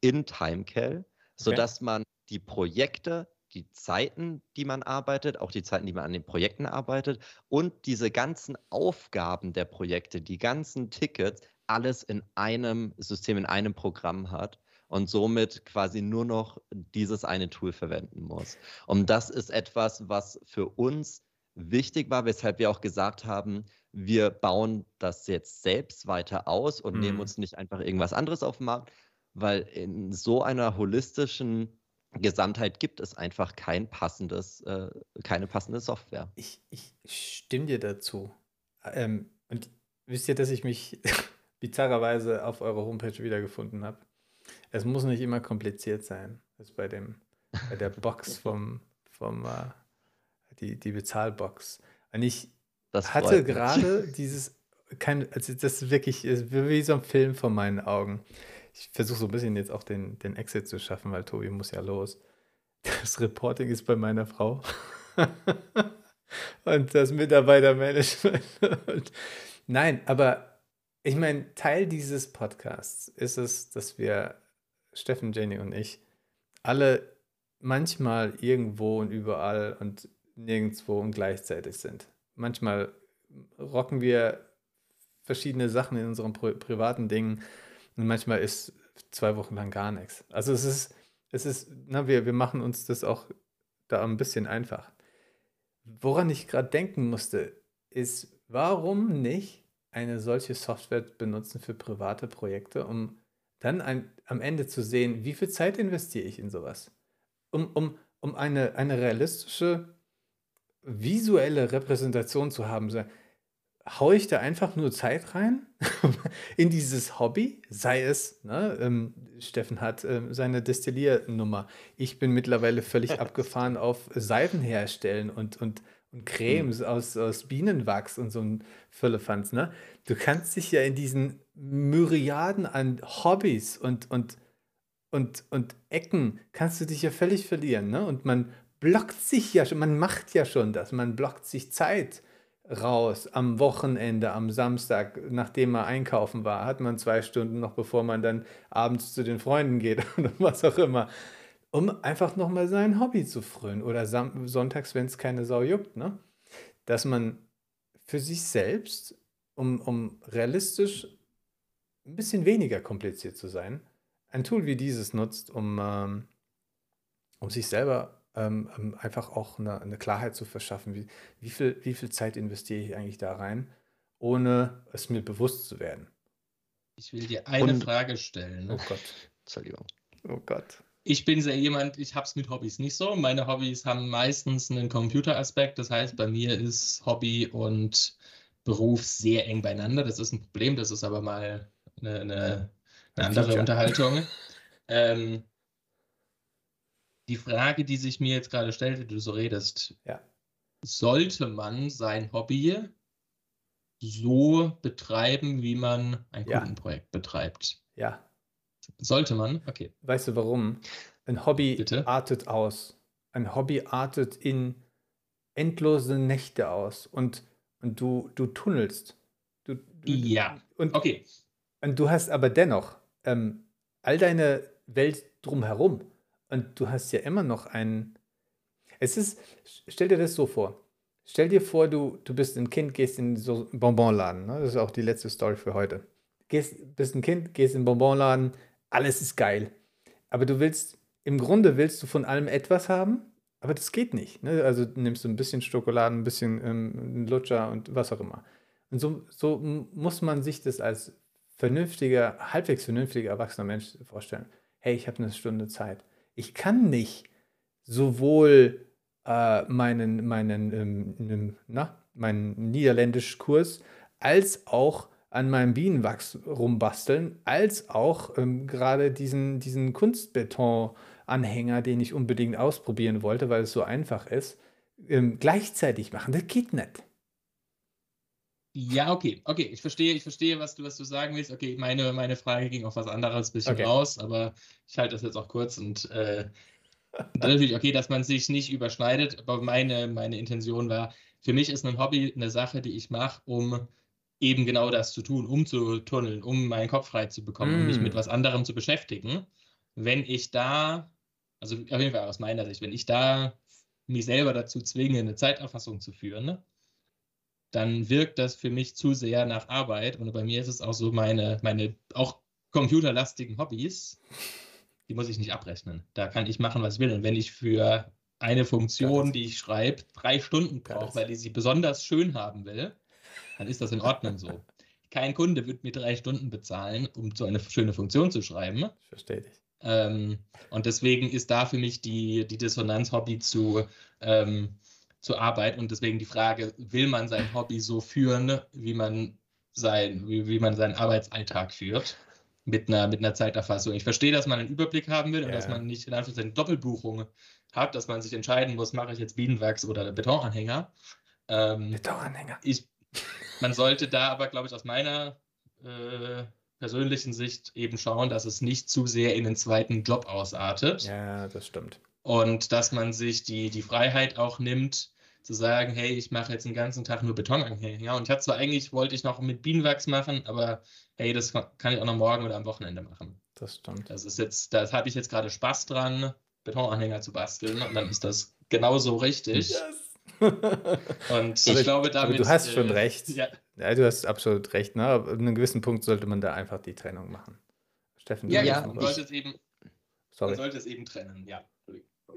in Timecal, okay. sodass man die Projekte, die Zeiten, die man arbeitet, auch die Zeiten, die man an den Projekten arbeitet und diese ganzen Aufgaben der Projekte, die ganzen Tickets, alles in einem System, in einem Programm hat und somit quasi nur noch dieses eine Tool verwenden muss. Und das ist etwas, was für uns wichtig war, weshalb wir auch gesagt haben, wir bauen das jetzt selbst weiter aus und mhm. nehmen uns nicht einfach irgendwas anderes auf den Markt, weil in so einer holistischen Gesamtheit gibt es einfach kein passendes, äh, keine passende Software. Ich, ich stimme dir dazu. Ähm, und wisst ihr, dass ich mich bizarrerweise auf eurer Homepage wiedergefunden habe? Es muss nicht immer kompliziert sein. Das ist bei dem, bei der Box vom, vom äh, die, die Bezahlbox. Und ich das hatte gerade dieses, kein, also das ist wirklich ist wie so ein Film vor meinen Augen. Ich versuche so ein bisschen jetzt auch den, den Exit zu schaffen, weil Tobi muss ja los. Das Reporting ist bei meiner Frau. und das Mitarbeitermanagement. nein, aber ich meine, Teil dieses Podcasts ist es, dass wir Steffen, Jenny und ich, alle manchmal irgendwo und überall und nirgendwo und gleichzeitig sind. Manchmal rocken wir verschiedene Sachen in unseren pri privaten Dingen und manchmal ist zwei Wochen lang gar nichts. Also es ist, es ist, na, wir, wir machen uns das auch da ein bisschen einfach. Woran ich gerade denken musste, ist, warum nicht eine solche Software benutzen für private Projekte, um dann ein, am Ende zu sehen, wie viel Zeit investiere ich in sowas? Um, um, um eine, eine realistische visuelle Repräsentation zu haben. So, haue ich da einfach nur Zeit rein in dieses Hobby? Sei es, ne, ähm, Steffen hat ähm, seine Destilliernummer. Ich bin mittlerweile völlig abgefahren auf Seifen herstellen und, und, und Cremes mhm. aus, aus Bienenwachs und so ein Füllefanz. Ne? Du kannst dich ja in diesen Myriaden an Hobbys und, und, und, und Ecken kannst du dich ja völlig verlieren. Ne? Und man blockt sich ja schon, man macht ja schon das, man blockt sich Zeit raus am Wochenende, am Samstag, nachdem man einkaufen war, hat man zwei Stunden noch, bevor man dann abends zu den Freunden geht oder was auch immer, um einfach nochmal sein Hobby zu frönen oder sonntags, wenn es keine Sau juckt, ne? dass man für sich selbst, um, um realistisch ein bisschen weniger kompliziert zu sein, ein Tool wie dieses nutzt, um, ähm, um sich selber ähm, ähm, einfach auch eine, eine, Klarheit zu verschaffen, wie, wie, viel, wie viel Zeit investiere ich eigentlich da rein, ohne es mir bewusst zu werden. Ich will dir eine Und, Frage stellen. Oh Gott. Entschuldigung. Oh Gott. Ich bin sehr jemand, ich habe es mit Hobbys nicht so. Meine Hobbys haben meistens einen Computeraspekt. Das heißt, bei mir ist Hobby und Beruf sehr eng beieinander. Das ist ein Problem, das ist aber mal eine, eine, eine andere Feature. Unterhaltung. Ähm, die Frage, die sich mir jetzt gerade stellt, wie du so redest, ja. sollte man sein Hobby so betreiben, wie man ein ja. Kundenprojekt betreibt? Ja. Sollte man? Okay. Weißt du warum? Ein Hobby Bitte? artet aus. Ein Hobby artet in endlose Nächte aus und, und du, du tunnelst. Du, du, ja. Und, okay. Und du hast aber dennoch ähm, all deine Welt drumherum und du hast ja immer noch einen. Es ist, stell dir das so vor. Stell dir vor, du, du bist ein Kind, gehst in so einen Bonbonladen. Ne? Das ist auch die letzte Story für heute. Gehst, bist ein Kind, gehst in den Bonbonladen, alles ist geil. Aber du willst, im Grunde willst du von allem etwas haben, aber das geht nicht. Ne? Also nimmst du ein bisschen Schokolade, ein bisschen ähm, Lutscher und was auch immer. Und so, so muss man sich das als vernünftiger, halbwegs vernünftiger erwachsener Mensch vorstellen. Hey, ich habe eine Stunde Zeit. Ich kann nicht sowohl äh, meinen, meinen, ähm, na, meinen Niederländisch-Kurs als auch an meinem Bienenwachs rumbasteln, als auch ähm, gerade diesen, diesen Kunstbeton-Anhänger, den ich unbedingt ausprobieren wollte, weil es so einfach ist, ähm, gleichzeitig machen. Das geht nicht. Ja, okay, okay, ich verstehe, ich verstehe, was du, was du sagen willst. Okay, meine, meine Frage ging auf was anderes ein bisschen okay. raus, aber ich halte das jetzt auch kurz und äh, natürlich, okay, dass man sich nicht überschneidet, aber meine, meine Intention war, für mich ist ein Hobby eine Sache, die ich mache, um eben genau das zu tun, um zu tunneln, um meinen Kopf frei zu bekommen, mm. um mich mit mm. was anderem zu beschäftigen. Wenn ich da, also auf jeden Fall aus meiner Sicht, wenn ich da mich selber dazu zwinge, eine Zeiterfassung zu führen, ne, dann wirkt das für mich zu sehr nach Arbeit. Und bei mir ist es auch so, meine, meine auch computerlastigen Hobbys, die muss ich nicht abrechnen. Da kann ich machen, was ich will. Und wenn ich für eine Funktion, die ich schreibe, drei Stunden brauche, weil ich sie besonders schön haben will, dann ist das in Ordnung so. Kein Kunde wird mir drei Stunden bezahlen, um so eine schöne Funktion zu schreiben. Verstehe dich. Ähm, und deswegen ist da für mich die, die Dissonanz Hobby zu, ähm, zur Arbeit und deswegen die Frage, will man sein Hobby so führen, wie man, sein, wie, wie man seinen Arbeitsalltag führt? Mit einer, mit einer Zeiterfassung. Ich verstehe, dass man einen Überblick haben will und dass man nicht in Anführungszeichen Doppelbuchung hat, dass man sich entscheiden muss, mache ich jetzt Bienenwachs oder Betonanhänger. Ähm, Betonanhänger. Ich, man sollte da aber, glaube ich, aus meiner äh, persönlichen Sicht eben schauen, dass es nicht zu sehr in den zweiten Job ausartet. Ja, das stimmt. Und dass man sich die, die Freiheit auch nimmt, zu sagen, hey, ich mache jetzt den ganzen Tag nur Betonanhänger. Ja, und ich hatte zwar eigentlich, wollte ich noch mit Bienenwachs machen, aber hey, das kann ich auch noch morgen oder am Wochenende machen. Das stimmt. Das ist jetzt, da habe ich jetzt gerade Spaß dran, Betonanhänger zu basteln und dann ist das genauso richtig. Yes. Und ich, ich glaube, damit. du hast schon äh, recht. Ja. ja. du hast absolut recht. Ne? Ab einem gewissen Punkt sollte man da einfach die Trennung machen. Steffen, ja, ja, man sollte, es eben, Sorry. man sollte es eben trennen, ja.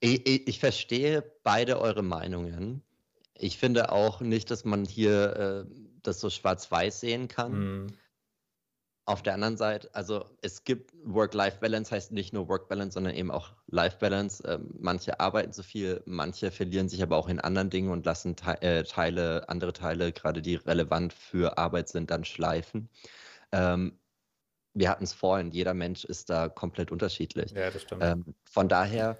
ich, ich, ich, verstehe beide eure Meinungen. Ich finde auch nicht, dass man hier äh, das so schwarz-weiß sehen kann. Mm. Auf der anderen Seite, also es gibt Work-Life-Balance, heißt nicht nur Work-Balance, sondern eben auch Life-Balance. Ähm, manche arbeiten zu viel, manche verlieren sich aber auch in anderen Dingen und lassen Te äh, Teile, andere Teile, gerade die relevant für Arbeit sind, dann schleifen. Ähm, wir hatten es vorhin, jeder Mensch ist da komplett unterschiedlich. Ja, das stimmt. Ähm, von daher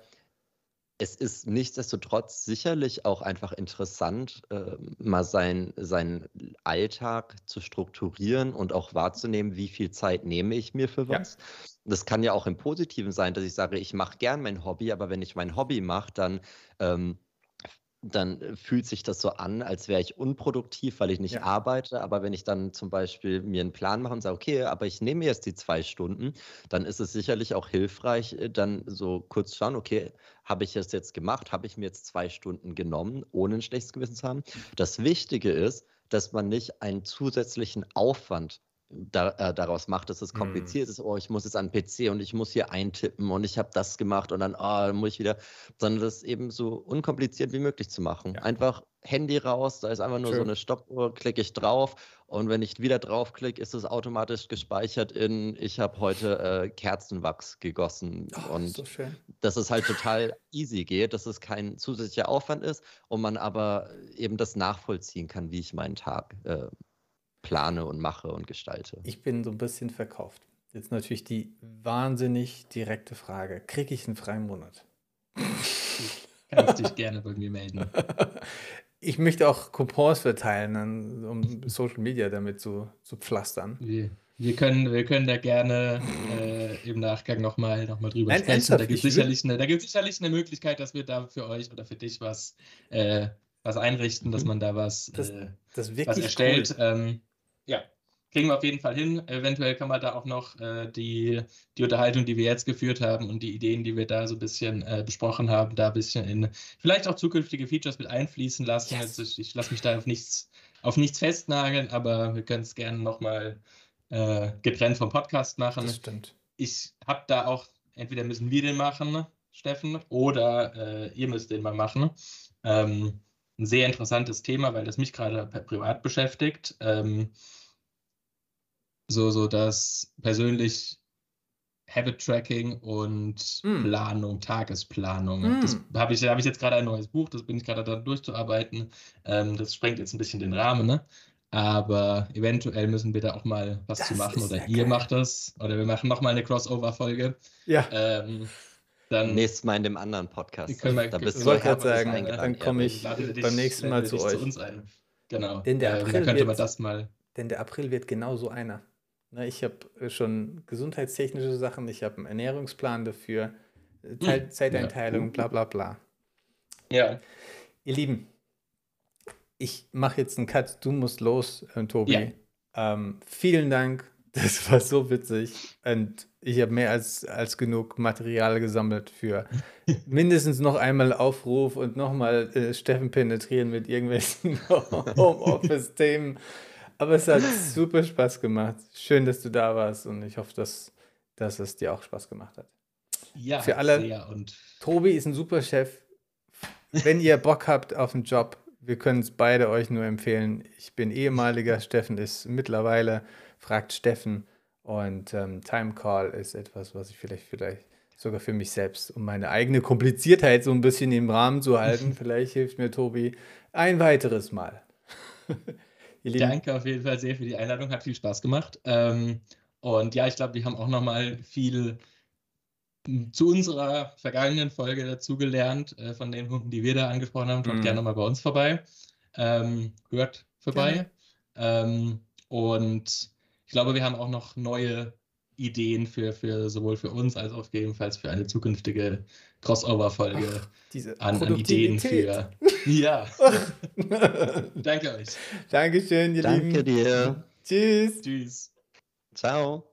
es ist nichtsdestotrotz sicherlich auch einfach interessant, äh, mal sein, seinen Alltag zu strukturieren und auch wahrzunehmen, wie viel Zeit nehme ich mir für was. Ja. Das kann ja auch im Positiven sein, dass ich sage, ich mache gern mein Hobby, aber wenn ich mein Hobby mache, dann ähm, dann äh, fühlt sich das so an, als wäre ich unproduktiv, weil ich nicht ja. arbeite. Aber wenn ich dann zum Beispiel mir einen Plan mache und sage, okay, aber ich nehme jetzt die zwei Stunden, dann ist es sicherlich auch hilfreich, äh, dann so kurz schauen, okay, habe ich es jetzt gemacht? Habe ich mir jetzt zwei Stunden genommen, ohne ein schlechtes Gewissen zu haben? Das Wichtige ist, dass man nicht einen zusätzlichen Aufwand da, äh, daraus macht, dass es mhm. kompliziert mhm. ist, oh, ich muss jetzt an den PC und ich muss hier eintippen und ich habe das gemacht und dann, oh, muss ich wieder, sondern das eben so unkompliziert wie möglich zu machen. Ja. Einfach Handy raus, da ist einfach nur Schön. so eine Stoppuhr, klicke ich drauf und wenn ich wieder draufklicke, ist es automatisch gespeichert in, ich habe heute äh, Kerzenwachs gegossen oh, und so dass es halt total easy geht, dass es kein zusätzlicher Aufwand ist und man aber eben das nachvollziehen kann, wie ich meinen Tag äh, plane und mache und gestalte. Ich bin so ein bisschen verkauft. Jetzt natürlich die wahnsinnig direkte Frage: Kriege ich einen freien Monat? Kannst dich gerne bei mir melden. Ich möchte auch Coupons verteilen, um Social Media damit zu, zu pflastern. Wir, wir, können, wir können da gerne äh, im Nachgang nochmal noch mal drüber Nein, sprechen. Da gibt es sicherlich, sicherlich eine Möglichkeit, dass wir da für euch oder für dich was, äh, was einrichten, dass mhm. man da was, das, äh, das was erstellt. Cool. Ähm, kriegen wir auf jeden Fall hin. Eventuell kann man da auch noch äh, die, die Unterhaltung, die wir jetzt geführt haben und die Ideen, die wir da so ein bisschen äh, besprochen haben, da ein bisschen in vielleicht auch zukünftige Features mit einfließen lassen. Yes. Also ich, ich lasse mich da auf nichts, auf nichts festnageln, aber wir können es gerne nochmal äh, getrennt vom Podcast machen. Das stimmt. Ich habe da auch, entweder müssen wir den machen, Steffen, oder äh, ihr müsst den mal machen. Ähm, ein sehr interessantes Thema, weil das mich gerade privat beschäftigt. Ähm, so, so dass persönlich Habit Tracking und mm. Planung, Tagesplanung. Mm. Das habe ich, hab ich jetzt gerade ein neues Buch, das bin ich gerade da durchzuarbeiten. Ähm, das sprengt jetzt ein bisschen den Rahmen, ne? Aber eventuell müssen wir da auch mal was das zu machen oder ihr geil. macht das oder wir machen nochmal eine Crossover-Folge. Ja. Ähm, dann Nächstes Mal in dem anderen Podcast. Können wir, da bist du gerade sagen, dann komme ich beim nächsten Mal zu euch. Zu uns ein. Genau. Denn der April ähm, könnte man das mal. Denn der April wird genau so einer. Ne, ich habe äh, schon gesundheitstechnische Sachen, ich habe einen Ernährungsplan dafür, äh, Zeit, hm. Zeiteinteilung, bla bla bla. Ja. Ihr Lieben, ich mache jetzt einen Cut, du musst los, äh, Tobi. Ja. Ähm, vielen Dank, das war so witzig und ich habe mehr als, als genug Material gesammelt für mindestens noch einmal Aufruf und nochmal äh, Steffen penetrieren mit irgendwelchen Homeoffice-Themen. Aber es hat super Spaß gemacht. Schön, dass du da warst und ich hoffe, dass, dass es dir auch Spaß gemacht hat. Ja, für alle. Sehr und Tobi ist ein super Chef. Wenn ihr Bock habt auf einen Job, wir können es beide euch nur empfehlen. Ich bin ehemaliger, Steffen ist mittlerweile, fragt Steffen. Und ähm, Time Call ist etwas, was ich vielleicht, vielleicht sogar für mich selbst, um meine eigene Kompliziertheit so ein bisschen im Rahmen zu halten, vielleicht hilft mir Tobi ein weiteres Mal. Danke auf jeden Fall sehr für die Einladung, hat viel Spaß gemacht. Ähm, und ja, ich glaube, wir haben auch nochmal viel hm, zu unserer vergangenen Folge dazugelernt, äh, von den Hunden, die wir da angesprochen haben. Schaut mm. gerne mal bei uns vorbei. Ähm, hört vorbei. Ähm, und ich glaube, wir haben auch noch neue Ideen für, für sowohl für uns als auch gegebenenfalls für eine zukünftige Crossover-Folge an, an, Ideen für. Ja. Danke euch. Dankeschön, ihr Danke Lieben. Danke dir. Tschüss. Tschüss. Ciao.